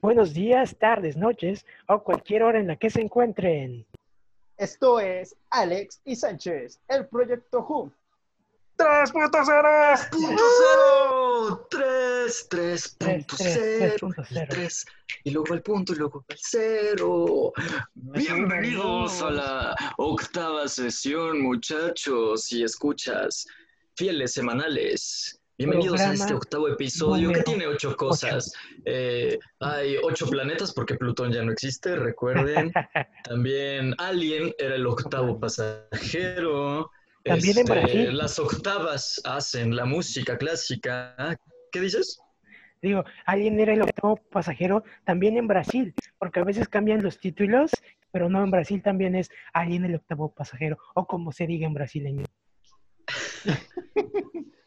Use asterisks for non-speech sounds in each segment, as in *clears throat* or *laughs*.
buenos días, tardes, noches o cualquier hora en la que se encuentren. Esto es Alex y Sánchez, el proyecto Who. 3.0. 3.0, 3, Tres, 3.0, 3.0. 3, y luego el punto y luego el cero. Bienvenidos a la octava sesión, muchachos y escuchas fieles semanales. Bienvenidos a este octavo episodio que tiene ocho cosas. Eh, hay ocho planetas porque Plutón ya no existe, recuerden. *laughs* También Alien era el octavo pasajero. También en Este, Brasil. Las octavas hacen la música clásica. ¿Qué dices? Digo, alguien era el octavo pasajero también en Brasil, porque a veces cambian los títulos, pero no en Brasil también es alguien el octavo pasajero, o como se diga en brasileño. *laughs*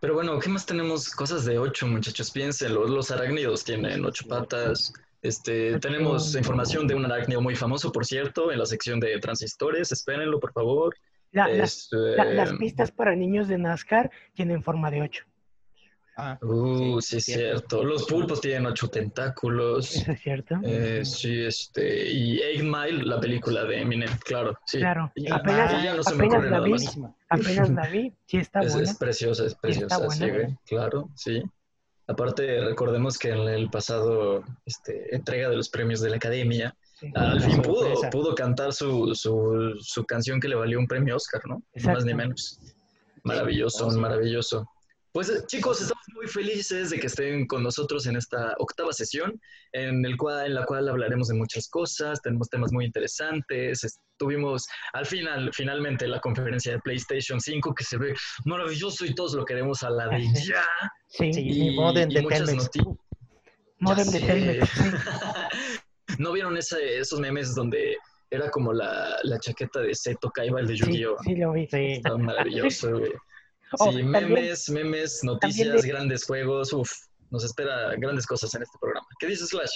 Pero bueno, ¿qué más tenemos? Cosas de ocho, muchachos, piénsenlo. Los arácnidos tienen ocho patas. Este, tenemos información de un arácnido muy famoso, por cierto, en la sección de transistores. Espérenlo, por favor. La- Este, la- las pistas para niños de NASCAR tienen forma de 8. Ah, Uh, sí, es cierto. Los pulpos tienen ocho tentáculos. ¿Eso es cierto? Eh, sí, este. Y Eight Mile, la película de Eminem, claro. Sí. Claro. Y Apenas- ya no se me apenas ocurre la nada vi. más. buenísima. Apenas la vi, sí está Es, buena. es preciosa, es preciosa, buena. sí, güey, claro, sí. Aparte, recordemos que en el pasado este, entrega de los premios de la Academia, Sí. al fin pudo, pudo cantar su, su, su canción que le valió un premio Oscar, ¿no? Ni más ni menos. Maravilloso, sí. maravilloso. Pues eh, chicos, estamos muy felices de que estén con nosotros en esta octava sesión, en, el cual, en la cual hablaremos de muchas cosas, tenemos temas muy interesantes. Estuvimos al final, finalmente, la conferencia de PlayStation 5, que se ve maravilloso y todos lo queremos a la de ya. Sí, Sí, Y, modem de Telmex. modem de. Telmex. ¿No vieron ese- esos memes donde era como la, la chaqueta de Seto Kaiba, el de Sí, Yu-Gi-Oh? sí lo vi. Sí. Estaba maravilloso, güey. Oh, Sí, también- memes, memes, noticias, de- grandes juegos, uf, nos espera grandes cosas en este programa. ¿Qué dices, Slash?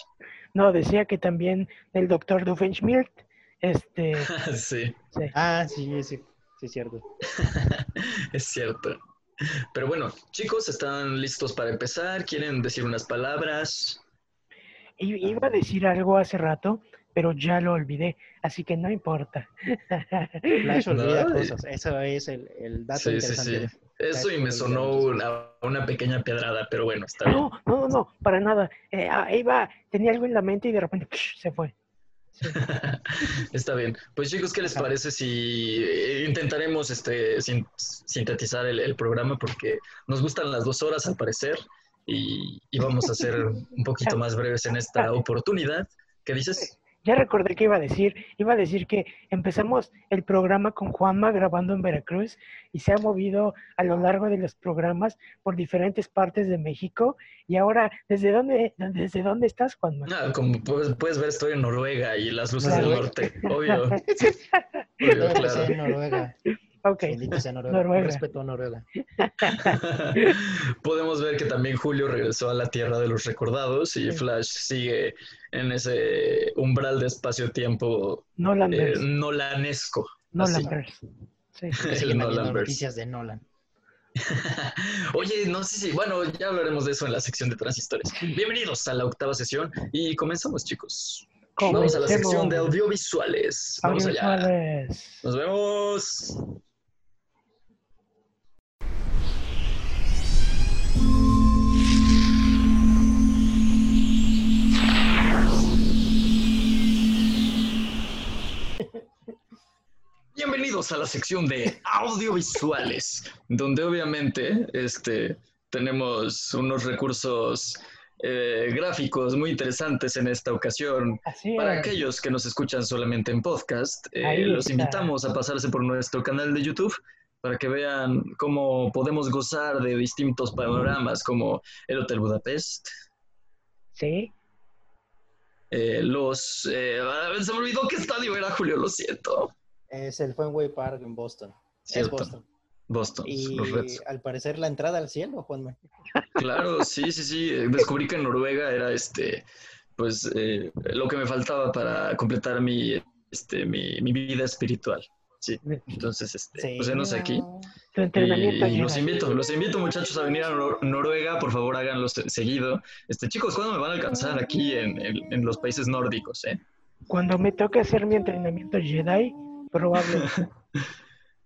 No, decía que también el doctor Doofenshmirtz, este, *laughs* sí, sí. Ah, sí, sí, sí, es cierto. *laughs* es cierto. Pero bueno, chicos, ¿están listos para empezar? ¿Quieren decir unas palabras? I- Iba a decir algo hace rato, pero ya lo olvidé, así que no importa. Flash *laughs* olvida No, cosas. Eso es el, el dato Sí, sí, interesante. sí. Eso y me sonó una, una pequeña pedrada, pero bueno, está bien. No, no, no, para nada. Eh, ah, iba, tenía algo en la mente y de repente psh, se fue. Sí. *laughs* Está bien. Pues chicos, ¿qué les parece si eh, intentaremos este, sin- sintetizar el, el programa? Porque nos gustan las dos horas al parecer y, y vamos a ser *laughs* un poquito más breves en esta oportunidad. ¿Qué dices? Ya recordé que iba a decir, iba a decir que empezamos el programa con Juanma grabando en Veracruz y se ha movido a lo largo de los programas por diferentes partes de México. Y ahora, ¿desde dónde, desde dónde estás, Juanma? Ah, como puedes, puedes ver, estoy en Noruega y las luces del norte. Obvio. Todo *laughs* obvio, empezó claro. en Noruega. Ok, Bendito sea Noruega. Noruega. Respeto a Noruega. *laughs* Podemos ver que también Julio regresó a la tierra de los recordados y Sí. Flash sigue en ese umbral de espacio-tiempo Nolan eh, nolanesco. Nolan. Sí. *laughs* Siguen Nolanverse. noticias de Nolan. *laughs* Oye, no sé si, bueno, ya hablaremos de eso en la sección de transistores. Bienvenidos a la octava sesión y comenzamos, chicos. Vamos a la sección de Comencemos. audiovisuales. Vamos allá. Audiovisuales. Nos vemos. Bienvenidos a la sección de audiovisuales, donde obviamente este, tenemos unos recursos eh, gráficos muy interesantes en esta ocasión. Así Para es. aquellos que nos escuchan solamente en podcast, eh, los invitamos a pasarse por nuestro canal de YouTube para que vean cómo podemos gozar de distintos panoramas como el Hotel Budapest, Sí. eh, los... eh, ah, se me olvidó qué estadio era, Julio, lo siento. Es el Fenway Park en Boston. Cierto. Es Boston. Boston, Y los Reds. al parecer la entrada al cielo, Juanma. Claro, sí, sí, sí. *laughs* Descubrí que en Noruega era este, pues, eh, lo que me faltaba para completar mi, este, mi, mi vida espiritual. Sí, entonces, este, Sí. pues enos aquí. Tu Y, entrenamiento y los invito, los invito muchachos a venir a Nor- Noruega, por favor háganlo se- seguido. Este, chicos, ¿cuándo me van a alcanzar aquí en, en- en los países nórdicos? Eh? Cuando me toque hacer mi entrenamiento Jedi, probablemente. *laughs*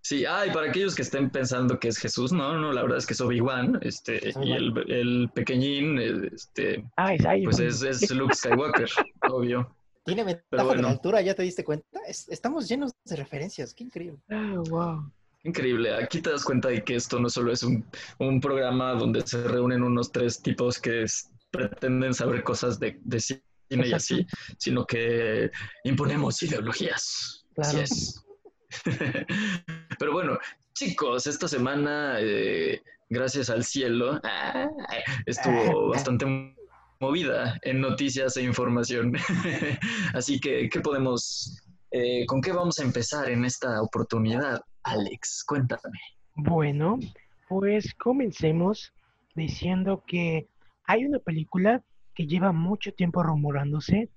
Sí, ah, y para aquellos que estén pensando que es Jesús, no, no, la verdad es que es Obi-Wan, este, Es y el, el pequeñín, este, Ah, es pues es, es Luke Skywalker, *laughs* obvio. Tiene ventaja de bueno. la altura, ¿ya te diste cuenta? Es- estamos llenos de referencias, qué increíble. Ah, wow. Increíble, aquí te das cuenta de que esto no solo es un, un programa donde se reúnen unos tres tipos que es- pretenden saber cosas de, de cine y así, sino que imponemos ideologías. Claro. es. *laughs* Pero bueno, chicos, esta semana, eh, gracias al cielo, ah, estuvo *laughs* bastante movida en noticias e información. *laughs* Así que, ¿qué podemos, eh, con qué vamos a empezar en esta oportunidad? Alex, cuéntame. Bueno, pues comencemos diciendo que hay una película que lleva mucho tiempo rumorándose,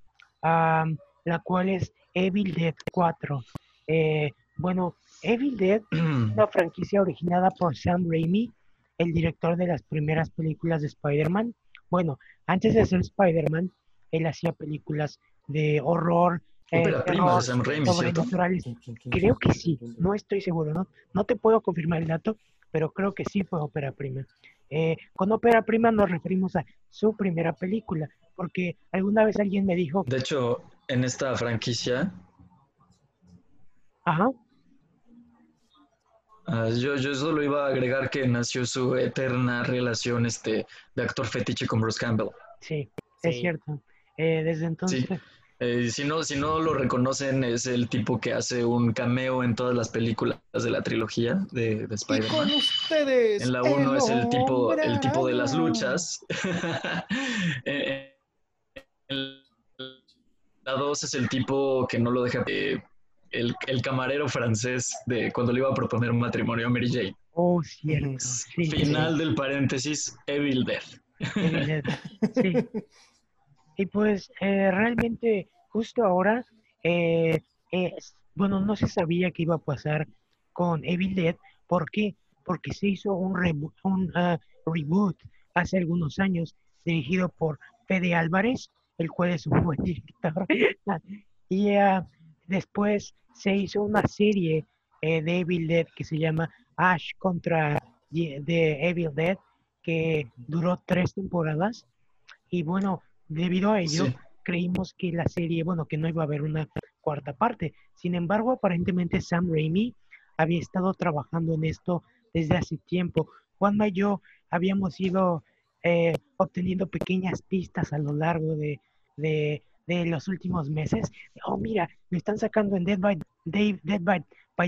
am, la cual es Evil Dead 4. Eh, bueno, Evil Dead *clears throat* una franquicia originada por Sam Raimi, el director de las primeras películas de Spider-Man. Bueno, antes de ser Spider-Man, él hacía películas de horror, eh, terror, de Sam Raimi. Creo que sí, no estoy seguro, ¿no? No te puedo confirmar el dato, pero creo que sí fue ópera prima. Eh, con ópera prima nos referimos a su primera película, porque alguna vez alguien me dijo, De hecho, en esta franquicia, ajá, ah, yo, yo solo iba a agregar que nació su eterna relación este, de actor fetiche con Bruce Campbell. sí, es Sí. cierto. Eh, desde entonces, Eh, si, no, si no lo reconocen, es el tipo que hace un cameo en todas las películas de la trilogía de, de Y con Spider-Man. ustedes. En la 1 es el tipo, el tipo de las luchas. *laughs* en la 2 es el tipo que no lo deja. eh, el, el camarero francés de cuando le iba a proponer un matrimonio a Mary Jane. oh, cierto, sí, Final del paréntesis, Evil Dead. Evil Dead, sí. Y pues eh, realmente justo ahora, eh, eh, bueno, no se sabía qué iba a pasar con Evil Dead. ¿Por qué? Porque se hizo un, rebo- un ah, reboot hace algunos años dirigido por Fede Álvarez, el cual es un buen director. y ah, después se hizo una serie eh, de Evil Dead que se llama Ash contra de Evil Dead, que duró tres temporadas. Y bueno, debido a ello, Sí. creímos que la serie, bueno, que no iba a haber una cuarta parte. Sin embargo, aparentemente Sam Raimi había estado trabajando en esto desde hace tiempo. Juanma y yo habíamos ido eh, obteniendo pequeñas pistas a lo largo de, de- los últimos meses. Oh, mira, lo están sacando en Dead by,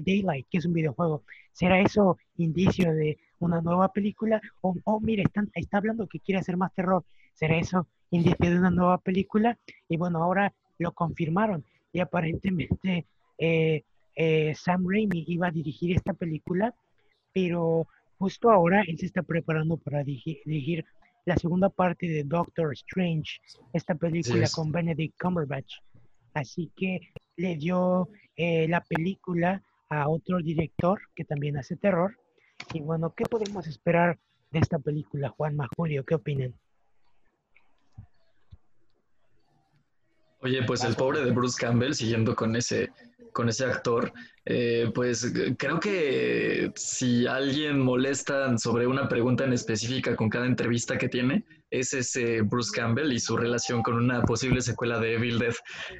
Daylight, que es un videojuego. ¿Será eso indicio de una nueva película? O, oh, mira, están, está hablando que quiere hacer más terror. ¿Será eso indicio de una nueva película? Y bueno, ahora lo confirmaron. Y aparentemente eh, eh, Sam Raimi iba a dirigir esta película, pero justo ahora él se está preparando para dirigir la segunda parte de Doctor Strange, esta película con Benedict Cumberbatch. Así que le dio eh, la película a otro director que también hace terror. Y bueno, ¿qué podemos esperar de esta película, Juanma Julio? ¿Qué opinan? Oye, pues el pobre de Bruce Campbell, siguiendo con ese, con ese actor, eh, pues creo que si alguien molesta sobre una pregunta en específica con cada entrevista que tiene, es ese Bruce Campbell y su relación con una posible secuela de Evil Dead.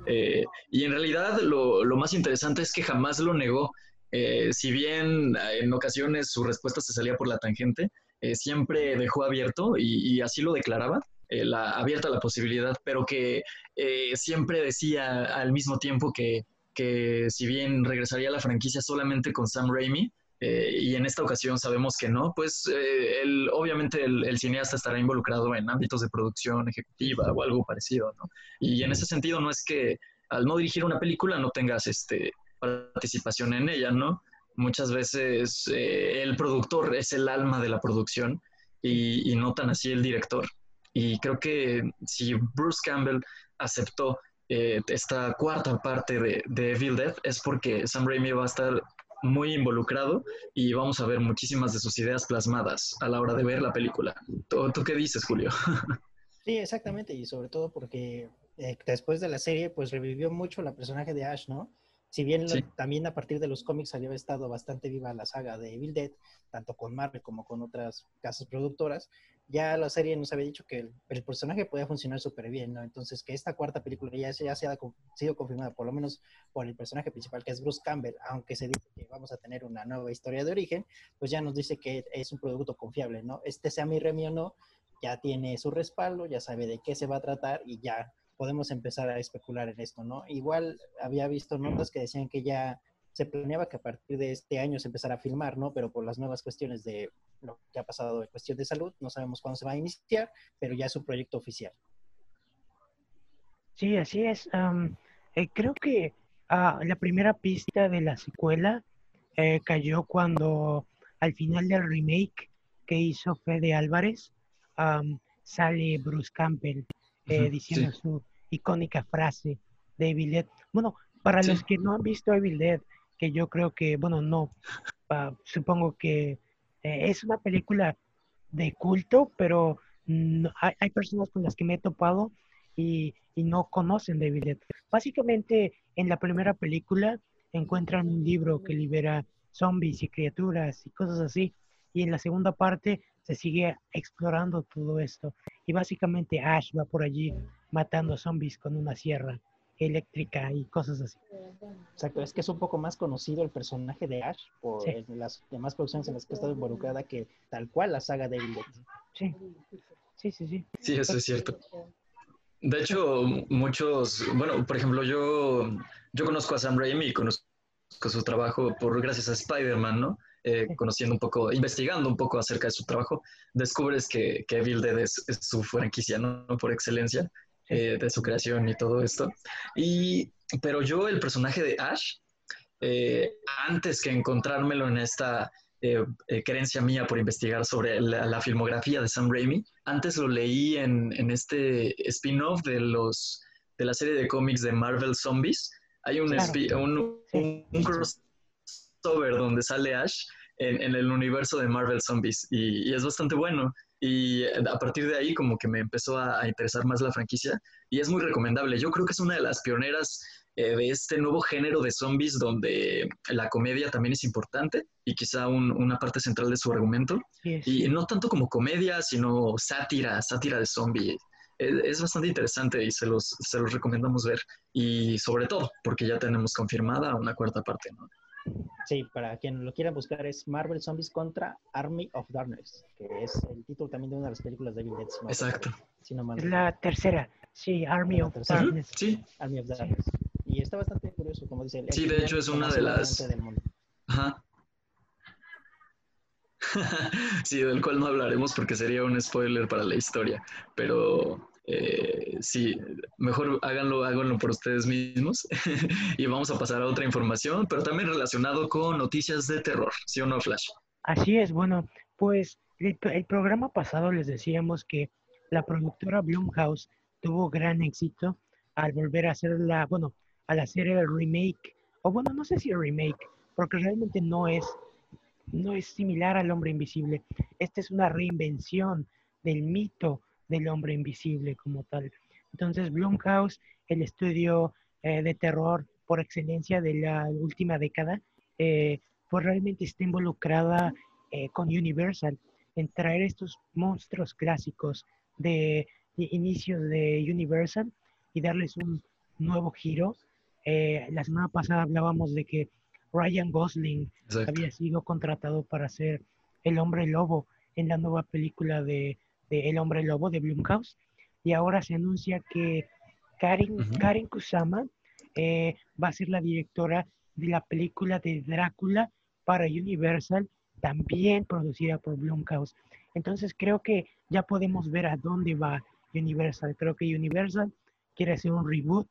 Eh, y en realidad lo, lo más interesante es que jamás lo negó. Eh, si bien eh, en ocasiones su respuesta se salía por la tangente, siempre dejó abierto y así lo declaraba, eh, la, abierta la posibilidad, pero que eh, siempre decía al mismo tiempo que, que si bien regresaría a la franquicia solamente con Sam Raimi, eh, y en esta ocasión sabemos que no, pues el- obviamente el, cineasta estará involucrado en ámbitos de producción ejecutiva o algo parecido, ¿no? Y en ese sentido no es que al no dirigir una película no tengas este, participación en ella, ¿no? Muchas veces el productor es el alma de la producción y no tan así el director. Y creo que si Bruce Campbell aceptó eh, esta cuarta parte de, de Evil Dead es porque Sam Raimi va a estar muy involucrado y vamos a ver muchísimas de sus ideas plasmadas a la hora de ver la película. ¿Tú, qué dices, Julio? *laughs* Sí, exactamente, y sobre todo porque eh, después de la serie, pues revivió mucho la personaje de Ash, ¿no? Si bien lo- también a partir de los cómics había estado bastante viva la saga de Evil Dead, tanto con Marvel como con otras casas productoras, ya la serie nos había dicho que el, el personaje podía funcionar súper bien, ¿no? Entonces, que esta cuarta película ya, ya se ha sido confirmada, por lo menos por el personaje principal, que es Bruce Campbell, aunque se dice que vamos a tener una nueva historia de origen, pues ya nos dice que es un producto confiable, ¿no? Este sea mi Remy o no, ya tiene su respaldo, ya sabe de qué se va a tratar y ya podemos empezar a especular en esto, ¿no? Igual había visto notas que decían que ya se planeaba que a partir de este año se empezara a filmar, ¿no? Pero por las nuevas cuestiones de lo que ha pasado en cuestión de salud, no sabemos cuándo se va a iniciar, pero ya es un proyecto oficial. Sí, así es. Eh, creo que ah, la primera pista de la secuela eh, cayó cuando al final del remake que hizo Fede Álvarez am, sale Bruce Campbell eh, diciendo sí. su icónica frase de Evil Dead. Bueno, para Sí. los que no han visto Evil Dead, que yo creo que, bueno, no, ah, supongo que eh, es una película de culto, pero no- hay, hay personas con las que me he topado y, y no conocen de Evil Dead. Básicamente, en la primera película encuentran un libro que libera zombies y criaturas y cosas así. Y en la segunda parte se sigue explorando todo esto. Y básicamente Ash va por allí matando zombies con una sierra eléctrica y cosas así. Exacto, es que es un poco más conocido el personaje de Ash por Sí. las demás producciones en las que ha estado involucrada que tal cual la saga de Evil Dead. Sí, sí, sí, sí. Sí, eso es cierto. De hecho, muchos, bueno, por ejemplo, yo, yo conozco a Sam Raimi y conozco su trabajo por gracias a Spider-Man, ¿no? Eh, conociendo un poco, investigando un poco acerca de su trabajo, descubres que, que Evil Dead es, es su franquicia, ¿no? Por excelencia, eh, de su creación y todo esto. Y, pero yo, el personaje de Ash, eh, antes que encontrármelo en esta creencia mía por investigar sobre la, la filmografía de Sam Raimi, antes lo leí en, en este spin-off de los de la serie de cómics de Marvel Zombies. Hay un, Claro. un, un- un crossover donde sale Ash en, en el universo de Marvel Zombies y, y es bastante bueno. Y a partir de ahí como que me empezó a, a interesar más la franquicia y es muy recomendable. Yo creo que es una de las pioneras eh, de este nuevo género de zombies donde la comedia también es importante y quizá un- una parte central de su argumento. Sí, es- Y no tanto como comedia, sino sátira, sátira de zombie. Es, es bastante interesante y se los, se los recomendamos ver. Y sobre todo, porque ya tenemos confirmada una cuarta parte, ¿no? Sí, para quien lo quiera buscar es Marvel Zombies contra Army of Darkness, que es el título también de una de las películas de Evil Dead. si no Exacto. Si no es la tercera. Sí, Army of tercera. Darkness. Sí, Army of Darkness. Y está bastante curioso, como dice. el Sí, de hecho, es una de las- variante del mundo. ajá. *laughs* sí, del cual no hablaremos porque sería un spoiler para la historia. Pero eh, sí, mejor háganlo, háganlo por ustedes mismos. *laughs* y vamos a pasar a otra información, pero también relacionado con noticias de terror, ¿sí o no, Flash? Así es, bueno, pues el, el programa pasado les decíamos que la productora Blumhouse tuvo gran éxito al volver a hacer la, bueno, al hacer el remake, o bueno, no sé si remake, porque realmente no es, no es similar al hombre invisible. Esta es una reinvención del mito del hombre invisible como tal. Entonces, Blumhouse, el estudio eh, de terror por excelencia de la última década, eh, pues realmente está involucrada eh, con Universal en traer estos monstruos clásicos de, de inicios de Universal y darles un nuevo giro. Eh, la semana pasada hablábamos de que Ryan Gosling Exacto. había sido contratado para ser el hombre lobo en la nueva película de, de El hombre lobo de Blumhouse y ahora se anuncia que Karen, Kusama eh, va a ser la directora de la película de Drácula para Universal, también producida por Blumhouse. Entonces creo que ya podemos ver a dónde va Universal. Creo que Universal quiere hacer un reboot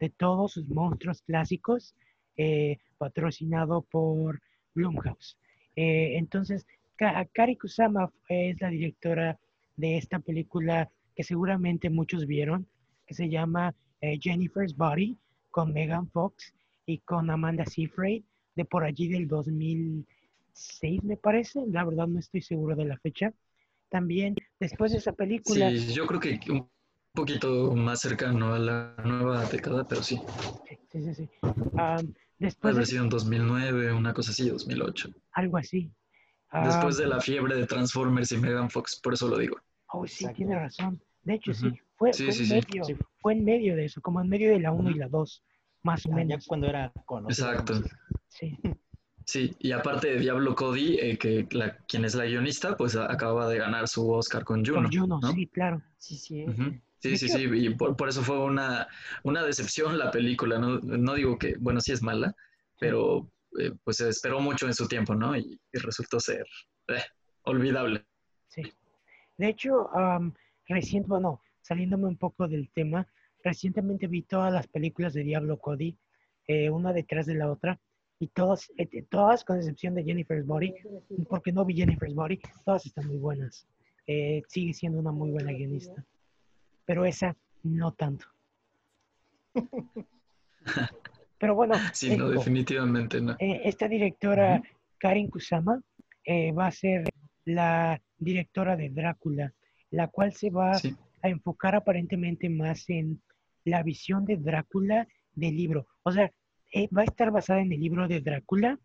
de todos sus monstruos clásicos, eh, patrocinado por Blumhouse. Eh, entonces, Ka- Kari Kusama es la directora de esta película que seguramente muchos vieron, que se llama eh, Jennifer's Body, con Megan Fox y con Amanda Seyfried. de por allí del 2006, me parece. La verdad no estoy seguro de la fecha. También después de esa película... Sí, yo creo que un poquito más cercano a la nueva década, pero sí. Sí, sí, sí. Ah, después Puede de- haber sido en 2009, una cosa así, 2008. algo así. Ah, Después de la fiebre de Transformers y Megan Fox, por eso lo digo. Oh, sí, Exacto. tiene razón. De hecho, sí. Fue, Sí, fue sí, en sí. medio. Sí. Fue en medio de eso, como en medio de la 1 y la 2, más o Ah, ya menos. cuando era conocido. Exacto. Sí. Sí, y aparte de Diablo Cody, eh, que la, quien es la guionista, pues a- acaba de ganar su Oscar con Juno. Con Juno, ¿no? sí, claro. Sí, sí. Sí, sí, sí, y por, por eso fue una, una decepción la película. No, no digo que, bueno, sí es mala, pero eh, pues se esperó mucho en su tiempo, ¿no? Y, y resultó ser eh, olvidable. Sí. De hecho, am, recién, bueno, saliéndome un poco del tema, recientemente vi todas las películas de Diablo Cody, eh, una detrás de la otra, y todas, eh, todas con excepción de Jennifer's Body, porque no vi Jennifer's Body, todas están muy buenas. Eh, sigue siendo una muy buena guionista. Pero esa, no tanto. *laughs* Pero bueno, Sí, no, definitivamente no. esta directora, Karin Kusama, va a ser la directora de Drácula, la cual se va Sí, a enfocar aparentemente más en la visión de Drácula del libro. O sea, eh, va a estar basada en el libro de Drácula,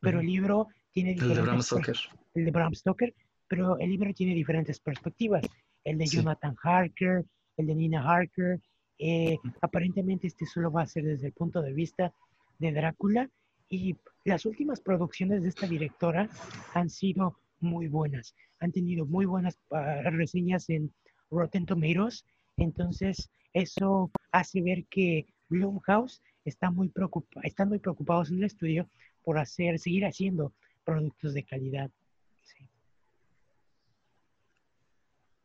pero el libro tiene el de diferentes Bram Stoker. el de Bram Stoker, pero el libro tiene diferentes perspectivas. El de Sí. Jonathan Harker, el de Nina Harker. eh, aparentemente este solo va a ser desde el punto de vista de Drácula y las últimas producciones de esta directora han sido muy buenas. Han tenido muy buenas ah, reseñas en Rotten Tomatoes. Entonces eso hace ver que Blumhouse está muy preocupa están muy preocupados en el estudio por hacer, seguir haciendo productos de calidad. Sí.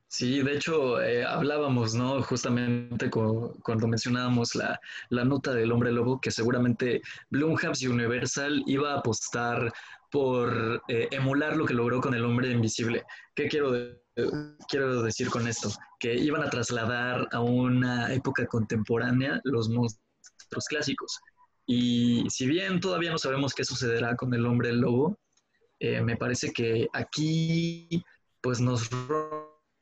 Sí, de hecho, eh, hablábamos, ¿no? Justamente cu- cuando mencionábamos la, la nota del hombre lobo, que seguramente Blumhouse Universal iba a apostar por eh, emular lo que logró con el hombre invisible. ¿Qué quiero, quiero decir con esto? Que iban a trasladar a una época contemporánea los monstruos clásicos. Y si bien todavía no sabemos qué sucederá con el hombre lobo, eh, me parece que aquí pues nos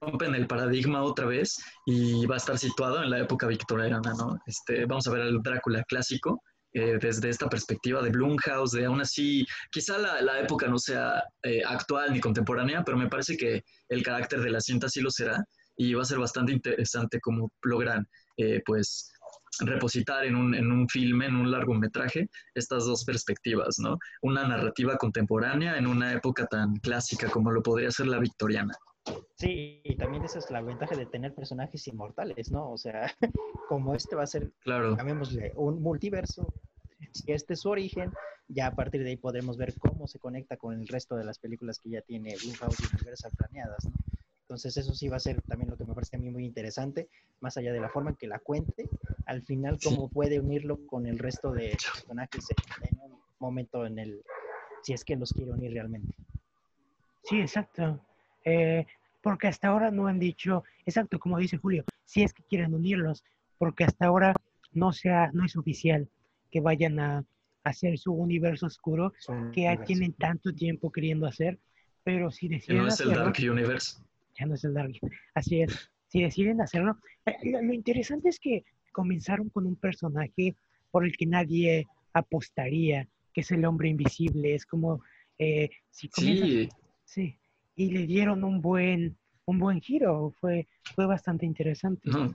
rompen el paradigma otra vez y va a estar situado en la época victoriana, ¿no? Este, vamos a ver al Drácula clásico eh, desde esta perspectiva de Blumhouse, de aún así, quizá la, la época no sea eh, actual ni contemporánea, pero me parece que el carácter de la cinta sí lo será y va a ser bastante interesante cómo logran, eh, pues, repositar en un, en un filme, en un largometraje, estas dos perspectivas, ¿no? Una narrativa contemporánea en una época tan clásica como lo podría ser la victoriana. Sí, y también esa es la ventaja de tener personajes inmortales, ¿no? O sea, *laughs* como este va a ser, Claro. llamémosle, un multiverso, si este es su origen, ya a partir de ahí podremos ver cómo se conecta con el resto de las películas que ya tiene Blumhouse y Universal planeadas, ¿no? Entonces eso sí va a ser también lo que me parece a mí muy interesante, más allá de la forma en que la cuente, al final cómo puede unirlo con el resto de personajes en, en un momento en el, si es que los quiere unir realmente. Sí, exacto. Eh, porque hasta ahora no han dicho, exacto, como dice Julio, si es que quieren unirlos, porque hasta ahora no sea, no es oficial que vayan a hacer su universo oscuro Su que ya tienen tanto tiempo queriendo hacer, pero si deciden no es el Dark Universe. ya no es el Dark, así es, si deciden hacerlo, eh, lo, lo interesante es que comenzaron con un personaje por el que nadie apostaría, que es el hombre invisible, es como eh, si comienzas Sí, Sí, y le dieron un buen, un buen giro, fue, fue bastante interesante. no.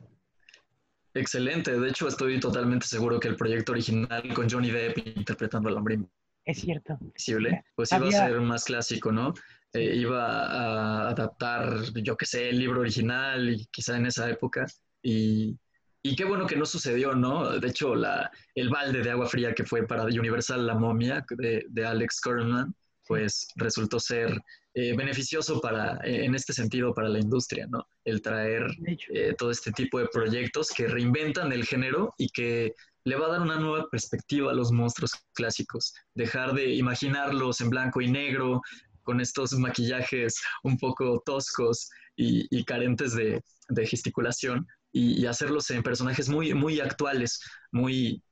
Excelente. De hecho, estoy totalmente seguro que el proyecto original con Johnny Depp interpretando al hombre Es cierto. invisible, pues iba a ser más clásico, ¿no? Eh, iba a adaptar, yo qué sé, el libro original y quizá en esa época. Y, y qué bueno que no sucedió, ¿no? De hecho, la, el balde de agua fría que fue para Universal La momia de, de Alex Kurtzman, pues resultó ser eh, beneficioso para, eh, en este sentido para la industria, ¿no? El traer eh, todo este tipo de proyectos que reinventan el género y que le va a dar una nueva perspectiva a los monstruos clásicos. Dejar de imaginarlos en blanco y negro, con estos maquillajes un poco toscos y, y carentes de, de gesticulación, y, y hacerlos en personajes muy, muy actuales, muy,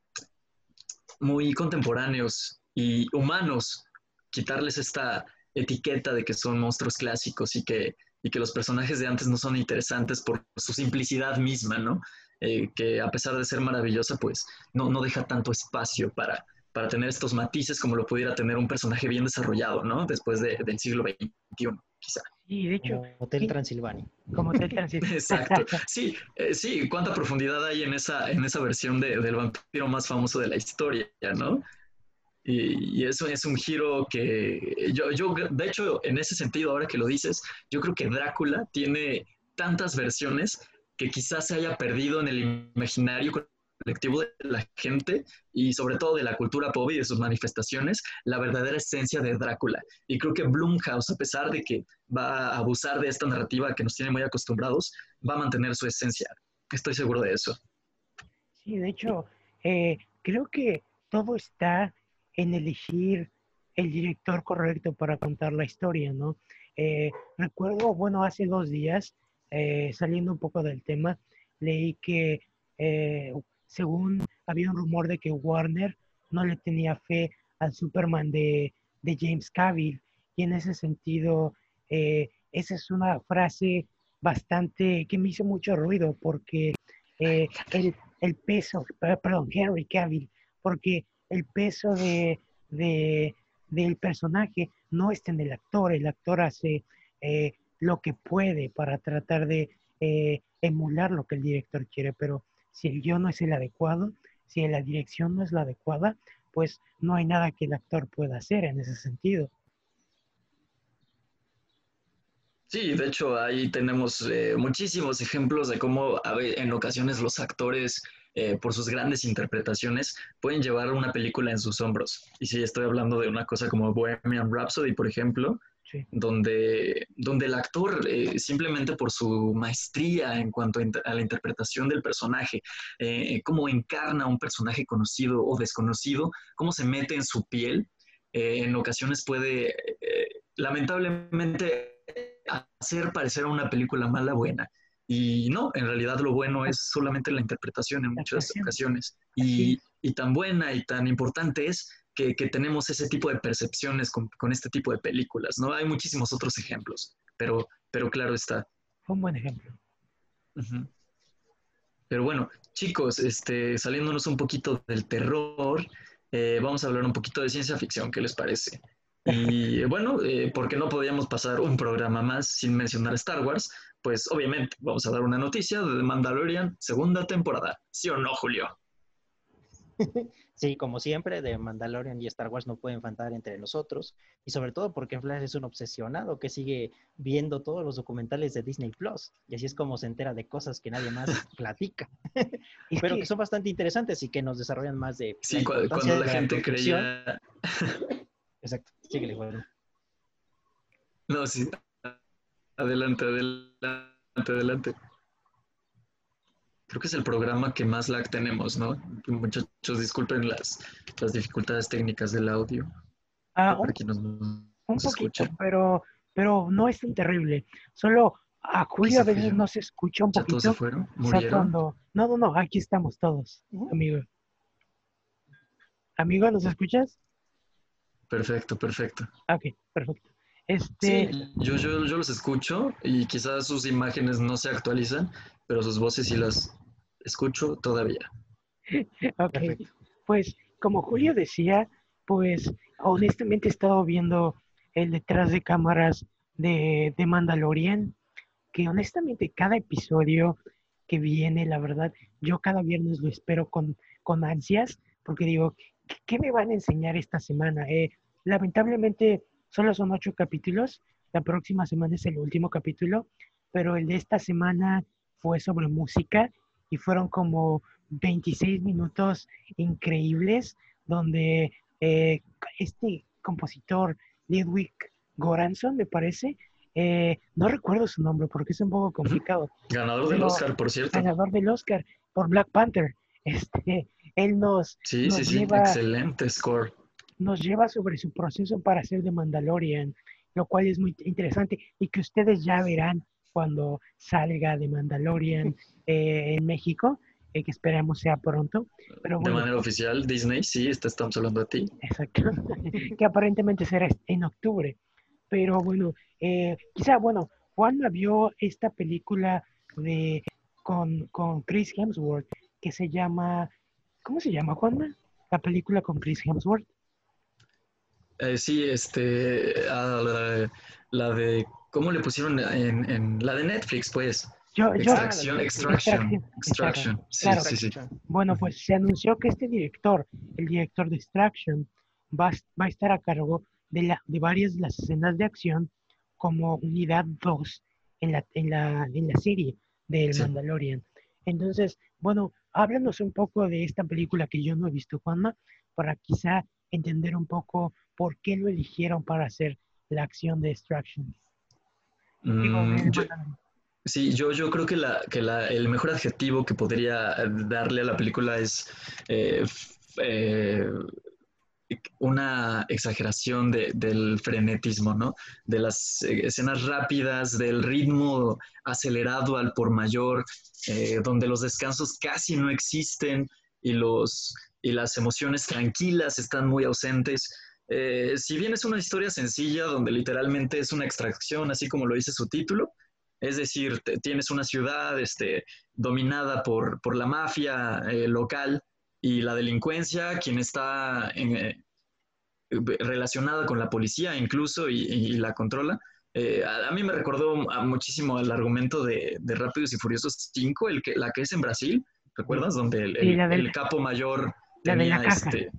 muy contemporáneos y humanos, quitarles esta etiqueta de que son monstruos clásicos y que, y que los personajes de antes no son interesantes por su simplicidad misma, ¿no? Eh, que a pesar de ser maravillosa, pues no, no deja tanto espacio para, para tener estos matices como lo pudiera tener un personaje bien desarrollado, ¿no? Después de, del siglo XXI, quizá. Y de hecho... Como Hotel Transilvania. Como Hotel Transilvania. *laughs* Exacto. Sí, eh, sí, cuánta profundidad hay en esa, en esa versión de, del vampiro más famoso de la historia, ¿no? Y, y, eso es un giro que yo, yo, de hecho, en ese sentido, ahora que lo dices, yo creo que Drácula tiene tantas versiones que quizás se haya perdido en el imaginario colectivo de la gente y sobre todo de la cultura pop y de sus manifestaciones, la verdadera esencia de Drácula. Y creo que Blumhouse, a pesar de que va a abusar de esta narrativa que nos tiene muy acostumbrados, va a mantener su esencia. Estoy seguro de eso. Sí, de hecho, eh, creo que todo está en elegir el director correcto para contar la historia, ¿no? Eh, recuerdo, bueno, hace dos días, eh, saliendo un poco del tema, leí que eh, según había un rumor de que Warner no le tenía fe al Superman de, de James Cavill, y en ese sentido, esa es una frase bastante que me hizo mucho ruido, porque el, el peso, perdón, Henry Cavill, porque el peso de, del personaje no está en el actor, el actor hace eh, lo que puede para tratar de eh, emular lo que el director quiere, pero si el guion no es el adecuado, si la dirección no es la adecuada, pues no hay nada que el actor pueda hacer en ese sentido. Sí, de hecho ahí tenemos eh, muchísimos ejemplos de cómo en ocasiones los actores eh, por sus grandes interpretaciones, pueden llevar una película en sus hombros. Y si estoy hablando de una cosa como Bohemian Rhapsody, por ejemplo, donde, donde el actor, eh, simplemente por su maestría en cuanto a, la interpretación del personaje, eh, cómo encarna a un personaje conocido o desconocido, cómo se mete en su piel, en ocasiones puede, lamentablemente, hacer parecer a una película mala buena. Y no, en realidad lo bueno es solamente la interpretación en muchas ocasiones. Y, y, tan buena y tan importante es que, que tenemos ese tipo de percepciones con, con, este tipo de películas, ¿no? Hay muchísimos otros ejemplos, pero, pero claro está. Un buen ejemplo. Pero bueno, chicos, este, saliéndonos un poquito del terror, eh, vamos a hablar un poquito de ciencia ficción, ¿qué les parece? *laughs* Y bueno, eh, porque no podíamos pasar un programa más sin mencionar Star Wars, pues obviamente vamos a dar una noticia de The Mandalorian, segunda temporada. ¿Sí o no, Julio? *laughs* Sí, como siempre, de Mandalorian y Star Wars no pueden faltar entre nosotros. Y sobre todo porque Flash es un obsesionado que sigue viendo todos los documentales de Disney Plus. Y así es como se entera de cosas que nadie más *laughs* platica. Pero que... son bastante interesantes y que nos desarrollan más de. Sí, cuando, la, gente creía. Exacto, síguele, bueno. No, sí, Adelante, adelante, adelante. Creo que es el programa que más lag tenemos, ¿no? Muchachos, disculpen las, las dificultades técnicas del audio. Ah, un, poquito, pero, pero no es tan terrible. Solo a Julio a veces no se escucha un poquito. todos se fueron? ¿Murieron? No, no, no, aquí estamos todos, amigo. Amigo, ¿nos escuchas? Perfecto, perfecto. Ok, perfecto. Este... Sí, yo, yo, yo, los escucho y quizás sus imágenes no se actualizan, pero sus voces sí las escucho todavía. *laughs* Ok, pues como Julio decía, pues honestamente he estado viendo el detrás de cámaras de, de Mandalorian, que honestamente cada episodio que viene, la verdad, yo cada viernes lo espero con, con ansias, porque digo, ¿qué, me van a enseñar esta semana? Eh, lamentablemente Solo son ocho capítulos. La próxima semana es el último capítulo, pero el de esta semana fue sobre música y fueron como 26 minutos increíbles donde eh, este compositor, Ludwig Goranson, me parece, eh, no recuerdo su nombre porque es un poco complicado. Ganador del Oscar, por cierto. Ganador del Oscar por Black Panther. *laughs* Este, él nos. Sí, sí, sí, excelente score nos lleva sobre su proceso para hacer de Mandalorian, lo cual es muy interesante y que ustedes ya verán cuando salga de Mandalorian *laughs* eh, en México. eh, que esperemos sea pronto. Pero de manera oficial, Disney, sí, está- estamos hablando de ti. Exacto. *laughs* que aparentemente será en octubre. Pero bueno, eh, quizá, bueno, Juanma vio esta película de con, con Chris Hemsworth que se llama, ¿cómo se llama, Juanma? La película con Chris Hemsworth. Eh, sí, este, la, la de, ¿cómo le pusieron en, en la de Netflix, pues? Yo, yo, extraction, Extraction, extraction. Sí, Claro. sí, sí. Bueno, pues se anunció que este director, el director de Extraction, va, va a estar a cargo de, la, de varias de las escenas de acción como unidad 2 en la, en la, en la serie del. Mandalorian. Entonces, bueno, háblanos un poco de esta película que yo no he visto, Juanma, para quizá entender un poco por qué lo eligieron para hacer la acción de Extraction. Mm, yo-. Sí, yo, yo creo que, la, que la, el mejor adjetivo que podría darle a la película es eh, eh, una exageración de- del frenetismo, ¿no? De las eh, escenas rápidas, del ritmo acelerado al por mayor, eh, donde los descansos casi no existen y, los, y las emociones tranquilas están muy ausentes. Eh, si bien es una historia sencilla, donde literalmente es una extracción, así como lo dice su título, es decir, te- tienes una ciudad este, dominada por, por la mafia eh, local y la delincuencia, quien está en, eh, relacionada con la policía incluso y, y la controla. Eh, a, a mí me recordó a- muchísimo el argumento de, de Rápidos y Furiosos 5, el que, la que es en Brasil, ¿recuerdas? Donde el, Sí, el- la del- el capo mayor la de la tenía este...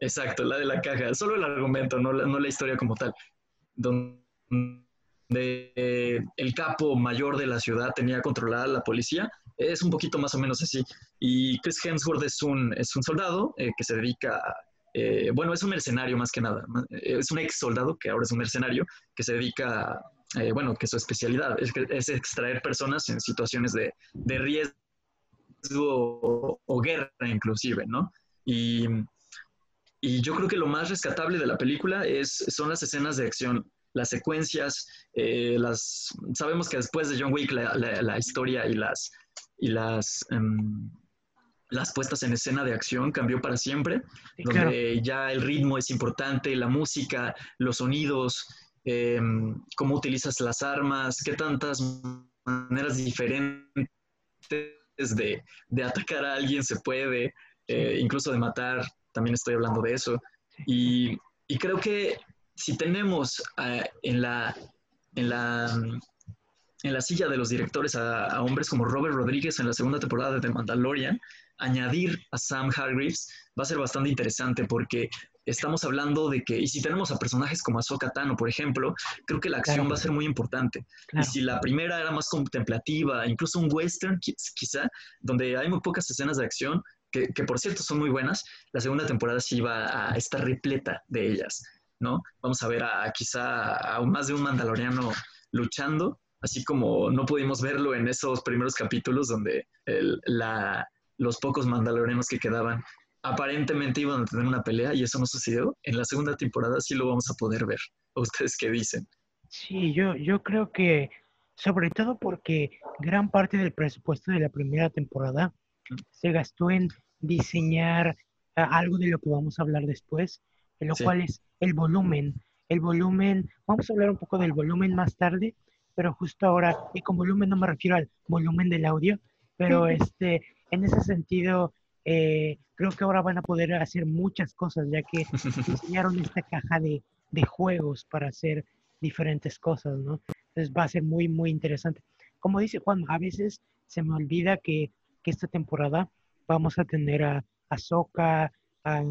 Exacto, la de la caja, solo el argumento, no la, historia como tal. Donde eh, el capo mayor de la ciudad tenía controlada la policía, es un poquito más o menos así. Y Chris Hemsworth es un, soldado eh, que se dedica, eh, bueno, es un mercenario más que nada, es un ex soldado que ahora es un mercenario que se dedica, a, bueno, que su especialidad es, extraer personas en situaciones de, de riesgo o, o guerra inclusive, ¿no? Y, y yo creo que lo más rescatable de la película es, son las escenas de acción, las secuencias, eh, las, sabemos que después de John Wick la, la- la historia y las, y las, em, las puestas en escena de acción cambió para siempre, Sí, donde claro. ya el ritmo es importante, la música, los sonidos, em, cómo utilizas las armas, qué tantas maneras diferentes de, de atacar a alguien se puede, eh, incluso de matar, también estoy hablando de eso. Y, y creo que si tenemos eh, en, la, en, la, en la silla de los directores a, a hombres como Robert Rodríguez en la segunda temporada de The Mandalorian, añadir a Sam Hargreaves va a ser bastante interesante porque estamos hablando de que, y si tenemos a personajes como Ahsoka Tano, por ejemplo, creo que la acción Claro. va a ser muy importante. Claro. Y si la primera era más contemplativa, incluso un western quiz- quizá, donde hay muy pocas escenas de acción, que, por cierto son muy buenas, la segunda temporada sí va a estar repleta de ellas, ¿no? Vamos a ver a, quizá a más de un mandaloriano luchando, así como no pudimos verlo en esos primeros capítulos donde el- la- los pocos mandalorianos que quedaban aparentemente iban a tener una pelea y eso no sucedió. En la segunda temporada sí lo vamos a poder ver. ¿O ¿Ustedes qué dicen? Sí, yo, yo creo que sobre todo porque gran parte del presupuesto de la primera temporada se gastó en diseñar ah, algo de lo que vamos a hablar después, en lo Sí. cual es el volumen. El volumen, vamos a hablar un poco del volumen más tarde, pero justo ahora, y con volumen no me refiero al volumen del audio, pero este, en ese sentido, eh, creo que ahora van a poder hacer muchas cosas, ya que *laughs* diseñaron esta caja de, de juegos para hacer diferentes cosas, ¿no? Entonces va a ser muy, muy interesante. Como dice Juan, a veces se me olvida que, que esta temporada vamos a tener a a,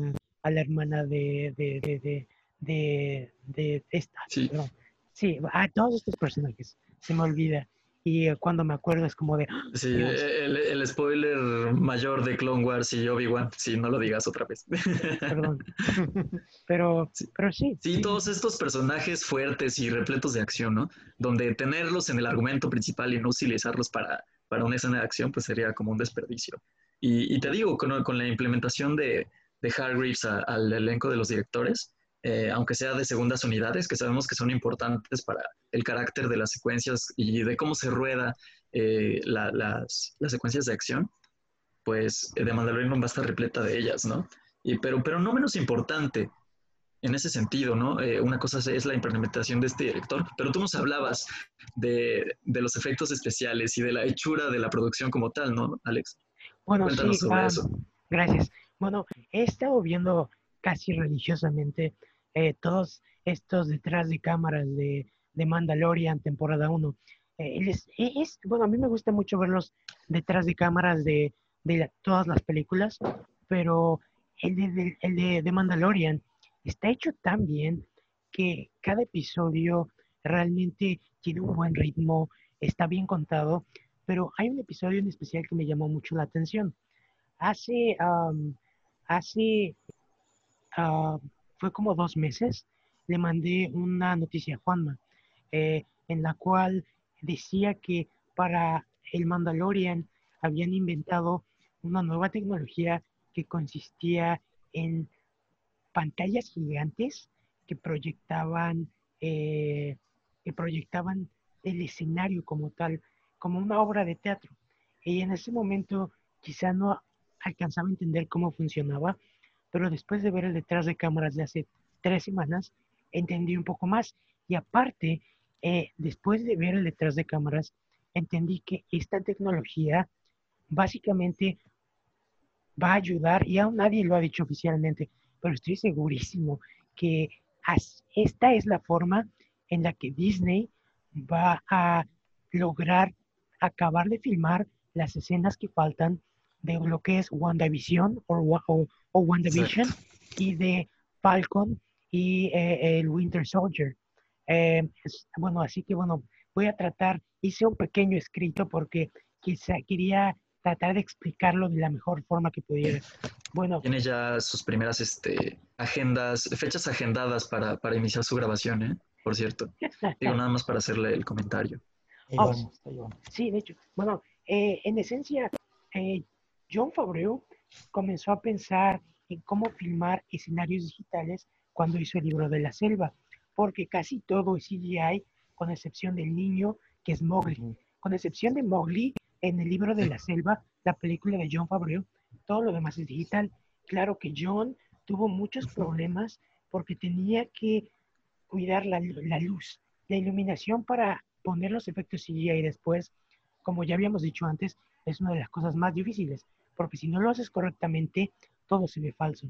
a la hermana de, de, de, de, de, esta, Sí. perdón. Sí, a todos estos personajes, se me olvida. Y eh, cuando me acuerdo es como de, ¡ah! Sí, el, el spoiler mayor de Clone Wars y Obi-Wan, sí, no lo digas otra vez. perdón. *laughs* pero, Sí. pero sí. Sí, todos estos personajes fuertes y repletos de acción, ¿no? Donde tenerlos en el argumento principal y no utilizarlos para, para una escena de acción, pues sería como un desperdicio. Y, y te digo, con, con la implementación de, de Hargreaves a- al elenco de los directores, eh, aunque sea de segundas unidades, que sabemos que son importantes para el carácter de las secuencias y de cómo se rueda eh, la- las, las secuencias de acción, pues The Mandalorian va a estar repleta de ellas, ¿no? Y, pero, pero no menos importante en ese sentido, ¿no? Eh, una cosa es la implementación de este director, pero tú nos hablabas de, de, los efectos especiales y de la hechura de la producción como tal, ¿no, Alex? Bueno, Cuéntanos sí, sobre eso. Gracias. Bueno, he estado viendo casi religiosamente eh, todos estos detrás de cámaras de, de Mandalorian temporada 1. Eh, es, bueno, a mí me gusta mucho verlos detrás de cámaras de, de todas las películas, pero el de, el de, de Mandalorian está hecho tan bien que cada episodio realmente tiene un buen ritmo, está bien contado, pero hay un episodio en especial que me llamó mucho la atención. Hace, hace, ah, fue como dos meses, le mandé una noticia a Juanma, eh, en la cual decía que para el Mandalorian habían inventado una nueva tecnología que consistía en pantallas gigantes que proyectaban, eh, que proyectaban el escenario como tal, como una obra de teatro. Y en ese momento quizá no alcanzaba a entender cómo funcionaba, pero después de ver el detrás de cámaras de hace tres semanas, entendí un poco más. Y aparte, eh, después de ver el detrás de cámaras, entendí que esta tecnología básicamente va a ayudar, y aún nadie lo ha dicho oficialmente, pero estoy segurísimo que esta es la forma en la que Disney va a lograr acabar de filmar las escenas que faltan de lo que es WandaVision o, o, o WandaVision y de Falcon y eh, el Winter Soldier. Eh, bueno, así que bueno, voy a tratar, hice un pequeño escrito porque quizá quería tratar de explicarlo de la mejor forma que pudiera. Bueno. Tiene ya sus primeras este, agendas, fechas agendadas para, para iniciar su grabación, ¿eh? Por cierto. Digo nada más para hacerle el comentario. Oh, sí, de hecho. Bueno, eh, en esencia, eh, John Favreau comenzó a pensar en cómo filmar escenarios digitales cuando hizo el libro de la selva, porque casi todo es CGI, con excepción del niño que es Mowgli. Con excepción de Mowgli, en el libro de la selva, la película de John Favreau, todo lo demás es digital. Claro que John tuvo muchos problemas porque tenía que cuidar la, la luz, la iluminación para poner los efectos CGI después, como ya habíamos dicho antes, es una de las cosas más difíciles, porque si no lo haces correctamente, todo se ve falso.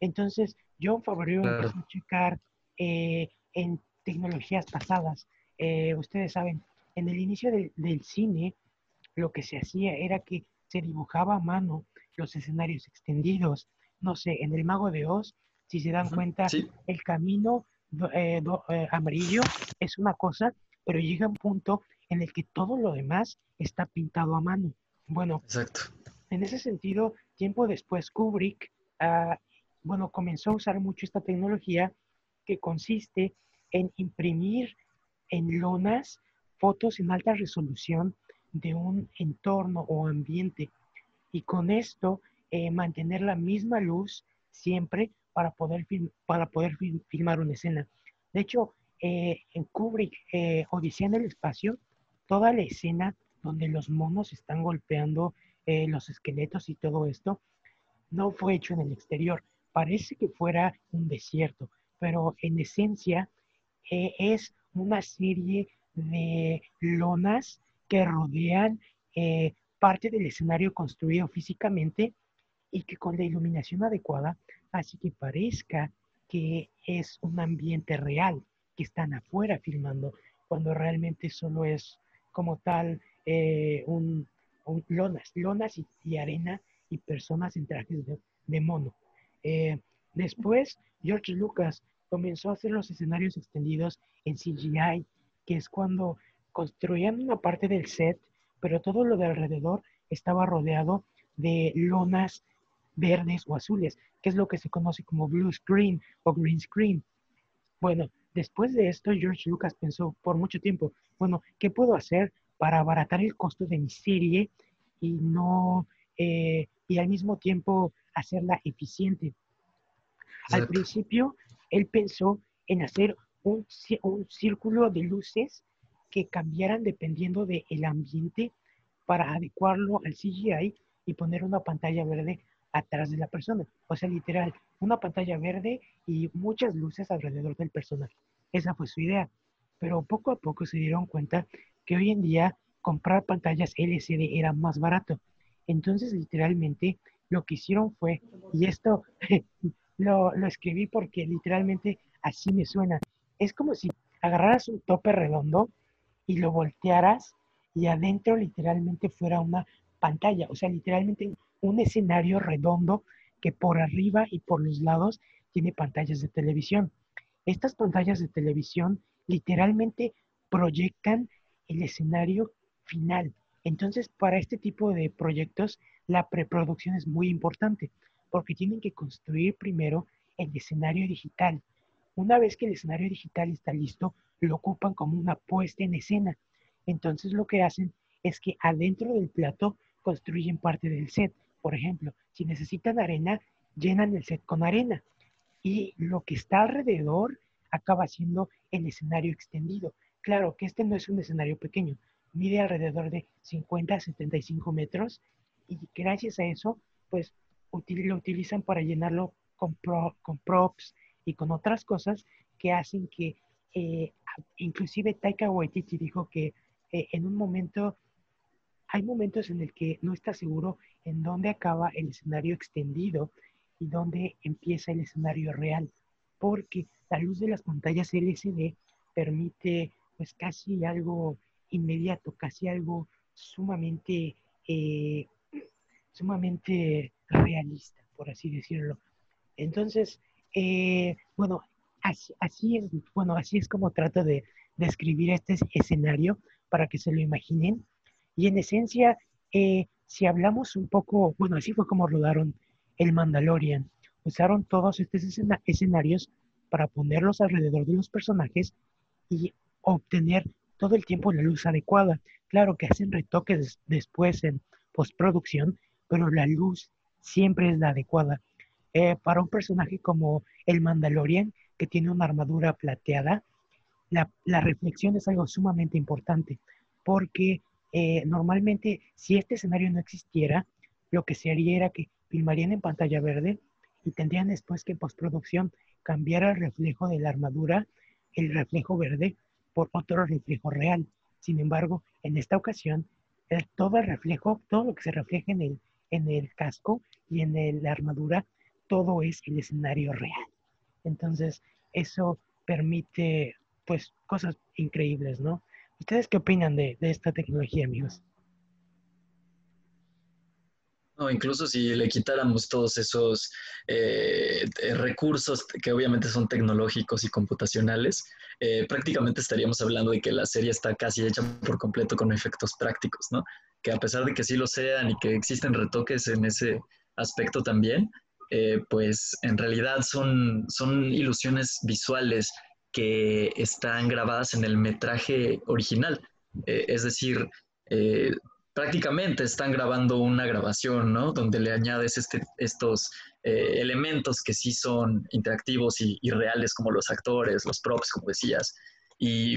Entonces, John Favreau empezó a checar eh, en tecnologías pasadas. Eh, ustedes saben, en el inicio del cine, lo que se hacía era que se dibujaba a mano los escenarios extendidos. No sé, en el Mago de Oz, si se dan cuenta, el camino eh, amarillo es una cosa pero llega un punto en el que todo lo demás está pintado a mano. Bueno, Exacto. en ese sentido, tiempo después Kubrick, ah, bueno, comenzó a usar mucho esta tecnología que consiste en imprimir en lonas fotos en alta resolución de un entorno o ambiente y con esto eh, mantener la misma luz siempre para poder, para poder filmar una escena. De hecho, eh, en Kubrick, eh, Odisea en el espacio, toda la escena donde los monos están golpeando eh, los esqueletos y todo esto, no fue hecho en el exterior. Parece que fuera un desierto, pero en esencia es una serie de lonas que rodean parte del escenario construido físicamente y que con la iluminación adecuada hace que parezca que es un ambiente real están afuera filmando, cuando realmente solo es como tal eh, un, lonas, lonas y, arena y personas en trajes de, mono. Eh, después, George Lucas comenzó a hacer los escenarios extendidos en CGI, que es cuando construían una parte del set, pero todo lo de alrededor estaba rodeado de lonas verdes o azules, que es lo que se conoce como blue screen o green screen. Bueno, Después de esto, George Lucas pensó por mucho tiempo, bueno, ¿qué puedo hacer para abaratar el costo de mi serie y no eh, y al mismo tiempo hacerla eficiente? Al principio, él pensó en hacer un, un, círculo de luces que cambiaran dependiendo del ambiente para adecuarlo al CGI y poner una pantalla verde atrás de la persona. O sea, literal, una pantalla verde y muchas luces alrededor del personaje. Esa fue su idea. Pero poco a poco se dieron cuenta que hoy en día comprar pantallas LCD era más barato. Entonces, literalmente, lo que hicieron fue, y esto *laughs* lo, lo escribí porque literalmente así me suena, es como si agarraras un tope redondo y lo voltearas y adentro literalmente fuera una pantalla, o sea, literalmente un escenario redondo que por arriba y por los lados tiene pantallas de televisión. Estas pantallas de televisión literalmente proyectan el escenario final. Entonces, para este tipo de proyectos, la preproducción es muy importante porque tienen que construir primero el escenario digital. Una vez que el escenario digital está listo, lo ocupan como una puesta en escena. Entonces, lo que hacen es que adentro del plato construyen parte del set. Por ejemplo, si necesitan arena, llenan el set con arena. Y lo que está alrededor acaba siendo el escenario extendido. Claro que este no es un escenario pequeño, mide alrededor de 50 a 75 metros y gracias a eso, pues lo utilizan para llenarlo con, con props y con otras cosas que hacen que, eh, inclusive Taika Waititi dijo que eh, en un momento, hay momentos en el que no está seguro en dónde acaba el escenario extendido y dónde empieza el escenario real, porque la luz de las pantallas LCD permite pues casi algo inmediato, casi algo sumamente, eh, sumamente realista, por así decirlo. Entonces, eh, bueno, así, es, bueno, así es como trato de describir este escenario para que se lo imaginen. Y en esencia, eh, si hablamos un poco, bueno, así fue como rodaron el Mandalorian. Usaron todos estos escenarios para ponerlos alrededor de los personajes y obtener todo el tiempo la luz adecuada. Claro que hacen retoques después en postproducción, pero la luz siempre es la adecuada. Eh, para un personaje como el Mandalorian, que tiene una armadura plateada, la, reflexión es algo sumamente importante, porque eh, normalmente si este escenario no existiera, lo que se haría era que filmarían en pantalla verde y tendrían después que en postproducción cambiar el reflejo de la armadura, el reflejo verde, por otro reflejo real. Sin embargo, en esta ocasión, todo el reflejo, todo lo que se refleja en el, en el casco y en la armadura, todo es el escenario real. Entonces, eso permite, pues, cosas increíbles, ¿no? ¿Ustedes qué opinan de, de esta tecnología, amigos? No, incluso si le quitáramos todos esos eh, eh, recursos que obviamente son tecnológicos y computacionales, eh, prácticamente estaríamos hablando de que la serie está casi hecha por completo con efectos prácticos, ¿no? Que a pesar de que sí lo sean y que existen retoques en ese aspecto también, pues en realidad son, son ilusiones visuales que están grabadas en el metraje original. es decir, prácticamente están grabando una grabación, ¿no? Donde le añades este, estos eh, elementos que sí son interactivos y, reales, como los actores, los props, como decías. Y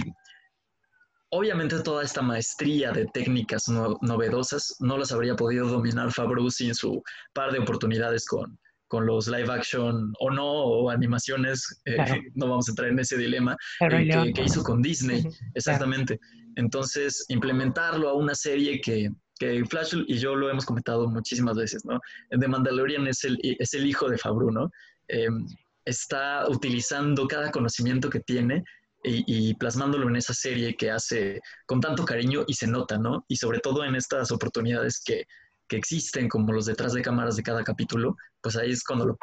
obviamente toda esta maestría de técnicas novedosas no las habría podido dominar Favreau sin su par de oportunidades con, con los live action o no, o animaciones, eh, *laughs* no vamos a entrar en ese dilema, eh, que, hizo con Disney, exactamente. Entonces, implementarlo a una serie que, que Flash y yo lo hemos comentado muchísimas veces, ¿no? The Mandalorian es el, es el hijo de Fabru, ¿no? Em, está utilizando cada conocimiento que tiene y, plasmándolo en esa serie que hace con tanto cariño y se nota, ¿no? Y sobre todo en estas oportunidades que, que existen, como los detrás de cámaras de cada capítulo, pues ahí es cuando lo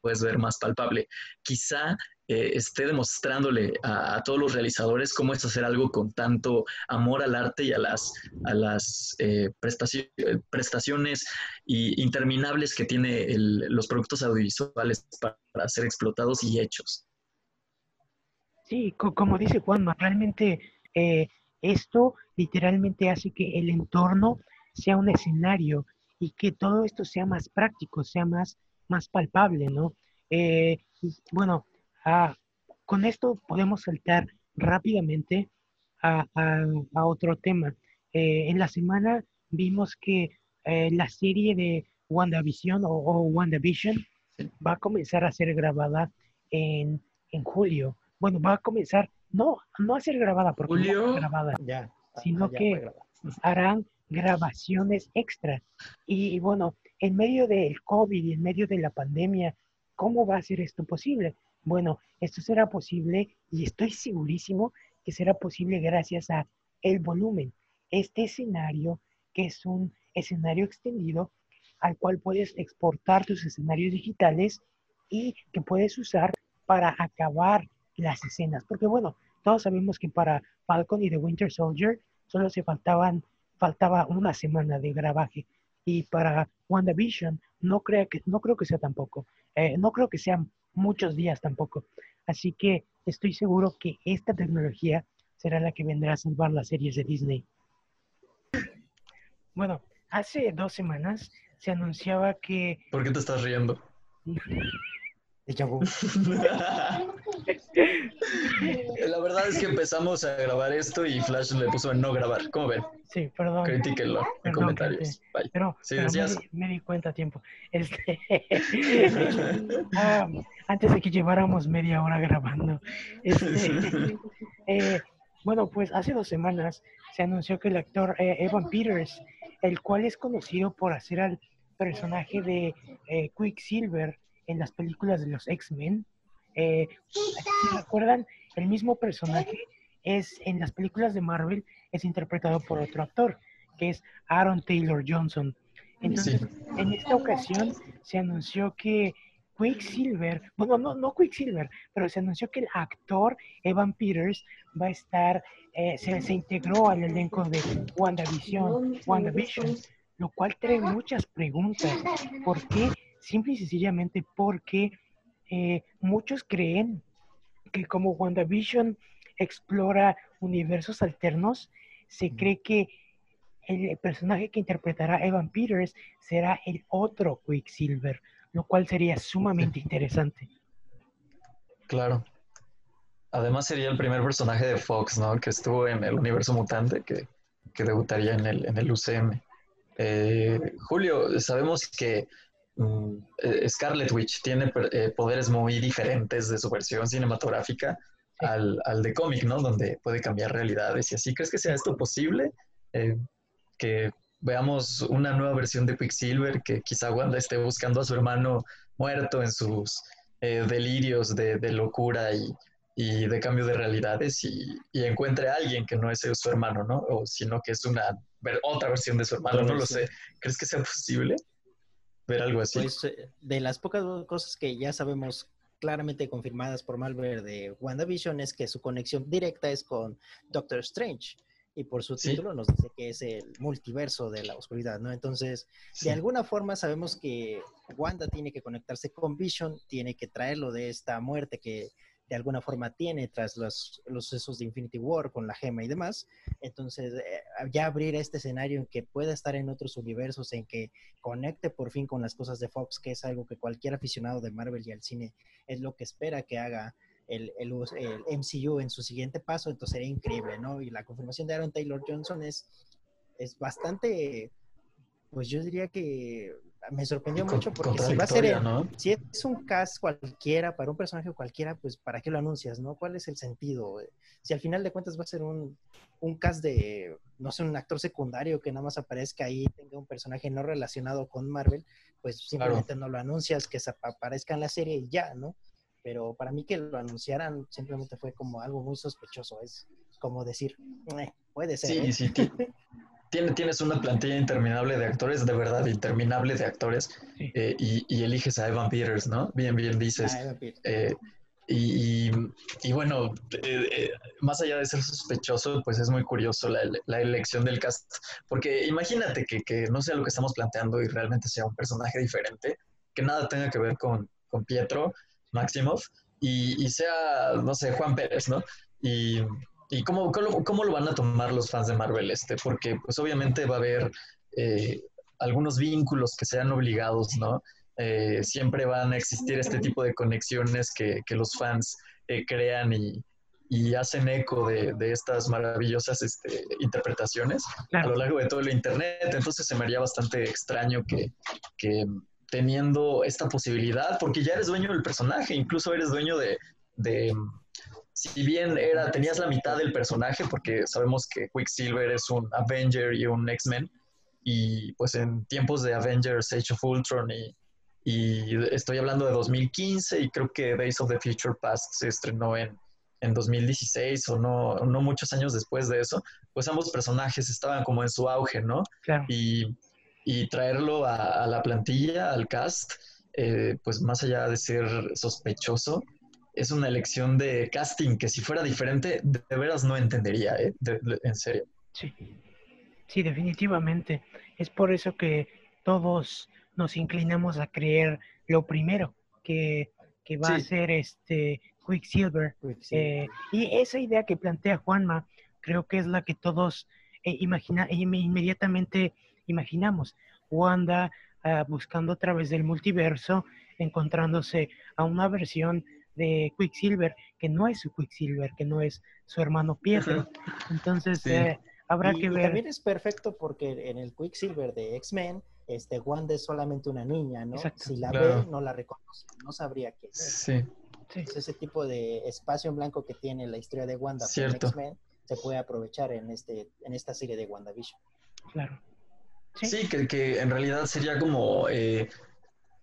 puedes ver más palpable. Quizá eh, esté demostrándole a, todos los realizadores cómo es hacer algo con tanto amor al arte y a las, a las eh, prestaciones interminables que tiene los productos audiovisuales para, ser explotados y hechos. Sí, como dice Juan, realmente eh, esto literalmente hace que el entorno sea un escenario y que todo esto sea más práctico, sea más, más palpable, ¿no? bueno, Ah, con esto podemos saltar rápidamente a, otro tema. Eh, en la semana vimos que eh, la serie de WandaVision o, o WandaVision Sí. va a comenzar a ser grabada en, en julio. Bueno, va a comenzar, no, no a ser grabada porque ¿Julio? fue grabada, Ya. Sino ya que- harán grabaciones extra. Y, y bueno, en medio del COVID y en medio de la pandemia, ¿cómo va a ser esto posible? Bueno, esto será posible y estoy segurísimo que será posible gracias a el volumen. Este escenario, que es un escenario extendido al cual puedes exportar tus escenarios digitales y que puedes usar para acabar las escenas. Porque bueno, todos sabemos que para Falcon y The Winter Soldier solo se faltaban, faltaba una semana de grabaje. Y para WandaVision no, creo que, no creo que sea tampoco. Eh, no creo que sean muchos días tampoco. Así que estoy seguro que esta tecnología será la que vendrá a salvar las series de Disney. Bueno, hace dos semanas se anunciaba que ¿Por qué te estás riendo? *laughs* Déjà vu. *laughs* *laughs* La verdad es que empezamos a grabar esto y Flash le puso en no grabar. ¿Cómo ven? Sí, perdón. Critíquenlo en Perdón, comentarios. Bye. Pero, Sí, pero me, decías. di, me di cuenta a tiempo. Este, *laughs* ah, antes de que lleváramos media hora grabando. Este, *laughs* eh, bueno, pues hace dos semanas se anunció que el actor eh, Evan Peters, el cual es conocido por hacer al personaje de eh, Quicksilver en las películas de los X-Men, eh, si recuerdan, el mismo personaje es en las películas de Marvel es interpretado por otro actor, que es Aaron Taylor Johnson. Entonces, Sí. en esta ocasión se anunció que Quicksilver, bueno, no, no Quicksilver, pero se anunció que el actor Evan Peters va a estar, eh, se, se integró al elenco de WandaVision, WandaVision, lo cual trae muchas preguntas. ¿Por qué? Simple y sencillamente porque eh, muchos creen que como WandaVision explora universos alternos, se cree que el personaje que interpretará Evan Peters será el otro Quicksilver, lo cual sería sumamente interesante. Claro. Además sería el primer personaje de Fox, ¿no? Que estuvo en el universo mutante, que, que debutaría en el, en el UCM. Eh, Julio, sabemos que Scarlet Witch tiene eh, poderes muy diferentes de su versión cinematográfica al, al de cómic, ¿no? Donde puede cambiar realidades y así. ¿Crees que sea esto posible? Eh, que veamos una nueva versión de Quicksilver, que quizá Wanda esté buscando a su hermano muerto en sus eh, delirios de, de locura y, y de cambio de realidades y, y encuentre a alguien que no es su hermano, ¿no? O sino que es una ver- otra versión de su hermano, no lo sé. ¿Crees que sea posible ver algo así? Pues eh, de las pocas cosas que ya sabemos claramente confirmadas por Malware de WandaVision es que su conexión directa es con Doctor Strange. Y por su Sí. título nos dice que es el multiverso de la oscuridad, ¿no? Entonces, Sí. de alguna forma sabemos que Wanda tiene que conectarse con Vision, tiene que traerlo de esta muerte que de alguna forma tiene tras los, los sucesos de Infinity War con la gema y demás. Entonces, eh, ya abrir este escenario en que pueda estar en otros universos, en que conecte por fin con las cosas de Fox, que es algo que cualquier aficionado de Marvel y al cine es lo que espera que haga el, el, MCU en su siguiente paso, entonces sería increíble, ¿no? Y la confirmación de Aaron Taylor Johnson es, es bastante, pues yo diría que me sorprendió Con- mucho porque si va a ser, ¿no? si es un cast cualquiera, para un personaje cualquiera, pues ¿para qué lo anuncias, no? ¿Cuál es el sentido? Si al final de cuentas va a ser un, un cast de, no sé, un actor secundario que nada más aparezca ahí, tenga un personaje no relacionado con Marvel, pues simplemente no lo anuncias, que se ap- aparezca en la serie y ya, ¿no? Pero para mí que lo anunciaran simplemente fue como algo muy sospechoso, es como decir, "Eh, puede ser. Sí, ¿eh?". sí. *laughs* ti- tiene- tienes una plantilla interminable de actores, de verdad, interminable de actores, Sí. eh, y, y eliges a Evan Peters, ¿no? Bien, bien dices. Ah. Eh, y, y- y bueno, eh, eh, más allá de ser sospechoso, pues es muy curioso la, la elección del cast, porque imagínate que, que no sea lo que estamos planteando y realmente sea un personaje diferente, que nada tenga que ver con, con Pietro Maximoff y, y sea, no sé, Juan Pérez, ¿no? Y, y cómo, cómo, cómo lo van a tomar los fans de Marvel este, porque pues obviamente va a haber eh, algunos vínculos que sean obligados, ¿no? Eh, siempre van a existir este tipo de conexiones que, que los fans eh, crean y, y hacen eco de, de estas maravillosas este, interpretaciones a lo largo de todo el Internet. Entonces se me haría bastante extraño que, que, teniendo esta posibilidad, porque ya eres dueño del personaje, incluso eres dueño de, de si bien era, tenías la mitad del personaje, porque sabemos que Quicksilver es un Avenger y un X-Men, y pues en tiempos de Avengers, Age of Ultron y, y estoy hablando de 2015 y creo que Days of the Future Past se estrenó en, en 2016 o no, no muchos años después de eso, pues ambos personajes estaban como en su auge, ¿no? Y, y, traerlo a, la plantilla, al cast, eh, pues más allá de ser sospechoso, es una elección de casting que si fuera diferente, de veras no entendería, ¿eh? en serio. Sí. sí, definitivamente. Es por eso que todos nos inclinamos a creer lo primero, que, que va a ser este Quicksilver. Eh, y esa idea que plantea Juanma, creo que es la que todos eh, imagina, inmediatamente imaginamos. Wanda ah, buscando a través del multiverso, encontrándose a una versión de Quicksilver que no es su Quicksilver, que no es su hermano Pietro. *laughs* Entonces, eh, habrá que ver. también es perfecto porque en el Quicksilver de X-Men, este, Wanda es solamente una niña, ¿no? Si la ve, no la reconoce, no sabría quién es. Sí. ese tipo de espacio en blanco que tiene la historia de Wanda con X-Men se puede aprovechar en, este, en esta serie de WandaVision. Claro. Sí, que, que, en realidad sería como eh,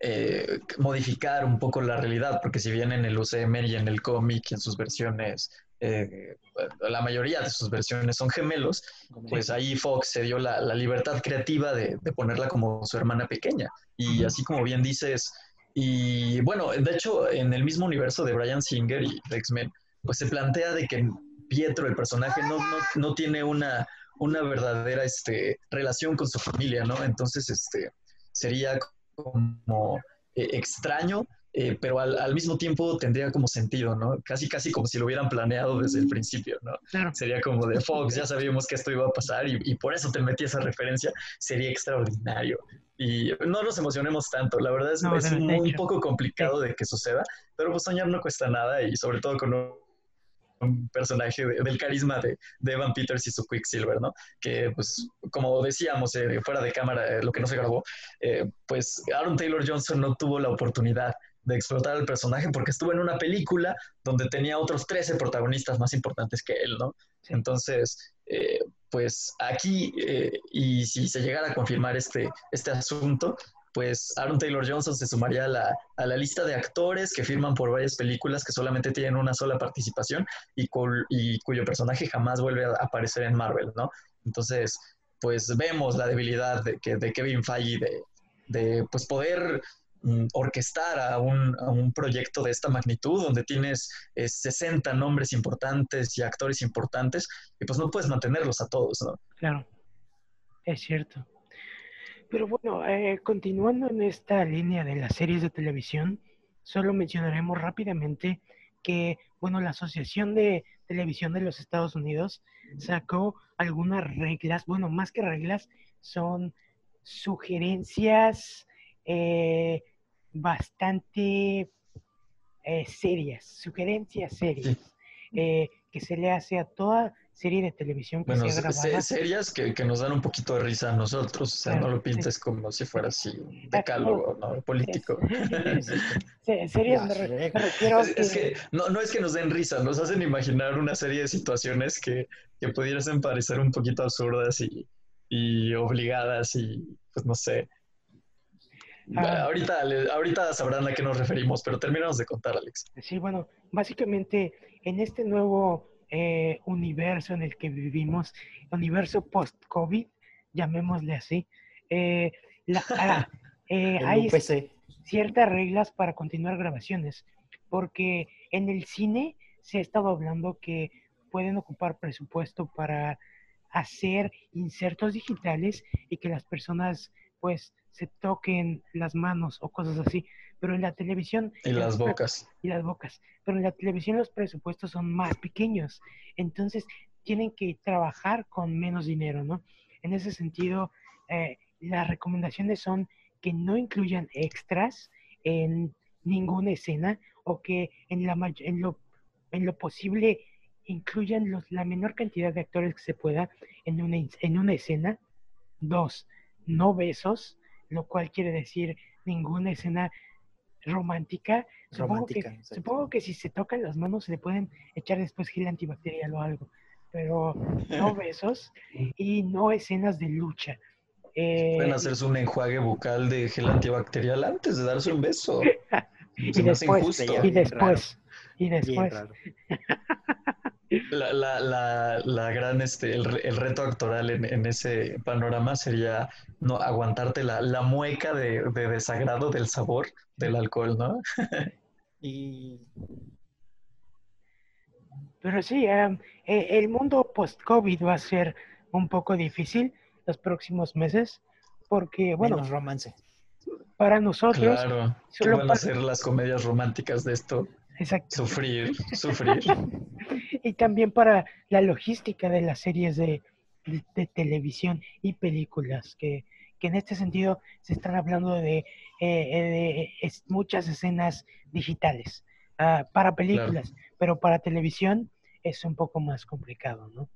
eh, modificar un poco la realidad, porque si bien en el UCM y en el cómic y en sus versiones, eh, la mayoría de sus versiones son gemelos, pues ahí Fox se dio la, libertad creativa de, ponerla como su hermana pequeña. Y así como bien dices, y bueno, de hecho, en el mismo universo de Brian Singer y X-Men, pues se plantea de que Pietro, el personaje, no, no, no tiene una, una verdadera este, relación con su familia, ¿no? Entonces, este, sería como eh, extraño, eh, pero al, mismo tiempo tendría como sentido, ¿no? Casi, casi como si lo hubieran planeado desde el principio, ¿no? Sería como de Fox, ya sabíamos que esto iba a pasar y, por eso te metí esa referencia, sería extraordinario. Y no nos emocionemos tanto, la verdad es, es muy poco complicado de que suceda, pero pues soñar no cuesta nada y sobre todo con un un personaje del carisma de, de, Evan Peters y su Quicksilver, ¿no? Que, pues, como decíamos eh, fuera de cámara, eh, lo que no se grabó, eh, pues Aaron Taylor Johnson no tuvo la oportunidad de explotar el personaje porque estuvo en una película donde tenía otros 13 protagonistas más importantes que él, ¿no? Entonces, pues aquí, y si se llegara a confirmar este, este asunto, pues Aaron Taylor Johnson se sumaría a la, a la, lista de actores que firman por varias películas que solamente tienen una sola participación y, cuyo personaje jamás vuelve a aparecer en Marvel, ¿no? Entonces, pues vemos la debilidad de, que, de Kevin Feige de, de pues poder mm, orquestar a un, a un, proyecto de esta magnitud, donde tienes 60 eh, nombres importantes y actores importantes, y pues no puedes mantenerlos a todos, ¿no? Claro, es cierto. Pero bueno, eh, continuando en esta línea de las series de televisión, solo mencionaremos rápidamente que, bueno, la Asociación de Televisión de los Estados Unidos sacó algunas reglas, bueno, más que reglas, son sugerencias eh, bastante eh, serias, sugerencias serias, que se le hace a toda serie de televisión que bueno, series que, que, nos dan un poquito de risa a nosotros, o sea, no lo pintes como si fuera así decálogo, ¿no? Político. series me, refiero es, que... no, no es que nos den risa, nos hacen imaginar una serie de situaciones que, que pudiesen parecer un poquito absurdas y, y obligadas y, pues no sé, ah. ahorita, ahorita sabrán a qué nos referimos, pero terminamos de contar, Alex. Sí, bueno, básicamente en este nuevo eh, universo en el que vivimos, universo post-COVID, llamémosle así, eh, ah, *laughs* eh, hay ciertas reglas para continuar grabaciones, porque en el cine se ha estado hablando que pueden ocupar presupuesto para hacer insertos digitales y que las personas pues se toquen las manos o cosas así pero en la televisión... Y las bocas. Y las bocas. Pero en la televisión los presupuestos son más pequeños. Entonces tienen que trabajar con menos dinero, ¿no? En ese sentido, eh, las recomendaciones son que no incluyan extras en ninguna escena o que en, la, en, lo, en lo posible incluyan los, la menor cantidad de actores que se pueda en una, en una escena. Dos, no besos, lo cual quiere decir ninguna escena romántica. Supongo, que, supongo que si se tocan las manos se le pueden echar después gel antibacterial o algo, pero no *laughs* besos y no escenas de lucha. Eh, Pueden hacerse un enjuague bucal de gel antibacterial antes de darse un beso. *laughs* y, después, y después, y después, *laughs* La, la, la, la, gran, este, el, el reto actoral en, en, ese panorama sería no aguantarte la, la mueca de, de, desagrado del sabor del alcohol, ¿no? *laughs* y... Pero sí, eh, el mundo post-COVID va a ser un poco difícil los próximos meses, porque, bueno, Menos romance. Para nosotros... Claro, ¿qué van a ser las comedias románticas de esto? Exacto. Sufrir, *laughs* sufrir. y también para la logística de las series de, de, televisión y películas, que, que, en este sentido se están hablando de, eh, de muchas escenas digitales uh, para películas, claro. pero para televisión es un poco más complicado, ¿no?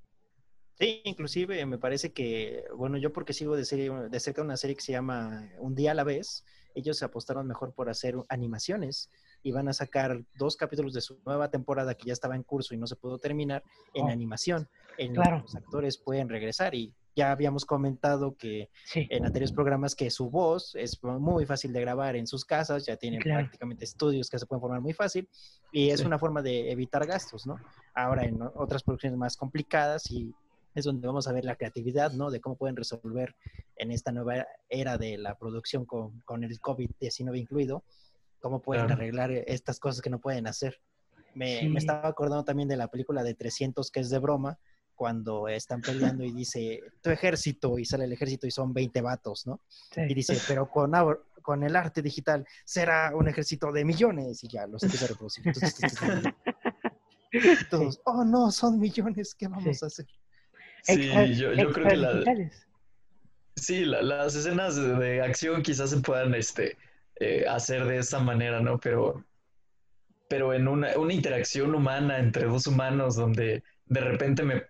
Sí, inclusive me parece que, bueno, yo porque sigo de, serie, de cerca una serie que se llama Un día a la vez, ellos se apostaron mejor por hacer animaciones y van a sacar dos capítulos de su nueva temporada que ya estaba en curso y no se pudo terminar en oh. animación, en claro. los actores pueden regresar y ya habíamos comentado que sí. en anteriores programas que su voz es muy fácil de grabar en sus casas, ya tienen claro. prácticamente estudios que se pueden formar muy fácil y es Sí. una forma de evitar gastos, ¿no? Ahora en otras producciones más complicadas y es donde vamos a ver la creatividad, ¿no? De cómo pueden resolver en esta nueva era de la producción con, con el COVID-19 incluido, cómo pueden Claro. arreglar estas cosas que no pueden hacer. Me, Sí. me estaba acordando también de la película de 300 que es de broma, cuando están peleando y dice, tu ejército, y sale el ejército y son 20 vatos, ¿no? Sí. Y dice, pero con, con el arte digital será un ejército de millones y ya los empieza a reproducir. Entonces, todos, oh no, son millones, ¿qué vamos Sí. a hacer? Sí, Extra- yo, yo creo que la, sí, la- las escenas de, de acción quizás se puedan este, eh, hacer de esa manera, ¿no? Pero, pero en una, una interacción humana entre dos humanos donde de repente me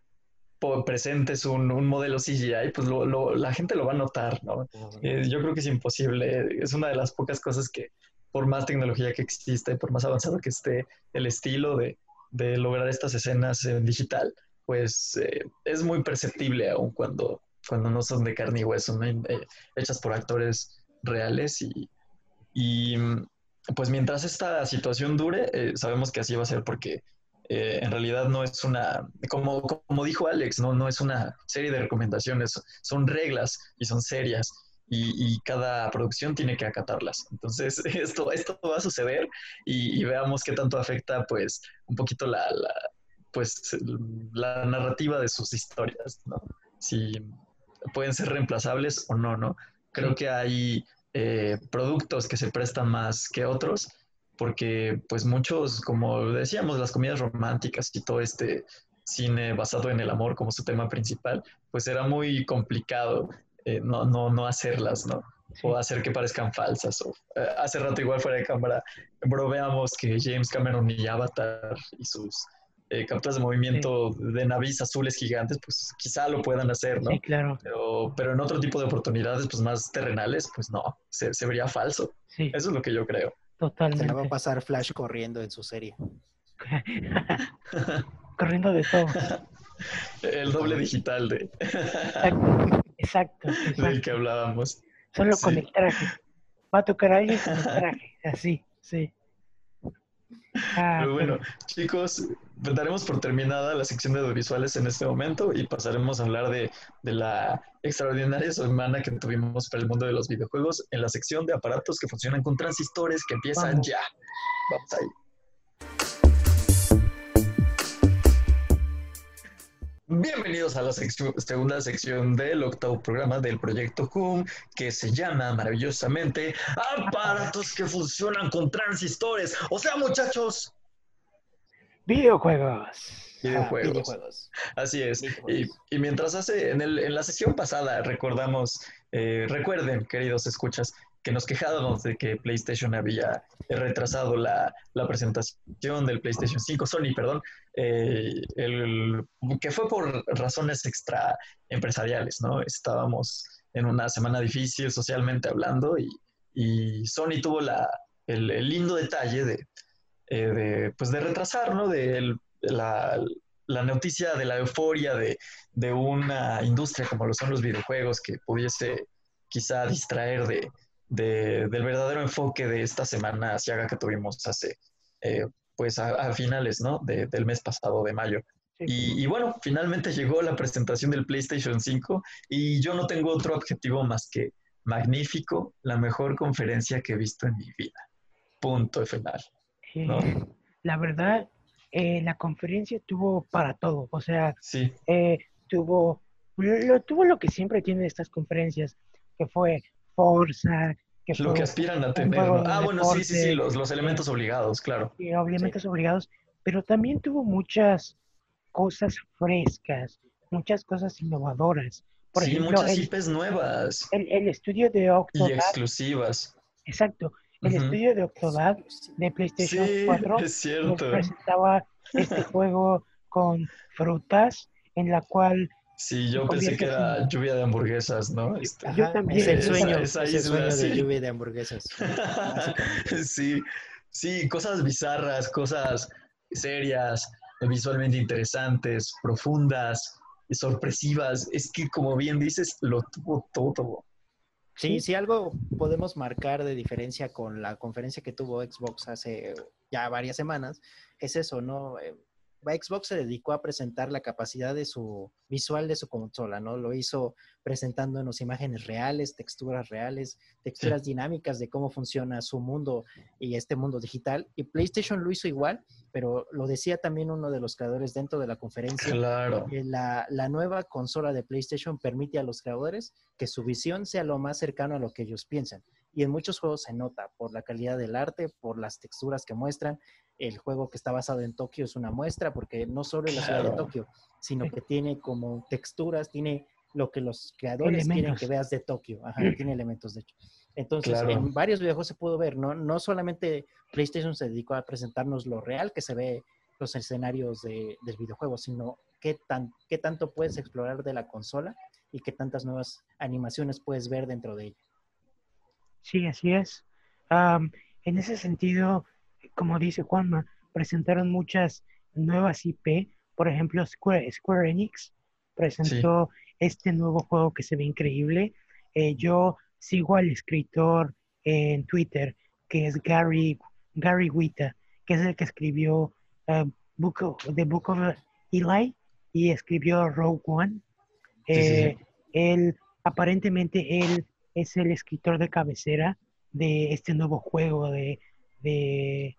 presentes un, un modelo CGI, pues lo- lo- la gente lo va a notar, ¿no? Eh, yo creo que es imposible. Es una de las pocas cosas que, por más tecnología que exista y por más avanzado que esté el estilo de, de lograr estas escenas en digital, pues eh, es muy perceptible aun cuando, cuando no son de carne y hueso, ¿no? Eh, hechas por actores reales y, y mm, pues mientras esta situación dure, eh, sabemos que así va a ser porque eh, en realidad no es una, como, como dijo Alex, no, no es una serie de recomendaciones, son reglas y son serias y, y cada producción tiene que acatarlas. Entonces, *laughs* esto, esto va a suceder y, y veamos qué tanto afecta pues un poquito la, la, pues, la narrativa de sus historias, ¿no? Si pueden ser reemplazables o no, ¿no? Creo que hay eh, productos que se prestan más que otros porque pues muchos, como decíamos, las comedias románticas y todo este cine basado en el amor como su tema principal, pues era muy complicado eh, no, no, no hacerlas, ¿no? O hacer que parezcan falsas. O, eh, hace rato igual fuera de cámara bromeamos que James Cameron y Avatar y sus eh, capturas de movimiento de navíos azules gigantes, pues quizá lo puedan hacer, ¿no? Sí, claro. Pero, pero en otro tipo de oportunidades, pues más terrenales, pues no, se, se vería falso. Sí, Eso es lo que yo creo. Se la va a totalmente. pasar Flash corriendo en su serie. *laughs* Corriendo de todo. *laughs* El doble digital de, Exacto, exacto. *laughs* del que hablábamos. Solo Sí. con el traje. Va a tocar a alguien con el traje. Así, sí. Ah, Pero bueno, chicos, daremos por terminada la sección de audiovisuales en este momento y pasaremos a hablar de, de la extraordinaria semana que tuvimos para el mundo de los videojuegos en la sección de aparatos que funcionan con transistores que empiezan Vamos. ya. Vamos ahí. Bienvenidos a la sección- segunda sección del octavo programa del proyecto Hum, que se llama maravillosamente Aparatos que funcionan con transistores. O sea, muchachos, videojuegos. videojuegos. Ah, videojuegos. Así es. Y, mientras hace, en, el- en la sesión pasada recordamos, eh, recuerden, queridos escuchas, que nos quejábamos de que PlayStation había retrasado la, la presentación del PlayStation 5, Sony, perdón, eh, el, que fue por razones extra empresariales, ¿no? Estábamos en una semana difícil socialmente hablando y, y Sony tuvo la, el, lindo detalle de, eh, de, pues de retrasar, ¿no? De la, la, noticia de la euforia de, de, una industria como lo son los videojuegos que pudiese quizá distraer de, del verdadero enfoque de esta semana haga que tuvimos hace, eh, pues a, finales, ¿no? del mes pasado, de mayo. Y, bueno, finalmente llegó la presentación del PlayStation 5 y yo no tengo otro objetivo más que magnífico, la mejor conferencia que he visto en mi vida. Punto final. ¿no? la verdad, eh, la conferencia tuvo para todo, o sea, sí. Eh, tuvo, lo, tuvo lo que siempre tienen estas conferencias, que fue Forza, que lo que aspiran a tener. Ah, bueno, sí, sí, sí, los, los elementos obligados, claro. Sí, elementos obligados, pero también tuvo muchas cosas frescas, muchas cosas innovadoras. Por sí, muchas IPs nuevas. El, estudio de Octodad. Y exclusivas. Exacto. El estudio de Octodad de PlayStation sí, 4 es cierto. presentaba este juego con frutas en la cual Sí, yo pensé que era lluvia de hamburguesas, ¿no? Este, yo también. Es el sueño, es el sueño de lluvia de hamburguesas. *laughs* sí, sí, cosas bizarras, cosas serias, visualmente interesantes, profundas, sorpresivas. Es que, como bien dices, lo tuvo todo. Sí, si algo podemos marcar de diferencia con la conferencia que tuvo Xbox hace ya varias semanas, es eso, ¿no? Xbox se dedicó a presentar la capacidad de su visual de su consola, ¿no? Lo hizo presentándonos imágenes reales, texturas reales, texturas dinámicas de cómo funciona su mundo y este mundo digital. Y PlayStation lo hizo igual, pero lo decía también uno de los creadores dentro de la conferencia. Claro. la, la nueva consola de PlayStation permite a los creadores que su visión sea lo más cercano a lo que ellos piensan. Y en muchos juegos se nota por la calidad del arte, por las texturas que muestran. El juego que está basado en Tokio es una muestra porque no solo es la ciudad de Tokio, sino que *laughs* tiene como texturas, tiene lo que los creadores quieren que veas de Tokio. Ajá, tiene elementos de hecho. Entonces, en varios videojuegos se pudo ver, ¿no? No solamente PlayStation se dedicó a presentarnos lo real que se ve los escenarios de, del videojuego, sino qué, tan, qué tanto puedes explorar de la consola y qué tantas nuevas animaciones puedes ver dentro de ella. Sí, así es. en ese sentido, como dice Juanma, presentaron muchas nuevas IP. Por ejemplo, Square, Square Enix presentó este nuevo juego que se ve increíble. Eh, yo sigo al escritor en Twitter, que es Gary, Gary Wita, que es el que escribió uh, Book The Book of Eli y escribió Rogue One. Eh, él, aparentemente, él es el escritor de cabecera de este nuevo juego de, de,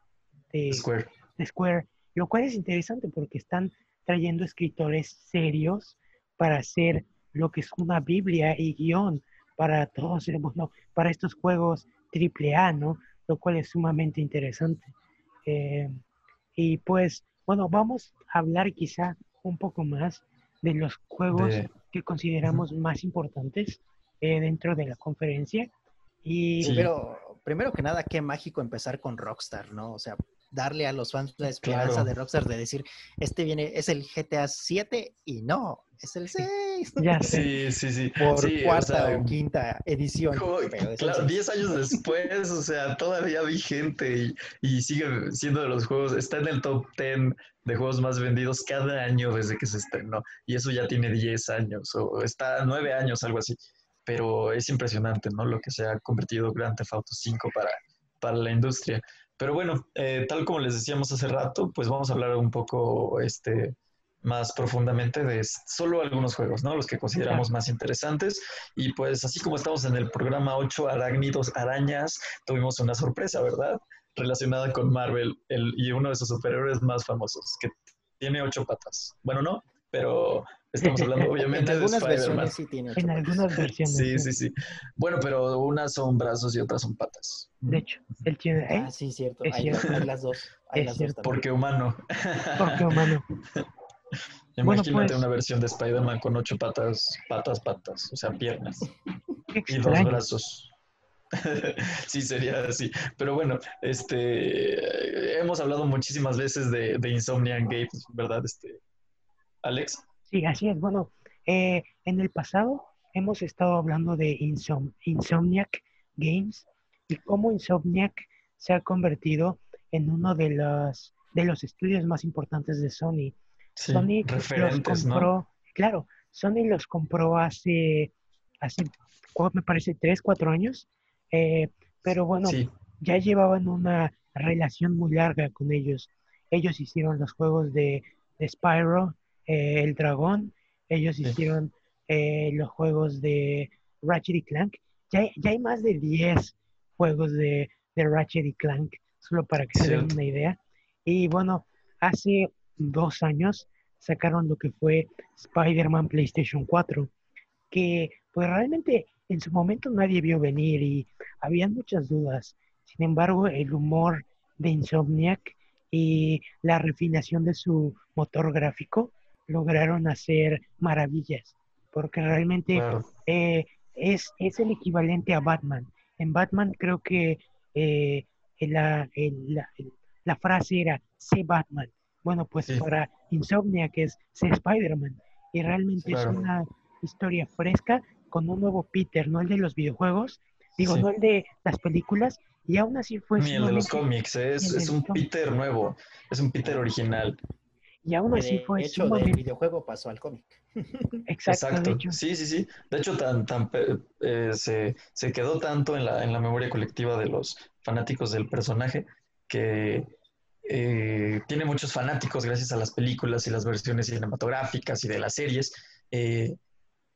Square. de Square, lo cual es interesante porque están trayendo escritores serios para hacer lo que es una Biblia y guion para todos, bueno, para estos juegos triple A, ¿no? Lo cual es sumamente interesante. Eh, y pues, bueno, vamos a hablar quizá un poco más de los juegos que consideramos más importantes eh, dentro de la conferencia. Y... Pero primero que nada, qué mágico empezar con Rockstar, ¿no? O sea, darle a los fans la esperanza de Rockstar de decir, este viene, es el GTA 7 y no, es el 6. Ya *laughs* Sí, sí, sí. Por cuarta o, quinta edición. claro, 10 años después, o sea, todavía vigente y, y sigue siendo de los juegos, está en el top 10 de juegos más vendidos cada año desde que se estrenó. Y eso ya tiene 10 años, o está 9 años, algo así. Pero es impresionante, ¿no? Lo que se ha convertido Grand Theft Auto 5 para, para la industria. Pero bueno, eh, tal como les decíamos hace rato, pues vamos a hablar un poco este, más profundamente de solo algunos juegos, ¿no? Los que consideramos más interesantes. Y pues así como estamos en el programa 8 Arácnidos Arañas, tuvimos una sorpresa, ¿verdad? Relacionada con Marvel el, y uno de sus superhéroes más famosos, que tiene ocho patas. Bueno, no, pero Estamos hablando *laughs* obviamente en algunas de versiones sí tiene En algunas versiones. Sí, sí, sí. Bueno, pero unas son brazos y otras son patas. De hecho, él tiene. ¿eh? Ah, sí, cierto. Hay, hay, las dos. Hay es las cierto. dos Porque humano. Porque humano. *laughs* Imagínate bueno, pues, una versión de Spider-Man con ocho patas, patas, patas, o sea, piernas. Y dos brazos. *laughs* sí, sería así. Pero bueno, este, hemos hablado muchísimas veces de, de Insomniac Games, ¿verdad, este, Alex? Sí, así es. Bueno, eh, en el pasado hemos estado hablando de Insom Insomniac Games y cómo Insomniac se ha convertido en uno de los, de los estudios más importantes de Sony. Sí, Sony los compró, claro, Sony los compró hace, hace me parece, tres, cuatro años, eh, pero bueno, Sí, ya llevaban una relación muy larga con ellos. Ellos hicieron los juegos de, de Spyro, eh, El Dragón, ellos hicieron eh, los juegos de Ratchet y Clank. Ya, hay- ya hay más de 10 juegos de, de Ratchet y Clank, solo para que se den una idea. Y bueno, hace dos años sacaron lo que fue Spider-Man PlayStation 4, que pues realmente en su momento nadie vio venir y habían muchas dudas. Sin embargo, el humor de Insomniac y la refinación de su motor gráfico lograron hacer maravillas, porque realmente eh, es, es el equivalente a Batman. En Batman creo que eh, la, la, frase era sé Batman. Bueno, pues Sí. para Insomniac es sé Spider-Man. Y realmente Claro. es una historia fresca con un nuevo Peter, no el de los videojuegos, digo, Sí. no el de las películas, y aún así fue Ni el de los cómics, ¿eh? es, un. Peter nuevo, es un Peter original. Y aún así De fue hecho, del sumamente videojuego pasó al cómic. *laughs* exacto, de Exacto, hecho. sí, sí, sí. De hecho, tan, tan, pe- eh, se, se quedó tanto en la, en la memoria colectiva de los fanáticos del personaje que eh, tiene muchos fanáticos gracias a las películas y las versiones cinematográficas y de las series. eh,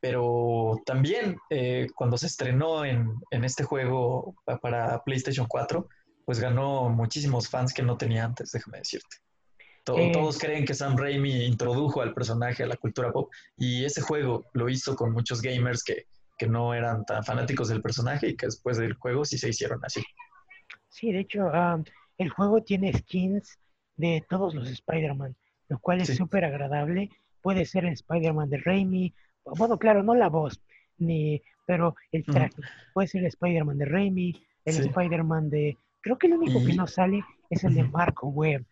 pero también eh, cuando se estrenó en, en este juego pa- para PlayStation 4, pues ganó muchísimos fans que no tenía antes, déjame decirte. Eh. Todos creen que Sam Raimi introdujo al personaje a la cultura pop y ese juego lo hizo con muchos gamers que, que no eran tan fanáticos del personaje y que después del juego sí se hicieron así. Sí, de hecho, el juego tiene skins de todos los Spider-Man, lo cual es Sí. súper agradable. Puede ser el Spider-Man de Raimi, bueno, claro, no la voz, ni, pero el traje. Puede ser el Spider-Man de Raimi, el Sí. Spider-Man de... Creo que el único que no sale es el de. Marco Webb,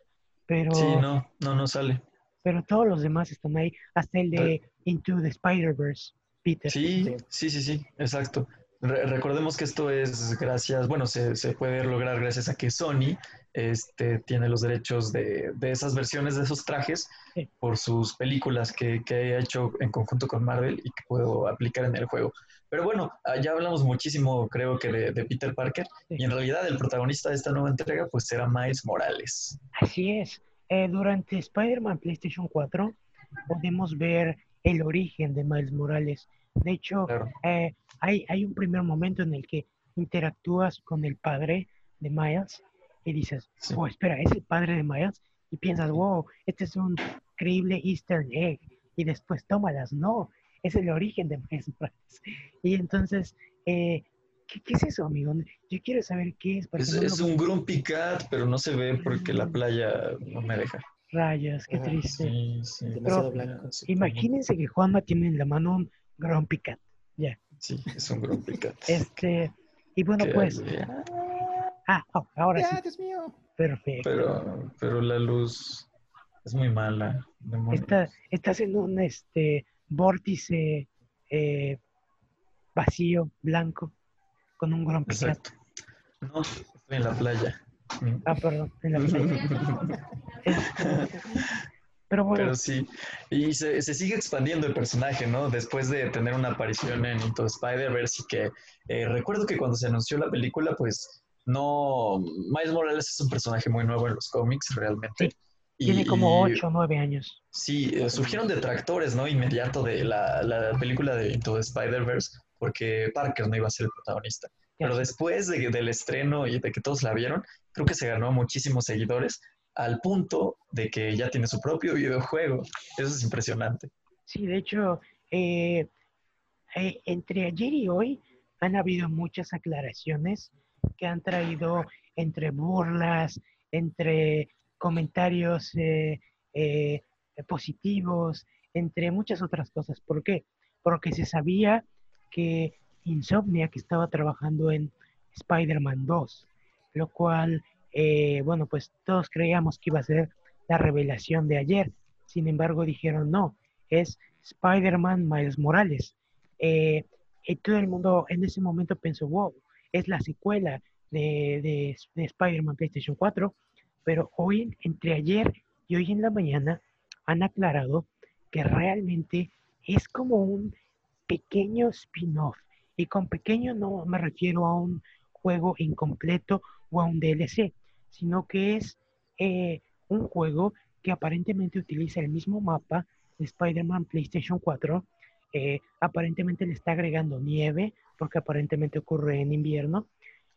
pero, Sí, no, no, no sale. pero todos los demás están ahí, hasta el de Into the Spider-Verse, Peter. Sí, Sí. sí, sí, sí, exacto. Re- recordemos que esto es gracias, bueno, se, se puede lograr gracias a que Sony este, tiene los derechos de, de esas versiones de esos trajes Sí. por sus películas que, que ha hecho en conjunto con Marvel y que puedo aplicar en el juego. Pero bueno, ah, ya hablamos muchísimo, creo que de, de Peter Parker, Sí. y en realidad el protagonista de esta nueva entrega pues será Miles Morales. Así es. Eh, durante Spider-Man PlayStation 4 podemos ver el origen de Miles Morales. De hecho, Claro. eh, hay, hay un primer momento en el que interactúas con el padre de Miles y dices, Sí. oh, espera, es el padre de Miles. Y piensas, wow, este es un creíble Easter egg. Y después tómalas, no, es el origen de Miles Morales. Y entonces, eh, ¿qué, qué es eso, amigo? Yo quiero saber qué es. Es, no lo es veo. un Grumpy Cat, pero no se ve porque la Mm. playa no me deja. Rayos, qué Ajá, triste. Sí, sí. Pero- blanco. Imagínense que Juanma tiene en la mano un Grumpy Cat. Ya. Sí, es un Grumpy Cat. *laughs* Este, y bueno, pues, ah, oh, ahora sí, ¡Ya, Dios mío! perfecto. Pero, pero la luz es muy mala. Está- estás en un este vórtice eh, vacío, blanco, con un Grumpy Cat. Exacto. No, estoy en la playa. Ah, perdón, en la playa. *laughs* Este, pero bueno, Pero sí, y se, se sigue expandiendo el personaje, ¿no? Después de tener una aparición en Into the Spider-Verse y que eh, recuerdo que cuando se anunció la película, pues no, Miles Morales es un personaje muy nuevo en los cómics, realmente. Y- tiene como y- 8 o 9 años. Sí, eh, surgieron detractores, ¿no? Inmediato de la, la película de Into the Spider-Verse, porque Parker no iba a ser el protagonista. Pero después de- del estreno y de que todos la vieron, creo que se ganó muchísimos seguidores al punto de que ya tiene su propio videojuego. Eso es impresionante. Sí, de hecho, eh, eh, entre ayer y hoy han habido muchas aclaraciones que han traído entre burlas, entre comentarios eh, positivos, entre muchas otras cosas. ¿Por qué? Porque se sabía que Insomnia, que estaba trabajando en Spider-Man 2, lo cual, eh, bueno, pues todos creíamos que iba a ser la revelación de ayer. Sin embargo, dijeron no, es Spider-Man Miles Morales. Eh, y todo el mundo en ese momento pensó, wow, es la secuela de, de, Spider-Man PlayStation 4, pero hoy, entre ayer y hoy en la mañana, han aclarado que realmente es como un pequeño spin-off. Y con pequeño no me refiero a un juego incompleto o a un DLC, sino que es eh, un juego que aparentemente utiliza el mismo mapa de Spider-Man PlayStation 4. Eh, aparentemente le está agregando nieve, porque aparentemente ocurre en invierno.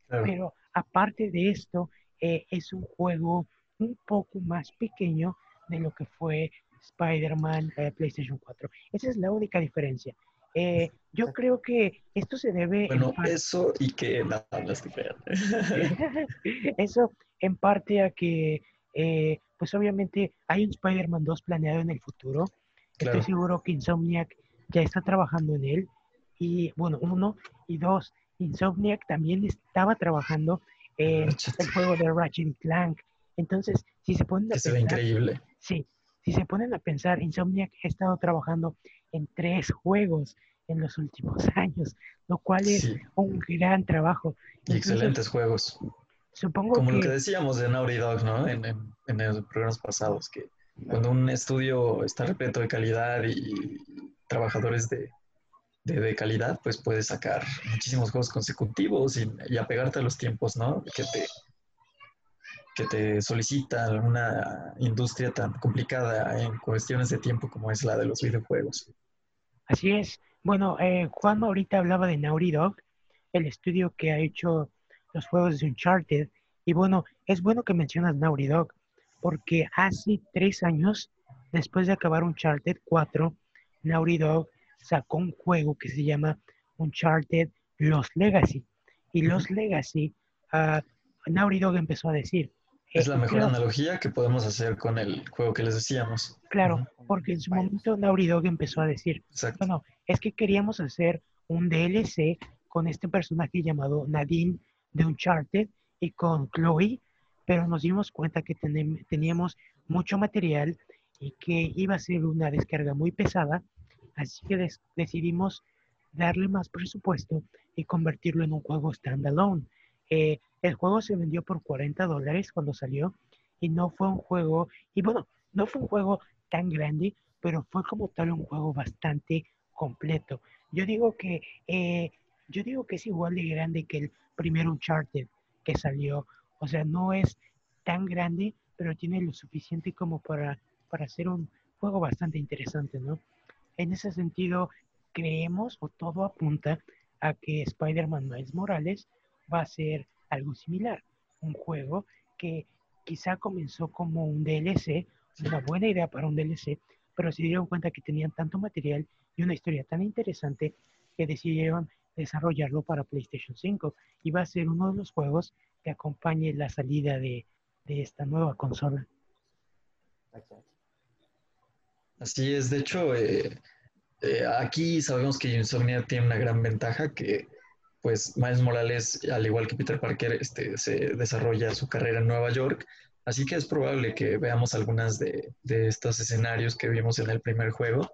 Pero aparte de esto, eh, es un juego un poco más pequeño de lo que fue Spider-Man PlayStation 4. Esa es la única diferencia. Eh, yo creo que esto se debe... Bueno, eso y que nada, no *laughs* Eso en parte a que, eh, pues obviamente hay un Spider-Man 2 planeado en el futuro. Estoy seguro que Insomniac ya está trabajando en él. Y bueno, uno. Y dos, Insomniac también estaba trabajando en el juego de Ratchet Clank. Entonces, si se ponen a pensar... increíble. Sí, si se ponen a pensar, Insomniac ha estado trabajando en tres juegos en los últimos *laughs* años, lo cual es un gran trabajo. excelentes juegos. Supongo Como lo que decíamos de Naughty Dog, ¿no? En, en, los programas pasados, que cuando un estudio está repleto de calidad y trabajadores de, de, calidad, pues puedes sacar muchísimos juegos consecutivos y, y, apegarte a los tiempos, ¿no? Que te, que te solicita una industria tan complicada en cuestiones de tiempo como es la de los videojuegos. Así es. Bueno, eh, Juan ahorita hablaba de Naughty Dog, el estudio que ha hecho los juegos de Uncharted. Y bueno, es bueno que mencionas Naughty Dog, porque hace tres años, después de acabar Uncharted 4, Naughty Dog sacó un juego que se llama Uncharted Los Legacy. Y Los Legacy, uh, Naughty Dog empezó a decir, es la mejor analogía que podemos hacer con el juego que les decíamos. Claro, porque en su momento Naughty Dog empezó a decir, bueno, es que queríamos hacer un DLC con este personaje llamado Nadine de Uncharted y con Chloe, pero nos dimos cuenta que teníamos mucho material y que iba a ser una descarga muy pesada, así que decidimos darle más presupuesto y convertirlo en un juego standalone. Eh, el juego se vendió por 40 dólares cuando salió y no fue un juego, y bueno, no fue un juego tan grande, pero fue como tal un juego bastante completo. Yo digo que, eh, yo digo que es igual de grande que el primer Uncharted que salió. O sea, no es tan grande, pero tiene lo suficiente como para, para hacer un juego bastante interesante, ¿no? En ese sentido, creemos o todo apunta a que Spider-Man Miles Morales va a ser algo similar. Un juego que quizá comenzó como un DLC, una buena idea para un DLC, pero se dieron cuenta que tenían tanto material y una historia tan interesante que decidieron desarrollarlo para PlayStation 5 y va a ser uno de los juegos que acompañe la salida de, esta nueva consola. Así es, de hecho, eh, eh, aquí sabemos que Insomnia tiene una gran ventaja que pues Miles Morales, al igual que Peter Parker, este, se desarrolla su carrera en Nueva York, así que es probable que veamos algunas de, estos escenarios que vimos en el primer juego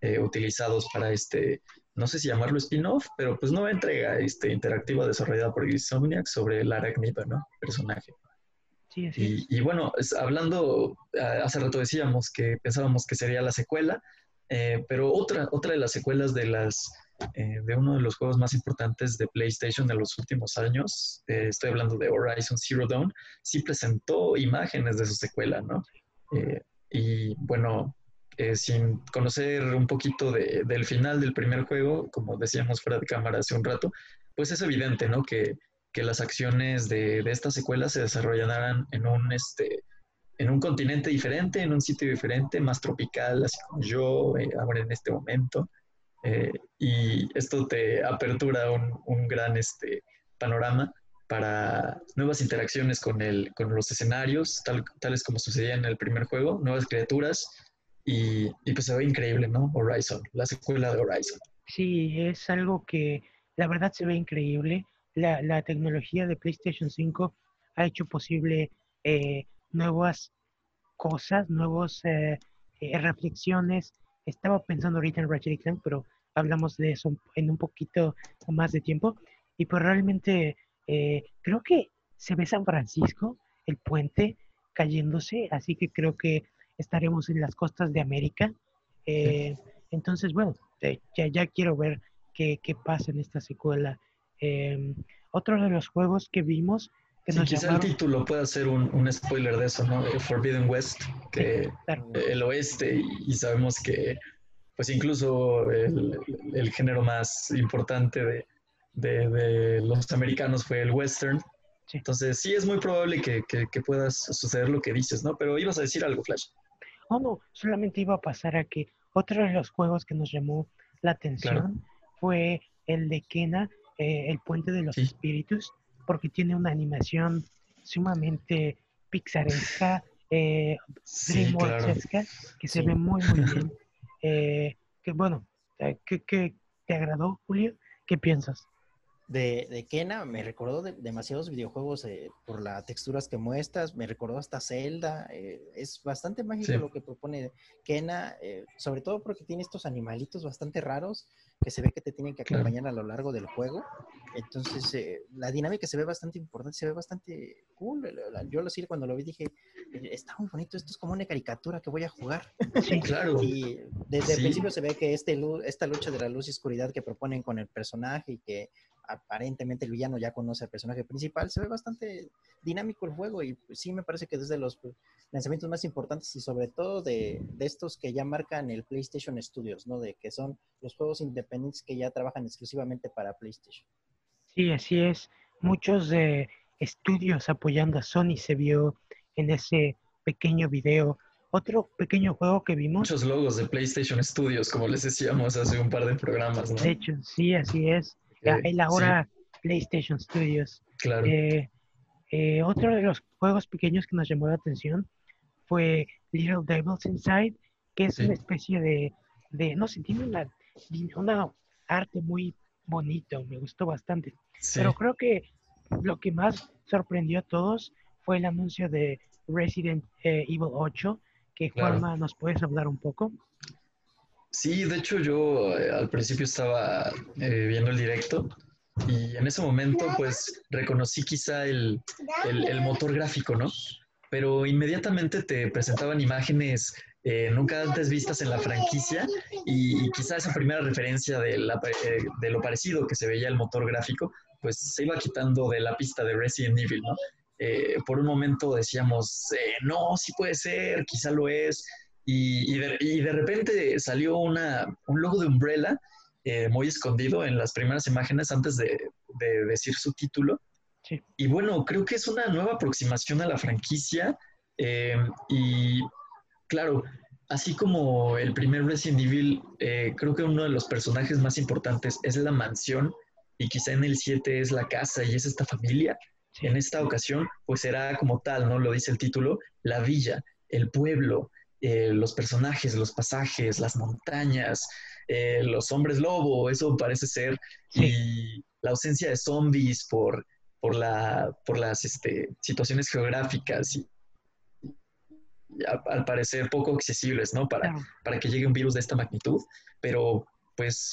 eh, utilizados para este, no sé si llamarlo spin-off, pero pues nueva entrega este, interactiva desarrollada por Insomniac sobre el arácnido, ¿no? Personaje. Sí, y, y, bueno, hablando, hace rato decíamos que pensábamos que sería la secuela, eh, pero otra, otra de las secuelas de las eh, de uno de los juegos más importantes de PlayStation de los últimos años, eh, estoy hablando de Horizon Zero Dawn, sí presentó imágenes de su secuela, ¿no? Eh, y bueno, sin conocer un poquito del final del primer juego, como decíamos fuera de cámara hace un rato, pues es evidente, ¿no? Que, que las acciones de, de, esta secuela se desarrollarán en un, este, en un continente diferente, en un sitio diferente, más tropical, así como yo ahora en este momento. Eh, y esto te apertura un, gran este, panorama para nuevas interacciones con, el, con los escenarios, tal, tales como sucedía en el primer juego, nuevas criaturas, y, y, pues se ve increíble, ¿no? Horizon, la secuela de Horizon. Sí, es algo que la verdad se ve increíble. la, la tecnología de PlayStation 5 ha hecho posible eh, nuevas cosas, nuevas eh, eh, reflexiones. Estaba pensando ahorita en Ratchet Clank, pero hablamos de eso en un poquito más de tiempo. Y pues realmente eh, creo que se ve San Francisco, el puente cayéndose, así que creo que estaremos en las costas de América. Eh, entonces, bueno, eh, ya, ya quiero ver qué, qué pasa en esta secuela. Eh, otro de los juegos que vimos que Sí, quizá llamaron... el título pueda ser un, un spoiler de eso, ¿no? De Forbidden West, que Claro. el oeste, y, sabemos que, pues incluso el, el género más importante de, de- de los americanos fue el western. Sí. Entonces, sí es muy probable que, que, que pueda suceder lo que dices, ¿no? Pero ibas a decir algo, Flash. Oh, no, solamente iba a pasar a que otro de los juegos que nos llamó la atención fue el de Kena, eh, el puente de los Sí. espíritus, porque tiene una animación sumamente pixaresca, eh, Sí, claro. Que se Sí. ve muy, muy bien. *laughs* Eh, que bueno, eh, ¿qué, qué te agradó, Julio? ¿Qué piensas? De, de Kena me recordó de- demasiados videojuegos eh, por las texturas que muestras, me recordó hasta Zelda, eh, es bastante mágico Sí. lo que propone Kena, eh, sobre todo porque tiene estos animalitos bastante raros que se ve que te tienen que Claro. acompañar a lo largo del juego, entonces eh, la dinámica se ve bastante importante, se ve bastante cool, la- yo lo sí cuando lo vi dije, "Eh, está muy bonito, esto es como una caricatura que voy a jugar. *laughs* Sí, Claro. Y desde el principio se ve que este esta lucha de la luz y oscuridad que proponen con el personaje y que aparentemente el villano ya conoce al personaje principal, se ve bastante dinámico el juego y pues, sí me parece que desde los lanzamientos más importantes y sobre todo de, de estos que ya marcan el PlayStation Studios, ¿no? De que son los juegos independientes que ya trabajan exclusivamente para PlayStation. Sí, así es. Muchos de estudios apoyando a Sony se vio en ese pequeño video. Otro pequeño juego que vimos, Muchos logos de PlayStation Studios, como les decíamos hace un par de programas, ¿no? de hecho, sí, así es. La- Eh, el ahora PlayStation Studios. sí, claro. Eh, eh, otro de los juegos pequeños que nos llamó la atención fue Little Devils Inside, que es Sí. una especie de, de, no sé, tiene una, una arte muy bonito, me gustó bastante. Sí. Pero creo que lo que más sorprendió a todos fue el anuncio de Resident eh, Evil 8, que Claro. Juanma, ¿nos puedes hablar un poco? Sí, de hecho yo eh, al principio estaba eh, viendo el directo y en ese momento pues reconocí quizá el, el- el motor gráfico, ¿no? Pero inmediatamente te presentaban imágenes eh, nunca antes vistas en la franquicia y, quizá esa primera referencia de, la- eh, lo parecido que se veía el motor gráfico pues se iba quitando de la pista de Resident Evil, ¿no? Eh, por un momento decíamos, no, sí puede ser, quizá lo es, y, de, y de repente salió una, un logo de Umbrella muy escondido en las primeras imágenes antes de decir su título. Sí. Y bueno, creo que es una nueva aproximación a la franquicia. eh, y claro, así como el primer Resident Evil, eh, creo que uno de los personajes más importantes es la mansión. Y quizá en el 7 es la casa y es esta familia. En esta ocasión, pues será como tal, ¿no? Lo dice el título, la villa, el pueblo, eh, los personajes, los pasajes, las montañas, eh, los hombres lobo, eso parece ser, Sí. y la ausencia de zombies por, por, la, por las este, situaciones geográficas y, y a- al parecer poco accesibles, ¿no? Para, Claro. para que llegue un virus de esta magnitud, pero pues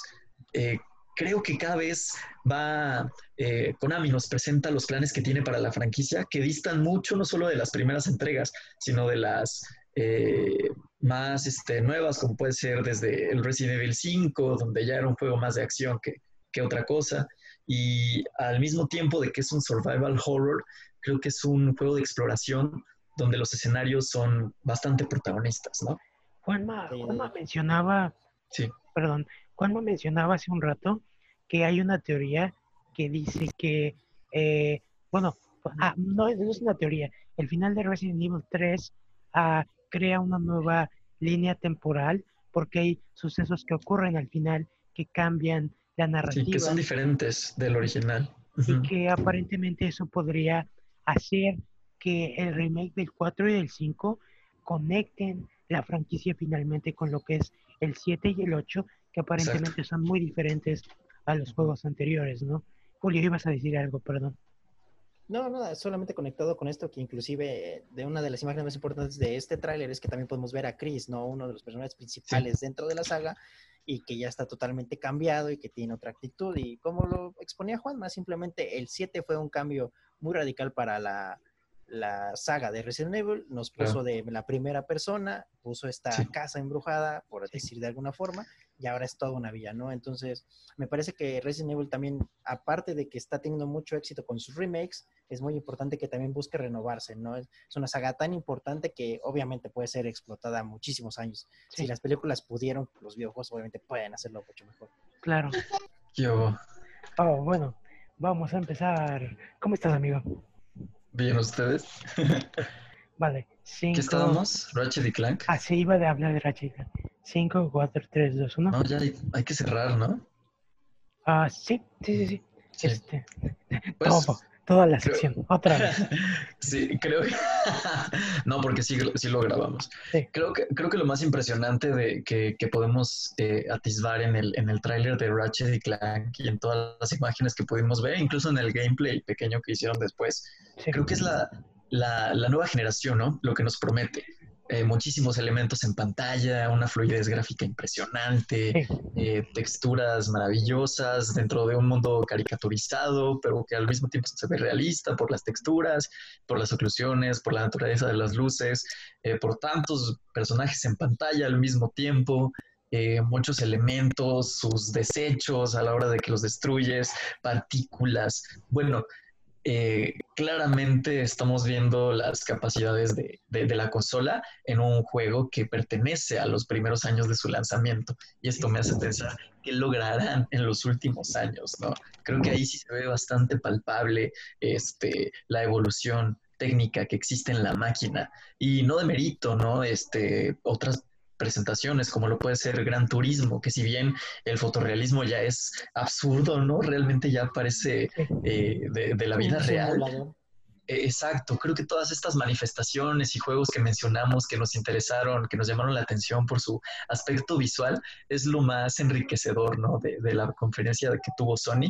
eh, creo que cada vez va, eh, Konami nos presenta los planes que tiene para la franquicia que distan mucho no solo de las primeras entregas, sino de las eh, más este, nuevas, como puede ser desde el Resident Evil 5, donde ya era un juego más de acción que, que otra cosa, y al mismo tiempo de que es un survival horror, creo que es un juego de exploración donde los escenarios son bastante protagonistas, ¿no? Juanma. Juanma mencionaba, Sí. perdón, Juanma mencionaba hace un rato que hay una teoría que dice que, eh, bueno, ah, no, es- no es una teoría, el final de Resident Evil 3 ah, crea una nueva línea temporal porque hay sucesos que ocurren al final que cambian la Sí, narrativa que son diferentes del original. y Ujú. que aparentemente eso podría hacer que el remake del 4 y del 5 conecten la franquicia finalmente con lo que es el 7 y el 8, que aparentemente son muy diferentes a los juegos anteriores, ¿no? Julio, ibas a decir algo, perdón. No, no, solamente conectado con esto, que inclusive eh, de una de las imágenes más importantes de este tráiler es que también podemos ver a Chris, ¿no? Uno de los personajes principales dentro de la saga y que ya está totalmente cambiado y que tiene otra actitud. Y como lo exponía Juan, más simplemente el 7 fue un cambio muy radical para la, la saga de Resident Evil, nos puso de la primera persona, puso esta casa embrujada, por decir de alguna forma, y ahora es toda una villa, ¿no? Entonces, me parece que Resident Evil también, aparte de que está teniendo mucho éxito con sus remakes, es muy importante que también busque renovarse, ¿no? Es una saga tan importante que obviamente puede ser explotada muchísimos años. Si las películas pudieron, los videojuegos obviamente pueden hacerlo mucho mejor. Claro. Yo. Oh, bueno, vamos a empezar. ¿Cómo estás, amigo? Bien, ¿ustedes? *laughs* vale. Cinco... ¿Qué estábamos? ¿Ratchet y Clank? Ah, sí, iba a hablar de Ratchet y Clank. 5, 4, 3, 2, 1. No, ya hay, que cerrar, ¿no? Ah, sí, sí, sí, sí. Este, *laughs* pues, todo, toda la sección, otra vez. *laughs* sí, creo que... *laughs* no, porque sí, sí lo grabamos. Creo, que, creo que lo más impresionante de que, que podemos eh, atisbar en el, en el tráiler de Ratchet y Clank y en todas las imágenes que pudimos ver, incluso en el gameplay pequeño que hicieron después, creo que es la, la, la nueva generación, ¿no? Lo que nos promete. Eh, muchísimos elementos en pantalla, una fluidez gráfica impresionante, eh, texturas maravillosas dentro de un mundo caricaturizado, pero que al mismo tiempo se ve realista por las texturas, por las oclusiones, por la naturaleza de las luces, eh, por tantos personajes en pantalla al mismo tiempo. muchos elementos, sus desechos a la hora de que los destruyes, partículas. Bueno, eh, claramente estamos viendo las capacidades de, la consola en un juego que pertenece a los primeros años de su lanzamiento. Y esto me hace pensar qué lograrán en los últimos años, ¿no? Creo que ahí sí se ve bastante palpable este, la evolución técnica que existe en la máquina. Y no de mérito, ¿no? Este, otras presentaciones, como lo puede ser Gran Turismo, que si bien el fotorrealismo ya es absurdo, ¿no? Realmente ya parece eh, de, la vida real. E, exacto, creo que todas estas manifestaciones y juegos que mencionamos que nos interesaron, que nos llamaron la atención por su aspecto visual, es lo más enriquecedor, ¿no? De, la conferencia que tuvo Sony.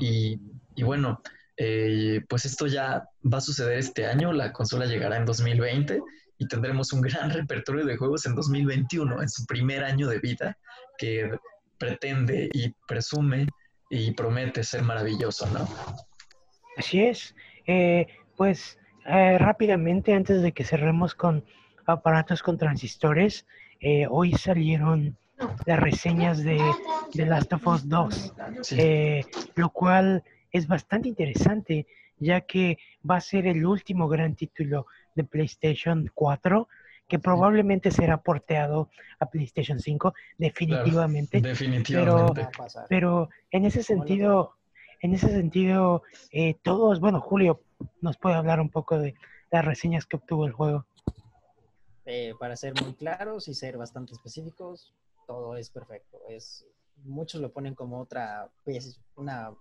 Y, bueno, eh, pues esto ya va a suceder este año, la consola llegará en 2020 y tendremos un gran *laughs* repertorio de juegos en 2021, en su primer año de vida, que pretende y presume y promete ser maravilloso, ¿no? Así es. Eh, pues eh, rápidamente, antes de que cerremos con aparatos con transistores, eh, hoy salieron las reseñas de The Last of Us 2, lo cual es bastante interesante, ya que va a ser el último gran título de PlayStation 4 que probablemente será porteado a PlayStation 5 definitivamente. definitivamente. Pero, en ese sentido, en ese sentido, eh, todos, bueno, Julio nos puede hablar un poco de las reseñas que obtuvo el juego. Eh, para ser muy claros y ser bastante específicos, todo es perfecto. Es muchos lo ponen como otra pues, una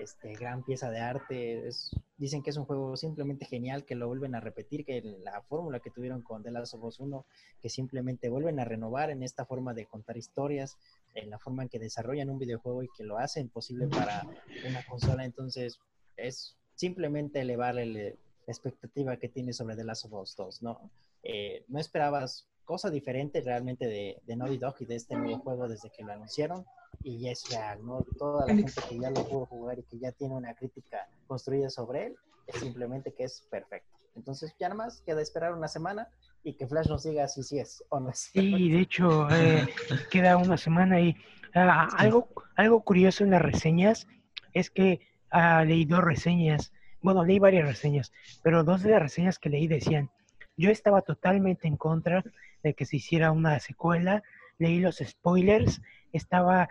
este, gran pieza de arte. dicen que es un juego simplemente genial, que lo vuelven a repetir, que la fórmula que tuvieron con The Last of Us 1, que simplemente vuelven a renovar en esta forma de contar historias, en la forma en que desarrollan un videojuego y que lo hacen posible para una consola. Entonces, es simplemente elevar la expectativa que tienes sobre The Last of Us 2, ¿no? Eh, no esperabas cosa diferente realmente de, de Naughty Dog y de este nuevo juego desde que lo anunciaron y es real, ¿no? Toda la gente que ya lo pudo jugar y que ya tiene una crítica construida sobre él, es simplemente que es perfecto. Entonces ya nada más queda esperar una semana y que Flash nos diga si sí es o no es. Sí, de hecho, *laughs* eh, queda una semana y ah, algo, algo curioso en las reseñas es que uh, leí dos reseñas, bueno, leí varias reseñas, pero dos de las reseñas que leí decían, yo estaba totalmente en contra de que se hiciera una secuela, leí los spoilers, estaba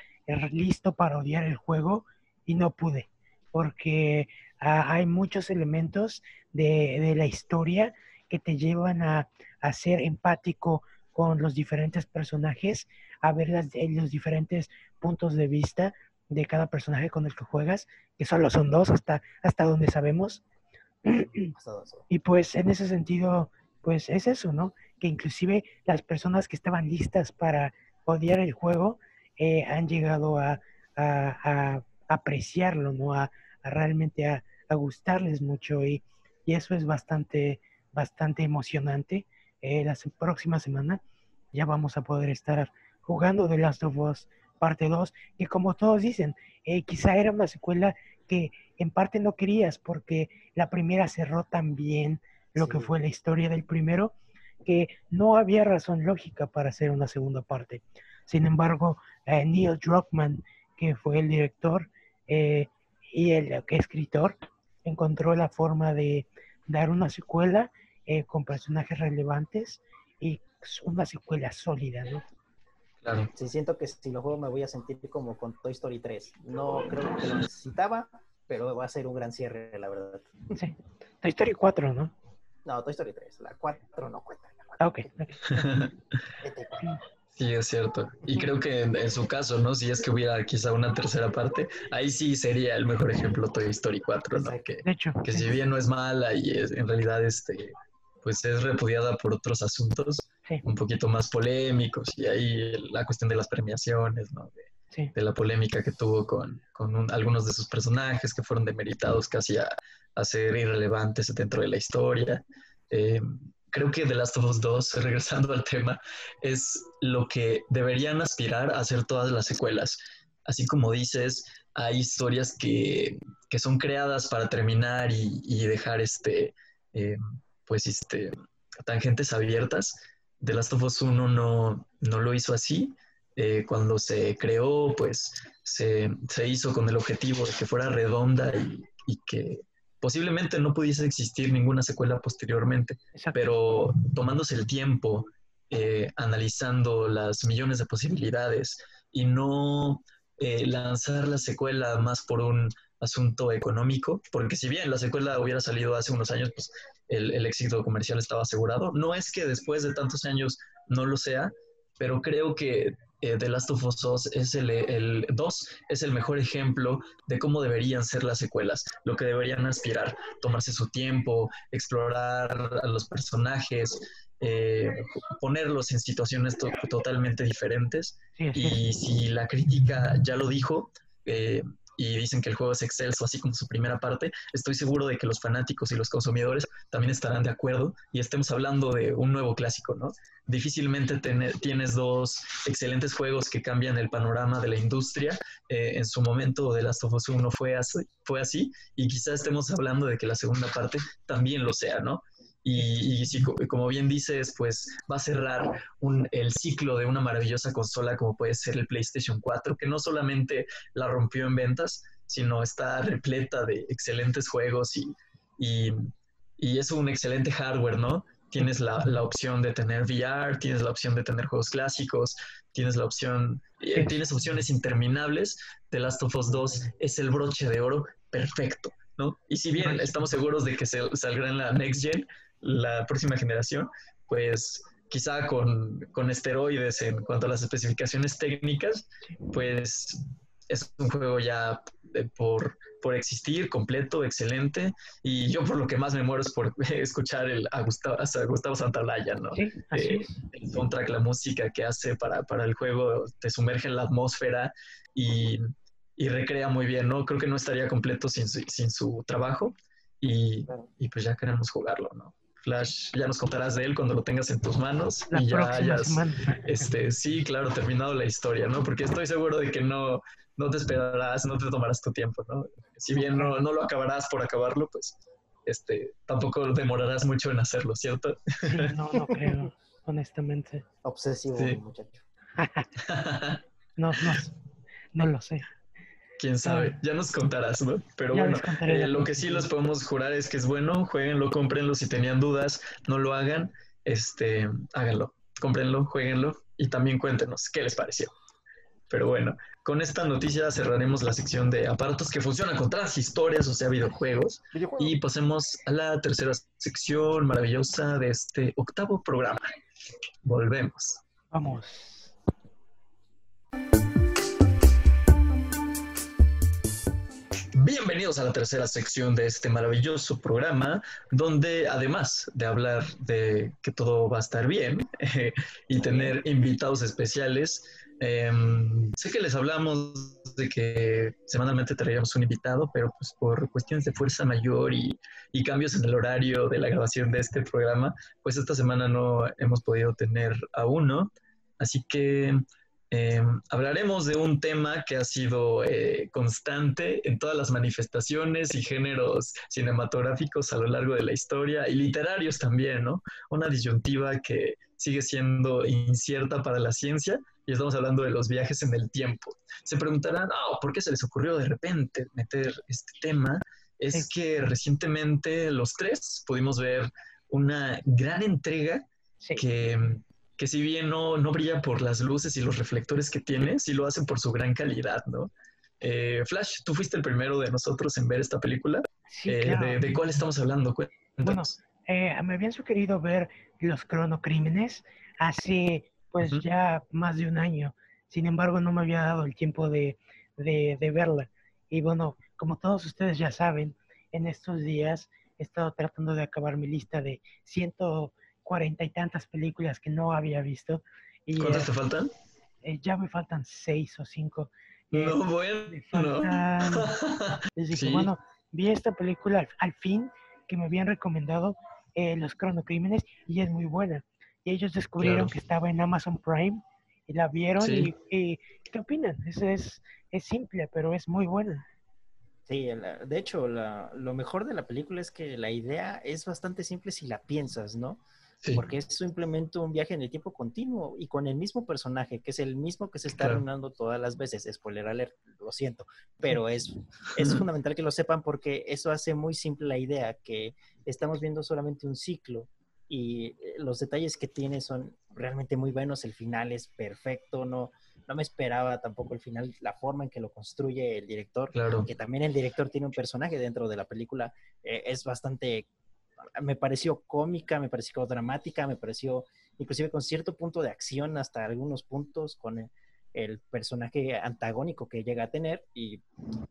listo para odiar el juego y no pude, porque ah, hay muchos elementos de, la historia que te llevan a, ser empático con los diferentes personajes, a ver los diferentes puntos de vista de cada personaje con el que juegas, que solo son dos hasta, hasta donde sabemos. *clears throat* y pues en ese sentido, pues es eso, ¿no? Que inclusive las personas que estaban listas para odiar el juego, eh, han llegado a, apreciarlo, ¿no? A, realmente a, gustarles mucho y, y, eso es bastante, bastante emocionante. Eh, la próxima semana ya vamos a poder estar jugando The Last of Us parte 2, que como todos dicen, eh, quizá era una secuela que en parte no querías porque la primera cerró tan bien lo que fue la historia del primero, que no había razón lógica para hacer una segunda parte. Sin embargo, eh, Neil Druckmann, que fue el director eh, y el escritor, encontró la forma de dar una secuela con personajes relevantes y una secuela sólida, ¿no? Claro. Sí, siento que si lo juego me voy a sentir como con Toy Story 3. No creo que lo necesitaba, pero va a ser un gran cierre, la verdad. Sí. Toy Story 4, ¿no? No, Toy Story 3. La 4 no cuenta. Ah, ok. *laughs* Sí, es cierto. Y creo que en, su caso, ¿no? Si es que hubiera quizá una tercera parte, ahí sí sería el mejor ejemplo Toy Story 4, ¿no? Que, de hecho, que si bien no es mala y es, en realidad este, pues es repudiada por otros asuntos, un poquito más polémicos y ahí la cuestión de las premiaciones, ¿no? De, la polémica que tuvo con, algunos de sus personajes que fueron demeritados casi a, ser irrelevantes dentro de la historia. Eh, creo que The Last of Us 2, *laughs* regresando al tema, es lo que deberían aspirar a hacer todas las secuelas. Así como dices, hay historias que, son creadas para terminar y, dejar este, eh, pues este, tangentes abiertas The Last of Us 1 no, no lo hizo así. Eh, cuando se creó, pues se, hizo con el objetivo de que fuera redonda y, que posiblemente no pudiese existir ninguna secuela posteriormente. Pero tomándose el tiempo, eh, analizando las millones de posibilidades y no eh, lanzar la secuela más por un asunto económico, porque si bien la secuela hubiera salido hace unos años, pues el, éxito comercial estaba asegurado. No es que después de tantos años no lo sea, pero creo que eh, The Last of Us 2 es el, el 2 es el mejor ejemplo de cómo deberían ser las secuelas, lo que deberían aspirar, tomarse su tiempo, explorar a los personajes, eh, ponerlos en situaciones totalmente diferentes. y si la crítica ya lo dijo, eh, y dicen que el juego es excelso, así como su primera parte, estoy seguro de que los fanáticos y los consumidores también estarán de acuerdo y estemos hablando de un nuevo clásico, ¿no? Difícilmente tienes dos excelentes juegos que cambian el panorama de la industria. Eh, en su momento The Last of Us 1 fue así, fue así y quizás estemos hablando de que la segunda parte también lo sea, ¿no? Y, y como bien dices, pues va a cerrar el ciclo de una maravillosa consola como puede ser el PlayStation 4, que no solamente la rompió en ventas, sino está repleta de excelentes juegos y, y, es un excelente hardware, ¿no? Tienes la, la, opción de tener VR, tienes la opción de tener juegos clásicos, tienes la opción, eh, tienes opciones interminables. The Last of Us 2 es el broche de oro perfecto, ¿no? Y si bien estamos seguros de que se, saldrá en la Next Gen, la próxima generación, pues quizá con, esteroides en cuanto a las especificaciones técnicas, pues es un juego ya por, por existir, completo, excelente. Y yo por lo que más me muero es por *laughs* escuchar el, a, Gustavo, a Gustavo Santaolalla, ¿no? Sí, eh, el soundtrack, la música que hace para, el juego, te sumerge en la atmósfera y, recrea muy bien, ¿no? Creo que no estaría completo sin su, sin su trabajo y, y pues ya queremos jugarlo, ¿no? Flash, ya nos contarás de él cuando lo tengas en tus manos y ya hayas, este, sí, claro, terminado la historia, ¿no? Porque estoy seguro de que no, no te esperarás, no te tomarás tu tiempo, ¿no? Si bien no, no lo acabarás por acabarlo, pues este, tampoco demorarás mucho en hacerlo, ¿cierto? Sí, no, no creo, honestamente. Obsesivo, muchacho. *laughs* no, no, no lo sé quién sabe, ya nos contarás, ¿no? Pero bueno, eh, lo que sí les podemos jurar es que es bueno, jueguenlo, cómprenlo, si tenían dudas, no lo hagan, este, háganlo, cómprenlo, jueguenlo y también cuéntenos qué les pareció. Pero bueno, con esta noticia cerraremos la sección de aparatos que funcionan con historias, o sea, videojuegos, y pasemos a la tercera sección maravillosa de este octavo programa. Volvemos. Vamos. Bienvenidos a la tercera sección de este maravilloso programa, donde además de hablar de que todo va a estar bien *laughs* y tener invitados especiales, Em, sé que les hablamos de que semanalmente traíamos un invitado, pero pues por cuestiones de fuerza mayor y, y, cambios en el horario de la grabación de este programa, pues esta semana no hemos podido tener a uno. Así que eh, hablaremos de un tema que ha sido eh, constante en todas las manifestaciones y géneros cinematográficos a lo largo de la historia y literarios también, ¿no? Una disyuntiva que sigue siendo incierta para la ciencia y estamos hablando de los viajes en el tiempo. Se preguntarán, oh, ¿por qué se les ocurrió de repente meter este tema? Es que recientemente los tres pudimos ver una gran entrega que que si bien no, no brilla por las luces y los reflectores que tiene, sí lo hacen por su gran calidad, ¿no? Eh, Flash, tú fuiste el primero de nosotros en ver esta película. Sí, eh, de, cuál estamos hablando? Bueno, eh, me habían sugerido ver Los Cronocrímenes hace pues ya más de un año. Sin embargo, no me había dado el tiempo de, de, de verla. Y bueno, como todos ustedes ya saben, en estos días he estado tratando de acabar mi lista de ciento cuarenta y tantas películas que no había visto. Y, ¿Cuántas te faltan? Eh, ya me faltan seis o cinco. no, bueno. *laughs* Les bueno, vi esta película al, fin que me habían recomendado eh, Los Cronocrímenes y es muy buena. Y ellos descubrieron que estaba en Amazon Prime y la vieron y, ¿qué opinan? Es, es, es simple, pero es muy buena. Sí, de hecho, lo mejor de la película es que la idea es bastante simple si la piensas, ¿no? Porque es simplemente un viaje en el tiempo continuo y con el mismo personaje, que es el mismo que se está claro. todas las veces. Spoiler alert, lo siento, pero es, es fundamental que lo sepan porque eso hace muy simple la idea que estamos viendo solamente un ciclo y eh, los detalles que tiene son realmente muy buenos. El final es perfecto, no, no me esperaba tampoco el final, la forma en que lo construye el director, claro. que también el director tiene un personaje dentro de la película, eh, es bastante me pareció cómica, me pareció dramática, me pareció inclusive con cierto punto de acción hasta algunos puntos con el, personaje antagónico que llega a tener y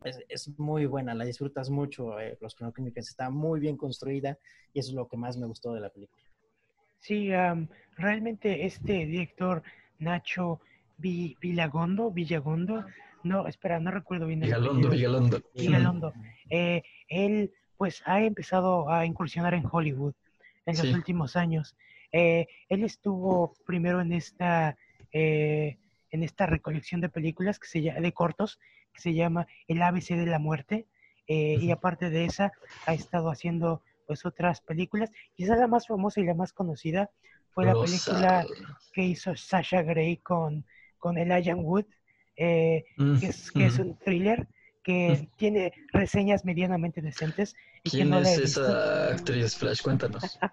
es, muy buena, la disfrutas mucho, eh, los cronocrímenes está muy bien construida y eso es lo que más me gustó de la película. Sí, realmente este director Nacho Villagondo, Villagondo, no, espera, no recuerdo bien. Vigalondo, Vigalondo. Vigalondo. Eh, él pues ha empezado a incursionar en Hollywood en los últimos años. Eh, él estuvo primero en esta, eh, en esta recolección de películas que se llama, de cortos que se llama El ABC de la muerte eh, y aparte de esa ha estado haciendo pues otras películas. Quizás la más famosa y la más conocida fue la película que hizo Sasha Grey con, con Elijah Wood, que, es, que es un thriller que *laughs* tiene reseñas medianamente decentes. Y ¿Quién que es esa actriz, Flash? Cuéntanos. *laughs*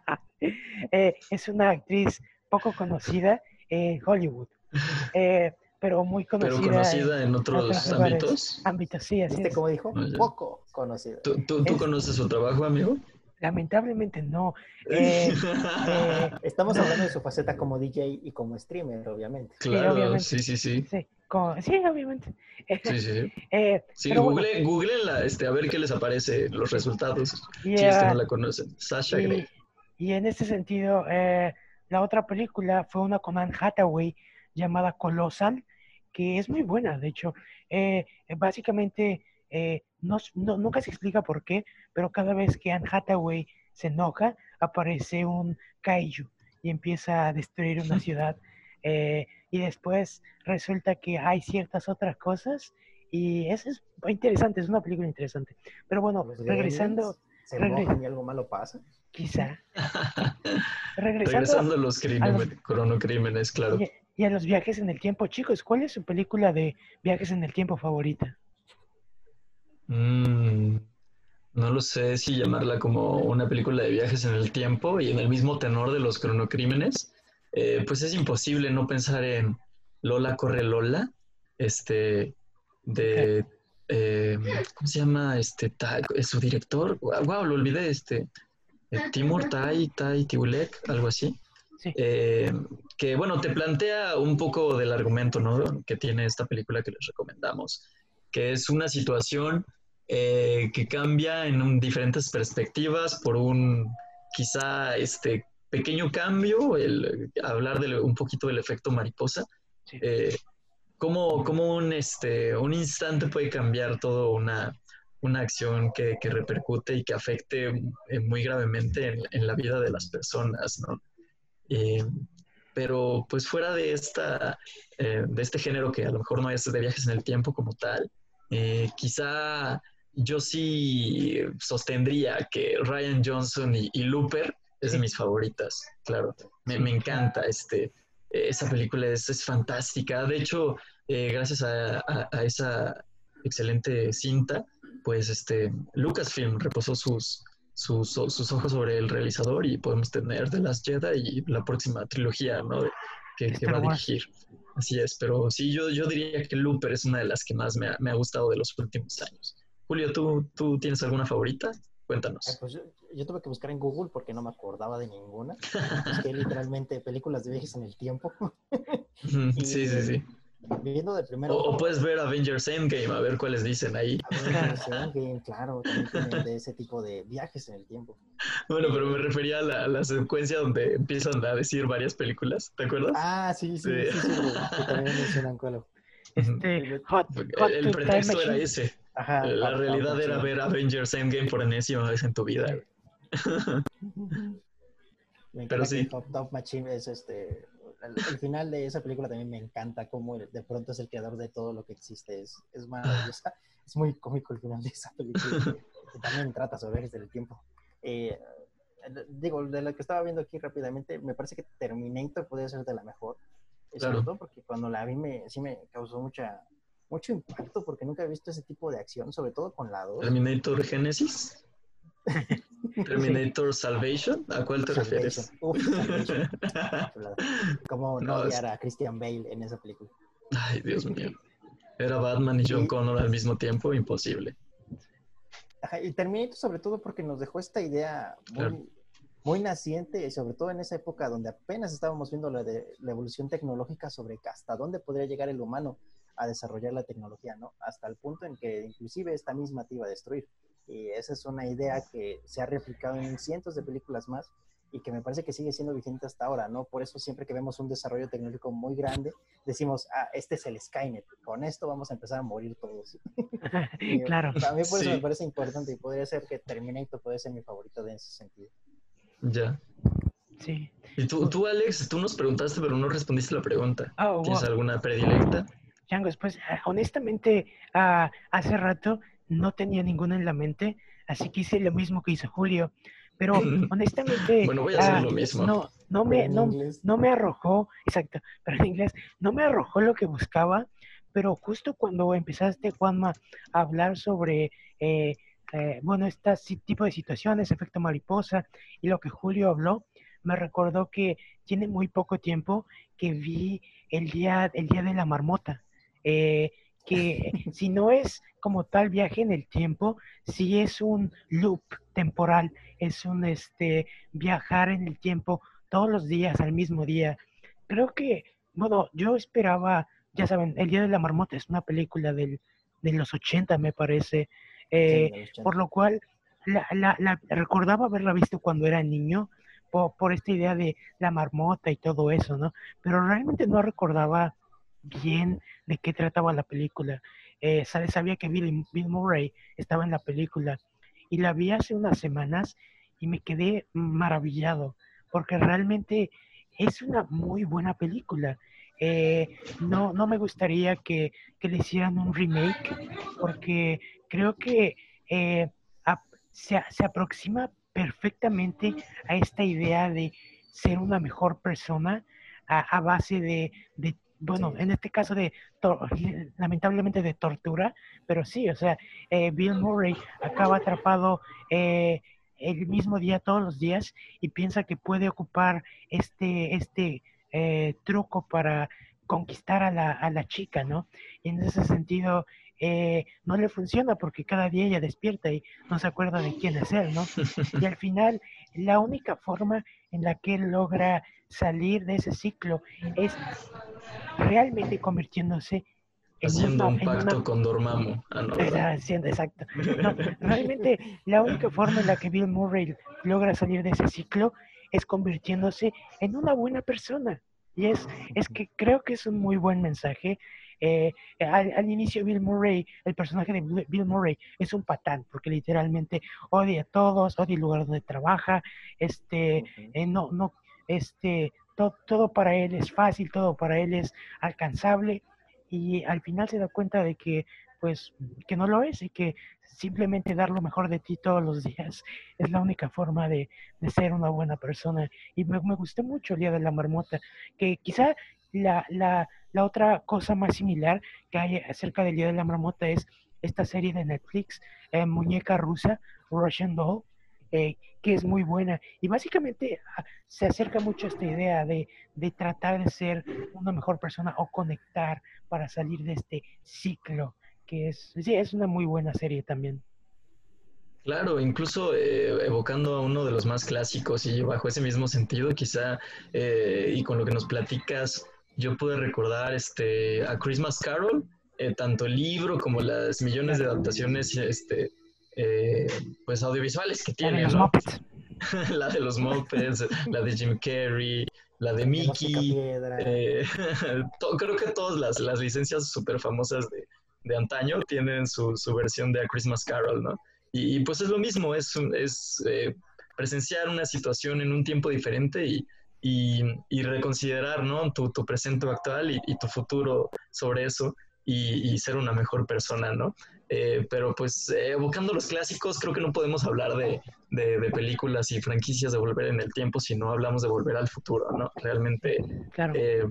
Eh, es una actriz poco conocida en Hollywood, eh, pero muy conocida. *laughs* ¿Pero conocida en, otros ámbitos? Ámbitos, sí, así es. como dijo? Poco conocida. ¿Tú, tú, conoces su trabajo, amigo? Lamentablemente no. Eh, Estamos hablando de su faceta como DJ y como streamer, obviamente. Claro, sí, sí, sí. sí sí, obviamente. Sí, sí. *laughs* Eh, sí, google, google este, a ver qué les aparece los resultados. si es que no la conocen. Sasha y, Grey. Y en este sentido, eh, la otra película fue una con Anne Hathaway llamada Colossal, que es muy buena, de hecho. Eh, básicamente, no, nunca se explica por qué, pero cada vez que Anne Hathaway se enoja, aparece un kaiju y empieza a destruir una *laughs* ciudad. Eh, y después resulta que hay ciertas otras cosas y eso es interesante, es una película interesante. Pero bueno, regresando... ¿Se y algo malo pasa? Quizá. *laughs* regresando, a los, cronocrímenes, claro. Y, a los viajes en el tiempo. Chicos, ¿cuál es su película de viajes en el tiempo favorita? Mm, no lo sé si llamarla como una película de viajes en el tiempo y en el mismo tenor de los cronocrímenes. Eh, pues es imposible no pensar en Lola corre Lola, este, de, eh, ¿cómo se llama? Este, es su director, wow, lo olvidé, este, eh, Timur Tai, Tai Tiulek, algo así. que bueno, te plantea un poco del argumento ¿no? que tiene esta película que les recomendamos, que es una situación que cambia en diferentes perspectivas por un quizá este pequeño cambio, el hablar de, un poquito del efecto mariposa. Eh, cómo, cómo un, este, un instante puede cambiar todo una, una acción que, que, repercute y que afecte eh, muy gravemente en, en, la vida de las personas, ¿no? Eh, pero pues fuera de, esta, eh, de este género que a lo mejor no es de viajes en el tiempo como tal, quizá yo sí sostendría que Ryan Johnson y, Looper es de mis favoritas, claro. Me, me encanta este, esa película, es, es fantástica. De hecho, eh, gracias a, a, a, esa excelente cinta, pues este, Lucasfilm reposó sus, sus, sus, ojos sobre el realizador y podemos tener The Last Jedi y la próxima trilogía, ¿no? Que, que va a dirigir. Así es, pero sí, yo, yo diría que Looper es una de las que más me ha, me ha gustado de los últimos años. Julio, ¿tú, ¿tú tienes alguna favorita? Cuéntanos. Ay, pues yo, yo, tuve que buscar en Google porque no me acordaba de ninguna. Busqué literalmente películas de viajes en el tiempo. *laughs* y, sí, sí, sí. Viendo de primero. O, o, puedes ver Avengers Endgame, a ver cuáles dicen ahí. Avengers Endgame, claro, también de ese tipo de viajes en el tiempo. Bueno, pero me refería a la, la, secuencia donde empiezan a decir varias películas, ¿te acuerdas? Ah, sí, sí, sí, sí, sí que también mencionan cuál. Este, hot, hot el, pretexto era ese. Ajá, la hot, realidad hot, era ver Avengers Endgame por enésima vez en tu vida. Me Pero encanta sí. que Hot Top Machine es este. El, el, final de esa película también me encanta cómo de pronto es el creador de todo lo que existe. Es, es maravillosa. Es muy cómico el final de esa película. que también trata sobre viajes del tiempo. Eh, digo, de lo que estaba viendo aquí rápidamente, me parece que Terminator podría ser de la mejor. Claro. Sobre todo porque cuando la vi me, sí me causó mucha, mucho impacto porque nunca he visto ese tipo de acción, sobre todo con la 2. Terminator Genesis. *laughs* Terminator sí. Salvation, ¿a cuál te Salvation. refieres? Uf. *laughs* Como no, odiar es... a Christian Bale en esa película. Ay, Dios *laughs* mío. Era Batman y John sí. Connor al mismo tiempo, imposible. Ajá, y Terminator sobre todo porque nos dejó esta idea muy, claro. muy naciente, y sobre todo en esa época donde apenas estábamos viendo la, de, la evolución tecnológica sobre hasta dónde podría llegar el humano a desarrollar la tecnología, ¿no? Hasta el punto en que inclusive esta misma te iba a destruir. Y esa es una idea que se ha replicado en cientos de películas más y que me parece que sigue siendo vigente hasta ahora, ¿no? Por eso siempre que vemos un desarrollo tecnológico muy grande, decimos, ah, este es el Skynet, con esto vamos a empezar a morir todos. *laughs* y, claro. A mí por eso sí. me parece importante y podría ser que Terminator puede ser mi favorito de ese sentido. Ya. Sí. Y tú, tú, Alex, tú nos preguntaste, pero no respondiste la pregunta. Oh, ¿Tienes wow. alguna predilecta? Changos, pues honestamente, uh, hace rato no tenía ninguna en la mente, así que hice lo mismo que hizo Julio. Pero *laughs* honestamente, bueno, voy a hacer uh, lo mismo. No, no me, no, no, me arrojó, exacto, pero en inglés, no me arrojó lo que buscaba, pero justo cuando empezaste, Juanma, a hablar sobre, eh, eh, bueno, este tipo de situaciones, efecto mariposa, y lo que Julio habló, me recordó que tiene muy poco tiempo que vi el día, el día de la marmota. Eh, que si no es como tal viaje en el tiempo, sí es un loop temporal, es un este viajar en el tiempo todos los días al mismo día. Creo que, bueno, yo esperaba, ya saben, El Día de la Marmota es una película del, de los 80, me parece, eh, sí, 80. por lo cual la, la, la, recordaba haberla visto cuando era niño, por, por esta idea de la marmota y todo eso, ¿no? Pero realmente no recordaba bien de qué trataba la película. Eh, sabía que Bill, Bill, Murray estaba en la película y la vi hace unas semanas y me quedé maravillado porque realmente es una muy buena película. Eh, no, no me gustaría que, que, le hicieran un remake porque creo que eh, se, se aproxima perfectamente a esta idea de ser una mejor persona a, a base de, de bueno, sí. en este caso de, *laughs* lamentablemente de tortura, pero sí, o sea, eh, Bill Murray acaba atrapado eh, el mismo día todos los días y piensa que puede ocupar este, este eh, truco para conquistar a la, a la, chica, ¿no? Y en ese sentido eh, no le funciona porque cada día ella despierta y no se acuerda de quién es él, ¿no? Y al *laughs* final, la única forma en la que él logra salir de ese ciclo es realmente convirtiéndose en haciendo una, un pacto una... con Dormammu. Ah, no, haciendo, exacto. No, *laughs* realmente la única forma en la que Bill Murray logra salir de ese ciclo es convirtiéndose en una buena persona. Y es, es que creo que es un muy buen mensaje. Eh, al, al, inicio Bill Murray, el personaje de Bill Murray es un patán, porque literalmente odia a todos, odia el lugar donde trabaja, este, eh, no, no, este, todo, todo para él es fácil, todo para él es alcanzable, y al final se da cuenta de que pues que no lo es y que simplemente dar lo mejor de ti todos los días *laughs* es la única forma de, de ser una buena persona. Y me, me, gustó mucho el Día de la Marmota, que quizá la, la, la, otra cosa más similar que hay acerca del Día de la Marmota es esta serie de Netflix, eh, Muñeca Rusa, Russian Doll, eh, que es muy buena. Y básicamente ah, se acerca mucho a esta idea de, de, tratar de ser una mejor persona o conectar para salir de este ciclo, que es, sí, es una muy buena serie también. Claro, incluso eh, evocando a uno de los más clásicos y bajo ese mismo sentido, quizá, eh, y con lo que nos platicas, yo pude recordar este, a Christmas Carol, eh, tanto el libro como las millones de adaptaciones este, eh, pues audiovisuales que tiene. La de los ¿no? Muppets. *laughs* la de los Muppets, la de Jim Carrey, la de Mickey. Eh, *laughs* creo que todas las, las licencias súper famosas de, de, antaño tienen su, su, versión de A Christmas Carol, ¿no? Y, y pues es lo mismo, es, es eh, presenciar una situación en un tiempo diferente y, y, y reconsiderar, ¿no? Tu, tu presente actual y, y, tu futuro sobre eso y, ser una mejor persona, ¿no? Eh, pero pues eh, evocando los clásicos, creo que no podemos hablar de, de, de, películas y franquicias de volver en el tiempo si no hablamos de volver al futuro, ¿no? Realmente, claro. eh,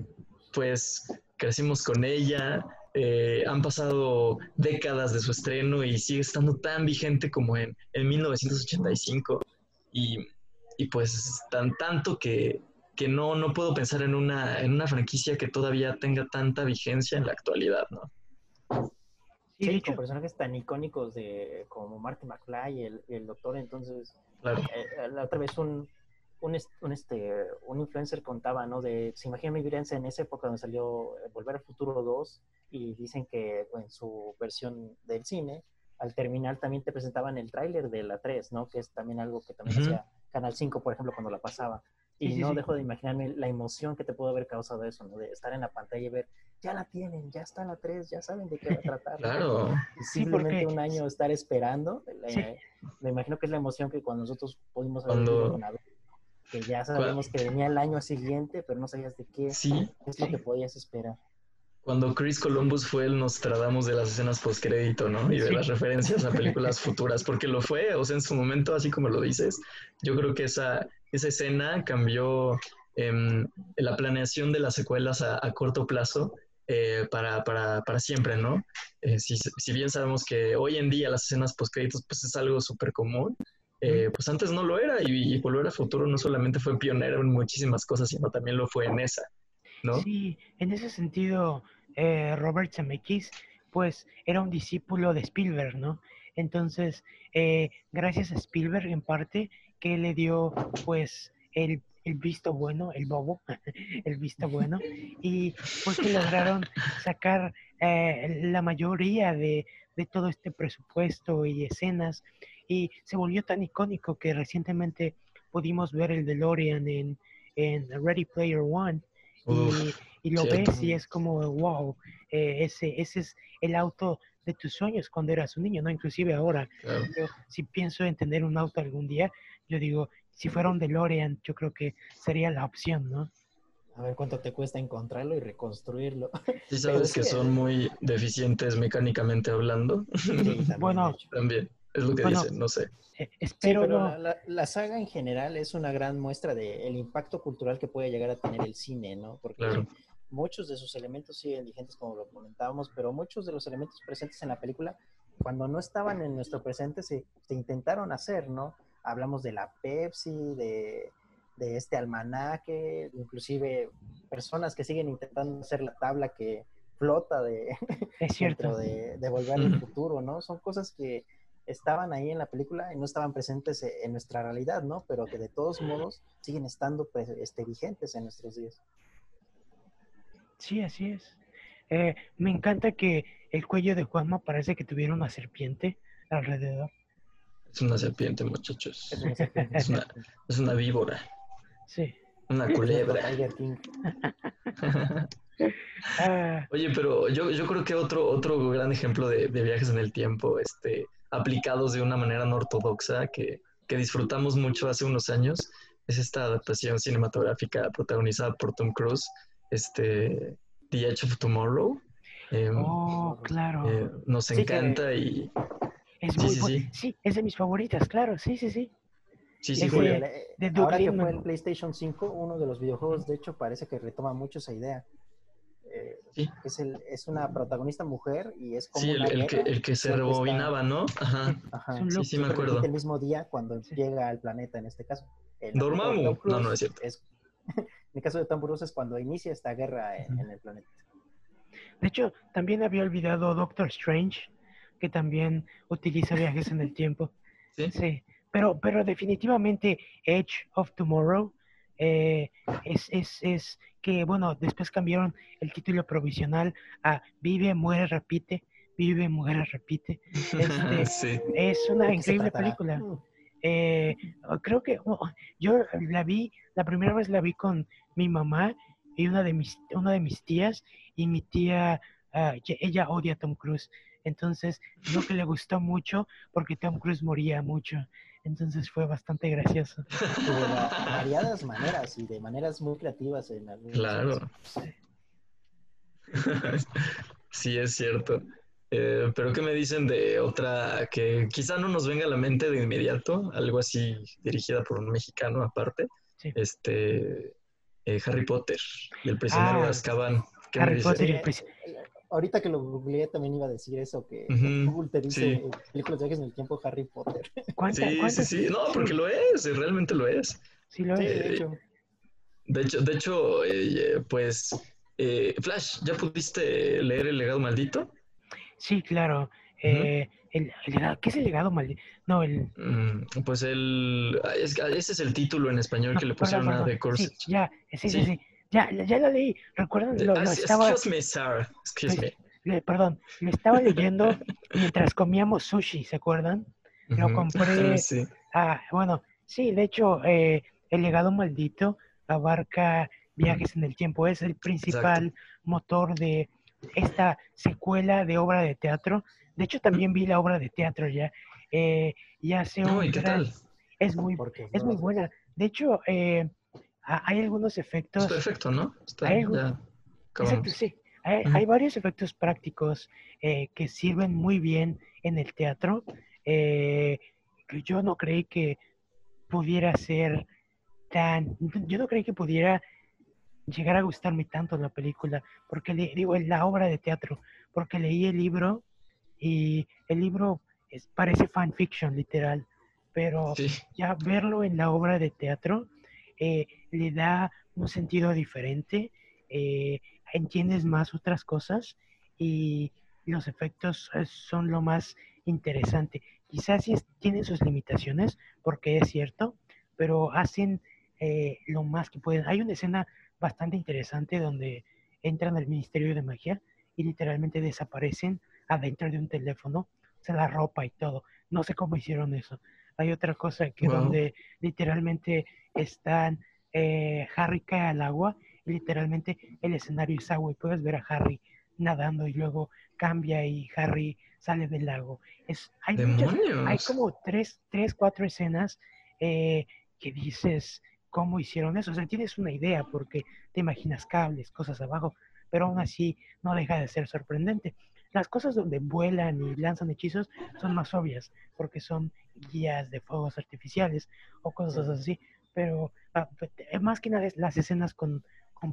pues crecimos con ella, eh, han pasado décadas de su estreno y sigue estando tan vigente como en, en 1985 y, y pues tan tanto que, que no, no puedo pensar en una, en una franquicia que todavía tenga tanta vigencia en la actualidad, ¿no? Sí, sí con personajes tan icónicos de como Marty McFly y el, el doctor, entonces claro. eh, la otra vez un, un, un, este, un influencer contaba, ¿no? De, se imagina vivencia en esa época donde salió Volver al Futuro 2 y dicen que en su versión del cine, al terminar también te presentaban el tráiler de la 3, ¿no? Que es también algo que también uh -huh. hacía Canal 5, por ejemplo, cuando la pasaba. Y sí, no sí, dejo sí. de imaginarme la emoción que te pudo haber causado eso, ¿no? De estar en la pantalla y ver, ya la tienen, ya está la 3, ya saben de qué va a tratar. claro. Y simplemente porque... un año estar esperando, la, me imagino que es la emoción que cuando nosotros pudimos haber cuando... con que ya sabemos que venía el año siguiente, pero no sabías de qué, sí, es lo que podías esperar. Cuando Chris Columbus fue el Nostradamus de las escenas postcrédito, ¿no? Y de las referencias a películas futuras, porque lo fue, o sea, en su momento, así como lo dices, yo creo que esa, esa escena cambió eh, la planeación de las secuelas a, a corto plazo eh, para, para, para, siempre, ¿no? Eh, si, si, bien sabemos que hoy en día las escenas postcréditos pues es algo súper común, eh, pues antes no lo era y, y, Volver a Futuro no solamente fue pionero en muchísimas cosas, sino también lo fue en esa, ¿no? Sí, en ese sentido, eh, Robert Zemeckis pues era un discípulo de Spielberg, ¿no? Entonces, eh, gracias a Spielberg en parte, que le dio pues el, el visto bueno, el bobo, *laughs* el visto bueno, y pues que lograron sacar eh, la mayoría de, de, todo este presupuesto y escenas, y se volvió tan icónico que recientemente pudimos ver el DeLorean en, en Ready Player One, y, y, lo cierto. ves y es como, wow, eh, ese, ese es el auto de tus sueños cuando eras un niño, ¿no? Inclusive ahora, claro. yo, si pienso en tener un auto algún día, yo digo, si fuera un DeLorean, yo creo que sería la opción, ¿no? A ver cuánto te cuesta encontrarlo y reconstruirlo. *laughs* Sí, sabes que, son muy deficientes mecánicamente hablando. Sí, también, bueno, también. Es lo que bueno, dicen, no sé. Eh, espero sí, pero no. la, la, la, saga en general es una gran muestra del de impacto cultural que puede llegar a tener el cine, ¿no? Porque claro. muchos de sus elementos siguen vigentes, como lo comentábamos, pero muchos de los elementos presentes en la película, cuando no estaban en nuestro presente, se, se intentaron hacer, ¿no? Hablamos de la Pepsi, de, de este almanaque, inclusive personas que siguen intentando hacer la tabla que flota de, *laughs* es cierto. de, de volver al futuro, ¿no? Son cosas que estaban ahí en la película y no estaban presentes en nuestra realidad, ¿no? Pero que de todos modos siguen estando pues, este, vigentes en nuestros días. Sí, así es. Eh, me encanta que el cuello de Juanma parece que tuviera una serpiente alrededor. Es una serpiente, muchachos. Es una, serpiente. es una, es una víbora. Sí. Una culebra. *laughs* Oye, pero yo, yo creo que otro, otro gran ejemplo de, de viajes en el tiempo, este, aplicados de una manera no ortodoxa, que, que disfrutamos mucho hace unos años, es esta adaptación cinematográfica protagonizada por Tom Cruise, este, The Edge of Tomorrow. Em, oh, claro. eh, nos Sí, que- encanta y es sí, muy sí, sí. sí, es de mis favoritas, claro, sí, sí, sí. sí, sí, Julia. Eh, de Ahora que fue el PlayStation 5, uno de los videojuegos, de hecho, parece que retoma mucho esa idea. Eh, Sí. es, el, es una protagonista mujer y es como Sí, el, una el que, el que se está- rebobinaba, ¿no? Ajá. Sí, sí, me acuerdo. el mismo día cuando llega al planeta, en este caso. El Dormammu. No, no es cierto. *laughs* en el caso de Tom Cruise es cuando inicia esta guerra en, en el planeta. De hecho, también había olvidado Doctor Strange, que también utiliza viajes en el tiempo. *laughs* Sí. Sí, pero, pero definitivamente Edge of Tomorrow eh, es, es, es que, bueno, después cambiaron el título provisional a Vive, muere, repite, vive, muere, repite. Este, *laughs* sí. es una ¿De qué se increíble película. Mm, Eh, creo que oh, yo la vi, la primera vez la vi con mi mamá y una de mis, una de mis tías, y mi tía, ah, que ella odia a Tom Cruise. Entonces, creo que le gustó mucho porque Tom Cruise moría mucho. Entonces fue bastante gracioso. y de va- variadas maneras y de maneras muy creativas en algunos Claro. *laughs* Sí, es cierto. Eh, pero ¿qué me dicen de otra que quizá no nos venga a la mente de inmediato? Algo así dirigida por un mexicano aparte. Sí. Este eh, Harry Potter y el prisionero de Ah, Azkaban. ¿Qué me Harry? Potter y el pris- eh, Ahorita que lo googleé también iba a decir eso, que Ujú, Google te dice sí. eh, películas de viajes en el tiempo Harry Potter. *laughs* ¿Cuánta- Sí, sí, cuántas- sí. No, porque lo es, realmente lo es. Sí, lo Sí, es. de Eh, hecho. De hecho, de hecho, eh, pues, eh, Flash, ¿ya pudiste leer El legado maldito? Sí, claro. Eh, el, el legado- ¿Qué es el legado maldito? No, el... Mm, pues el, es- ese es el título en español no, que le perdón, pusieron a. The Course. Sí, ya, sí, sí, Sí. sí. Ya, ya lo leí. ¿Recuerdan? Lo, ah, lo estaba... Excuse me, sir. Excuse me. le- perdón, lo estaba leyendo mientras comíamos sushi, ¿se acuerdan? Lo compré. Sí. Ah, bueno, sí, de hecho, eh, el legado maldito abarca viajes en el tiempo. Es el principal motor de esta secuela de obra de teatro. De hecho, también vi la obra de teatro ya. Eh, y hace No, un ¿y qué tal? Es muy, es muy buena. De hecho, eh, hay algunos Es efectos. perfecto, ¿no? Está, Hay- ya Exacto, acabamos. sí. Hay, hay varios efectos prácticos eh, que sirven muy bien en el teatro. eh, que yo no creí que pudiera ser tan... Yo no creí que pudiera llegar a gustarme tanto la película, porque le, digo, en la obra de teatro, porque leí el libro y el libro es- parece fanfiction literal, pero Sí, ya verlo en la obra de teatro eh, le da un sentido diferente, eh, entiendes más otras cosas y los efectos eh, son lo más interesante. Quizás tienen sus limitaciones, porque es cierto, pero hacen eh, lo más que pueden. Hay una escena bastante interesante donde entran al Ministerio de Magia y literalmente desaparecen adentro de un teléfono, se la ropa y todo. No sé cómo hicieron eso. Hay otra cosa que Wow. donde literalmente están, eh, Harry cae al agua y literalmente el escenario es agua y puedes ver a Harry nadando y luego cambia y Harry sale del lago. Es, hay, muchas- hay como tres, tres cuatro escenas eh, que dices cómo hicieron eso. O sea, tienes una idea porque te imaginas cables, cosas abajo, pero aún así no deja de ser sorprendente. Las cosas donde vuelan y lanzan hechizos son más obvias porque son guías de fuegos artificiales o cosas así, pero ah, pues, eh, más que nada las escenas con,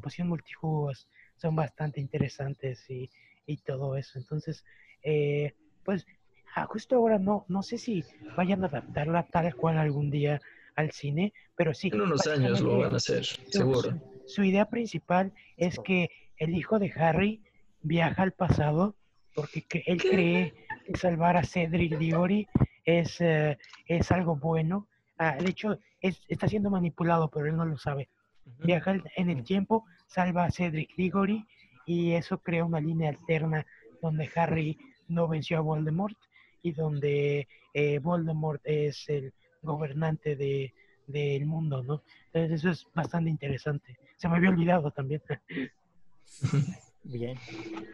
poción multijugos son bastante interesantes y, y todo eso. Entonces, eh, pues ah, justo ahora no, no sé si vayan a adaptarla tal cual algún día al cine, pero sí. En unos años lo van a hacer, su- seguro. Su, su idea principal es que el hijo de Harry viaja al pasado porque él cree que salvar a Cedric Diggory es, eh, es algo bueno. Ah, de hecho, es- está siendo manipulado, pero él no lo sabe. Viaja en el tiempo, salva a Cedric Diggory y eso crea una línea alterna donde Harry no venció a Voldemort y donde eh, Voldemort es el gobernante de, del mundo, ¿no? Entonces eso es bastante interesante. Se me había olvidado también. *laughs* Bien.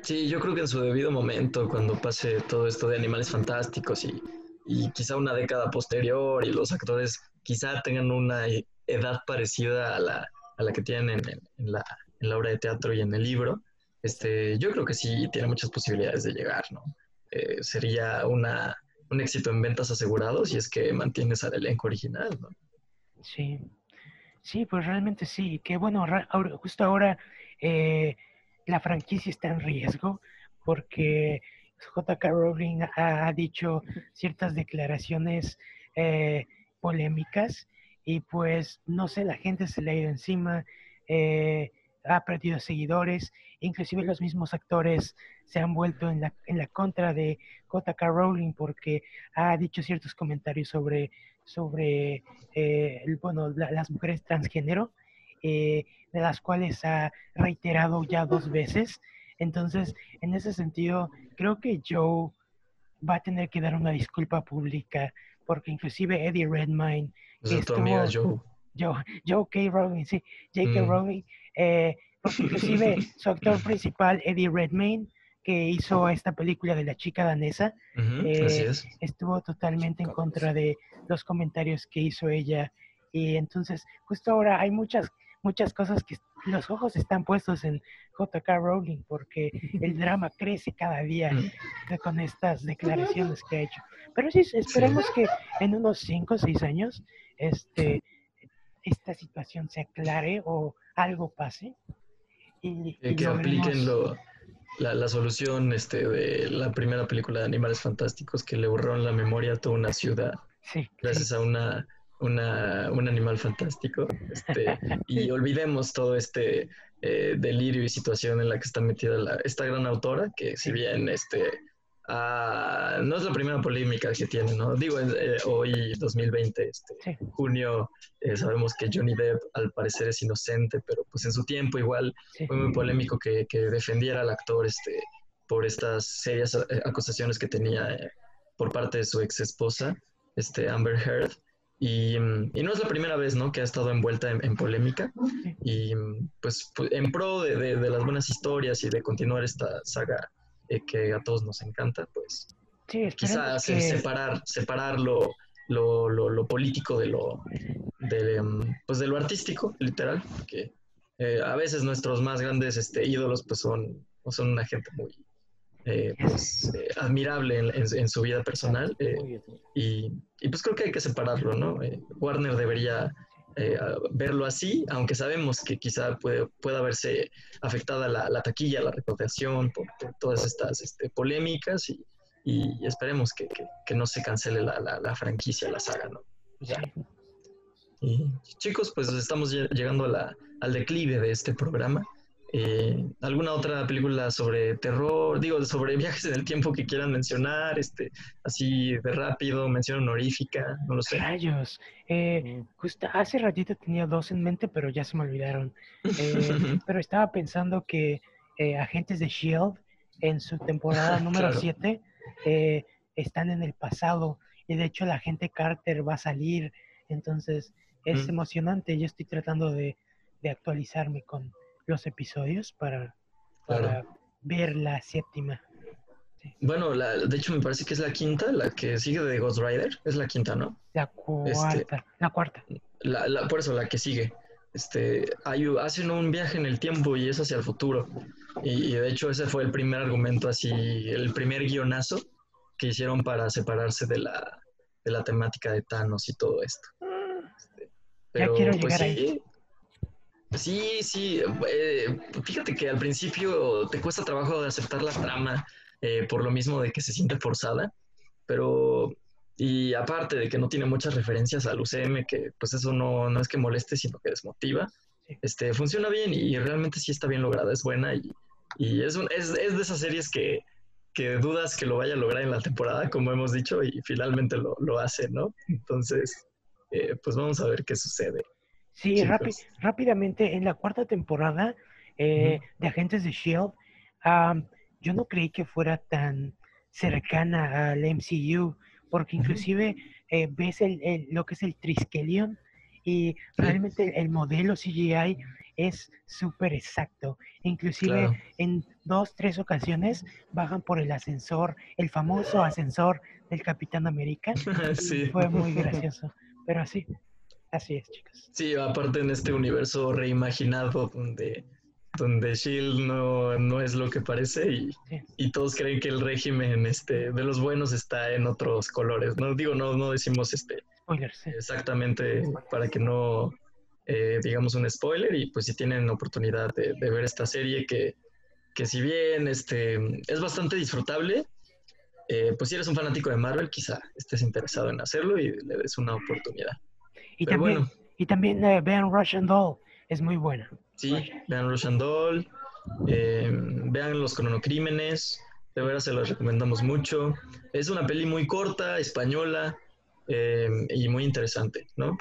Sí, yo creo que en su debido momento, cuando pase todo esto de animales fantásticos y, y quizá una década posterior y los actores quizá tengan una edad parecida a la, a la que tienen en, en la, en la obra de teatro y en el libro, este, yo creo que sí tiene muchas posibilidades de llegar, ¿no? Eh, sería una, un éxito en ventas asegurados y es que mantienes al elenco original, ¿no? Sí, sí, pues realmente sí. Que bueno, justo ahora eh, la franquicia está en riesgo porque JK Rowling ha, dicho ciertas declaraciones eh, polémicas y pues no sé, la gente se le ha ido encima, eh, ha perdido seguidores, inclusive los mismos actores se han vuelto en la, en la contra de JK Rowling porque ha dicho ciertos comentarios sobre, sobre eh, bueno, las mujeres transgénero, eh, de las cuales ha reiterado ya dos veces. Entonces, en ese sentido, creo que Joe va a tener que dar una disculpa pública porque inclusive Eddie Redmayne, que estuvo, Joe. *laughs* Joe, Joe K. Rowling, sí, J.K. Mm. Rowling, eh, porque inclusive *laughs* su actor principal, Eddie Redmayne, que hizo esta película de la chica danesa, eh, estuvo totalmente en contra de los comentarios que hizo ella. Y entonces, justo ahora hay muchas, muchas cosas que los ojos están puestos en JK Rowling porque el *laughs* drama crece cada día mm. con estas declaraciones que ha hecho. Pero sí, esperemos que en unos 5 o 6 años este, esta situación se aclare o algo pase. Y, que apliquen la, solución este, de la primera película de Animales Fantásticos que le borraron la memoria a toda una ciudad. gracias a una, una, un animal fantástico. Este, *laughs* y olvidemos todo este eh, delirio y situación en la que está metida esta gran autora, que si bien este, Ah, no es la primera polémica que tiene, ¿no? Digo, eh, hoy, 2020, este, junio, eh, sabemos que Johnny Depp al parecer es inocente, pero pues en su tiempo igual fue muy polémico que, que, defendiera al actor este, por estas serias acusaciones que tenía por parte de su ex esposa, este, Amber Heard. Y, y, no es la primera vez, ¿no? Que ha estado envuelta en, polémica. Y pues, pues en pro de, de, de las buenas historias y de continuar esta saga eh, que a todos nos encanta, pues quizás separar, separar lo, lo, político de lo, de, em, pues de lo artístico, literal, que eh, a veces nuestros más grandes este, ídolos pues son, son una gente muy eh, pues, admirable en, su vida personal y, y, pues creo que hay que separarlo, ¿no? Warner debería eh, verlo así, aunque sabemos que quizá puede, pueda verse afectada la, taquilla, la recaudación por, todas estas este, polémicas y, esperemos que, no se cancele la, franquicia, la saga, ¿no? Y chicos, pues estamos llegando al declive de este programa. Eh, ¿Alguna otra película sobre terror? Digo, sobre *laughs* viajes en el tiempo que quieran mencionar, este, así de rápido, mención honorífica, no lo sé. Rayos. Eh, justo hace ratito tenía dos en mente, pero ya se me olvidaron. Eh, *laughs* pero estaba pensando que Agentes de Shield en su temporada *laughs* número 7 están en el pasado y de hecho la agente Carter va a salir, entonces es emocionante. Yo estoy tratando de actualizarme con los episodios para, ver la séptima. Bueno, la, de hecho me parece que es la quinta, la que sigue de Ghost Rider, es la quinta, ¿no? La este, cuarta, la cuarta. La, por eso, la que sigue. Este, hay, hacen un viaje en el tiempo y es hacia el futuro. Y, de hecho ese fue el primer argumento, así, el primer guionazo que hicieron para separarse de la, de la temática de Thanos y todo esto. Este, pero, ya quiero pues llegar ahí. Sí, sí. Eh, fíjate que al principio te cuesta trabajo de aceptar la trama eh, por lo mismo de que se siente forzada, pero y aparte de que no tiene muchas referencias al UCM, que pues eso no, no es que moleste, sino que desmotiva, este, funciona bien y realmente sí está bien lograda, es buena y, y es, es, es, de esas series que, que, dudas que lo vaya a lograr en la temporada, como hemos dicho, y finalmente lo, lo hace, ¿no? Entonces, eh, pues vamos a ver qué sucede. Sí, rápidamente, en la cuarta temporada eh, de Agentes de Shield, yo no creí que fuera tan cercana al MCU, porque inclusive eh, ves el, lo que es el Triskelion y realmente el modelo CGI es súper exacto. Inclusive Claro. en dos, tres ocasiones bajan por el ascensor, el famoso ascensor del Capitán América. *laughs* sí. Fue muy *laughs* gracioso. Pero así, así es, chicos. Sí, aparte en este universo reimaginado donde, donde Shield no, no es lo que parece y, Sí. y todos creen que el régimen este, de los buenos está en otros colores. No digo, no, no decimos este Spoilers. sí. exactamente para que no eh, digamos un spoiler y pues si tienen oportunidad de, de ver esta serie que, que si bien este, es bastante disfrutable, eh, pues si eres un fanático de Marvel quizá estés interesado en hacerlo y le des una oportunidad. Y Pero también, bueno. y también eh, vean Russian Doll, es muy buena. Sí, vean Russian Doll, eh, vean Los Cronocrímenes, de veras se los recomendamos mucho. Es una peli muy corta, española eh, y muy interesante, ¿no?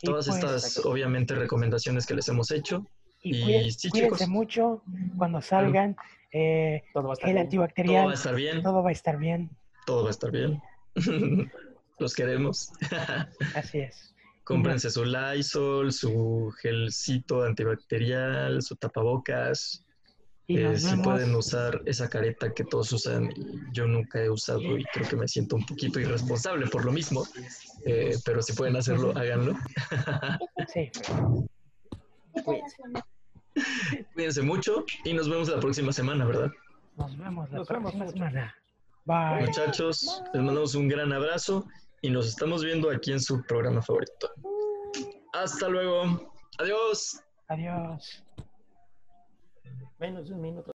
Y Todas pues- estas, obviamente, recomendaciones que les hemos hecho. Y, Y cuí- sí, cuídense chicos. mucho cuando salgan. eh, Todo va a estar gel bien. Todo va antibacterial, a estar bien, todo va a estar bien. todo va a estar bien. *laughs* Los queremos. *laughs* Así es. Cómprense su Lysol, su gelcito antibacterial, su tapabocas. Y Eh, si pueden usar esa careta que todos usan y yo nunca he usado y creo que me siento un poquito irresponsable por lo mismo, eh, pero si pueden hacerlo, háganlo. Sí. *laughs* Cuídense. Mucho y nos vemos la próxima semana, ¿verdad? Nos vemos la Nos próxima semana. Bye. Muchachos, les mandamos un gran abrazo y nos estamos viendo aquí en su programa favorito. Hasta luego. Adiós. Adiós. Menos de un minuto.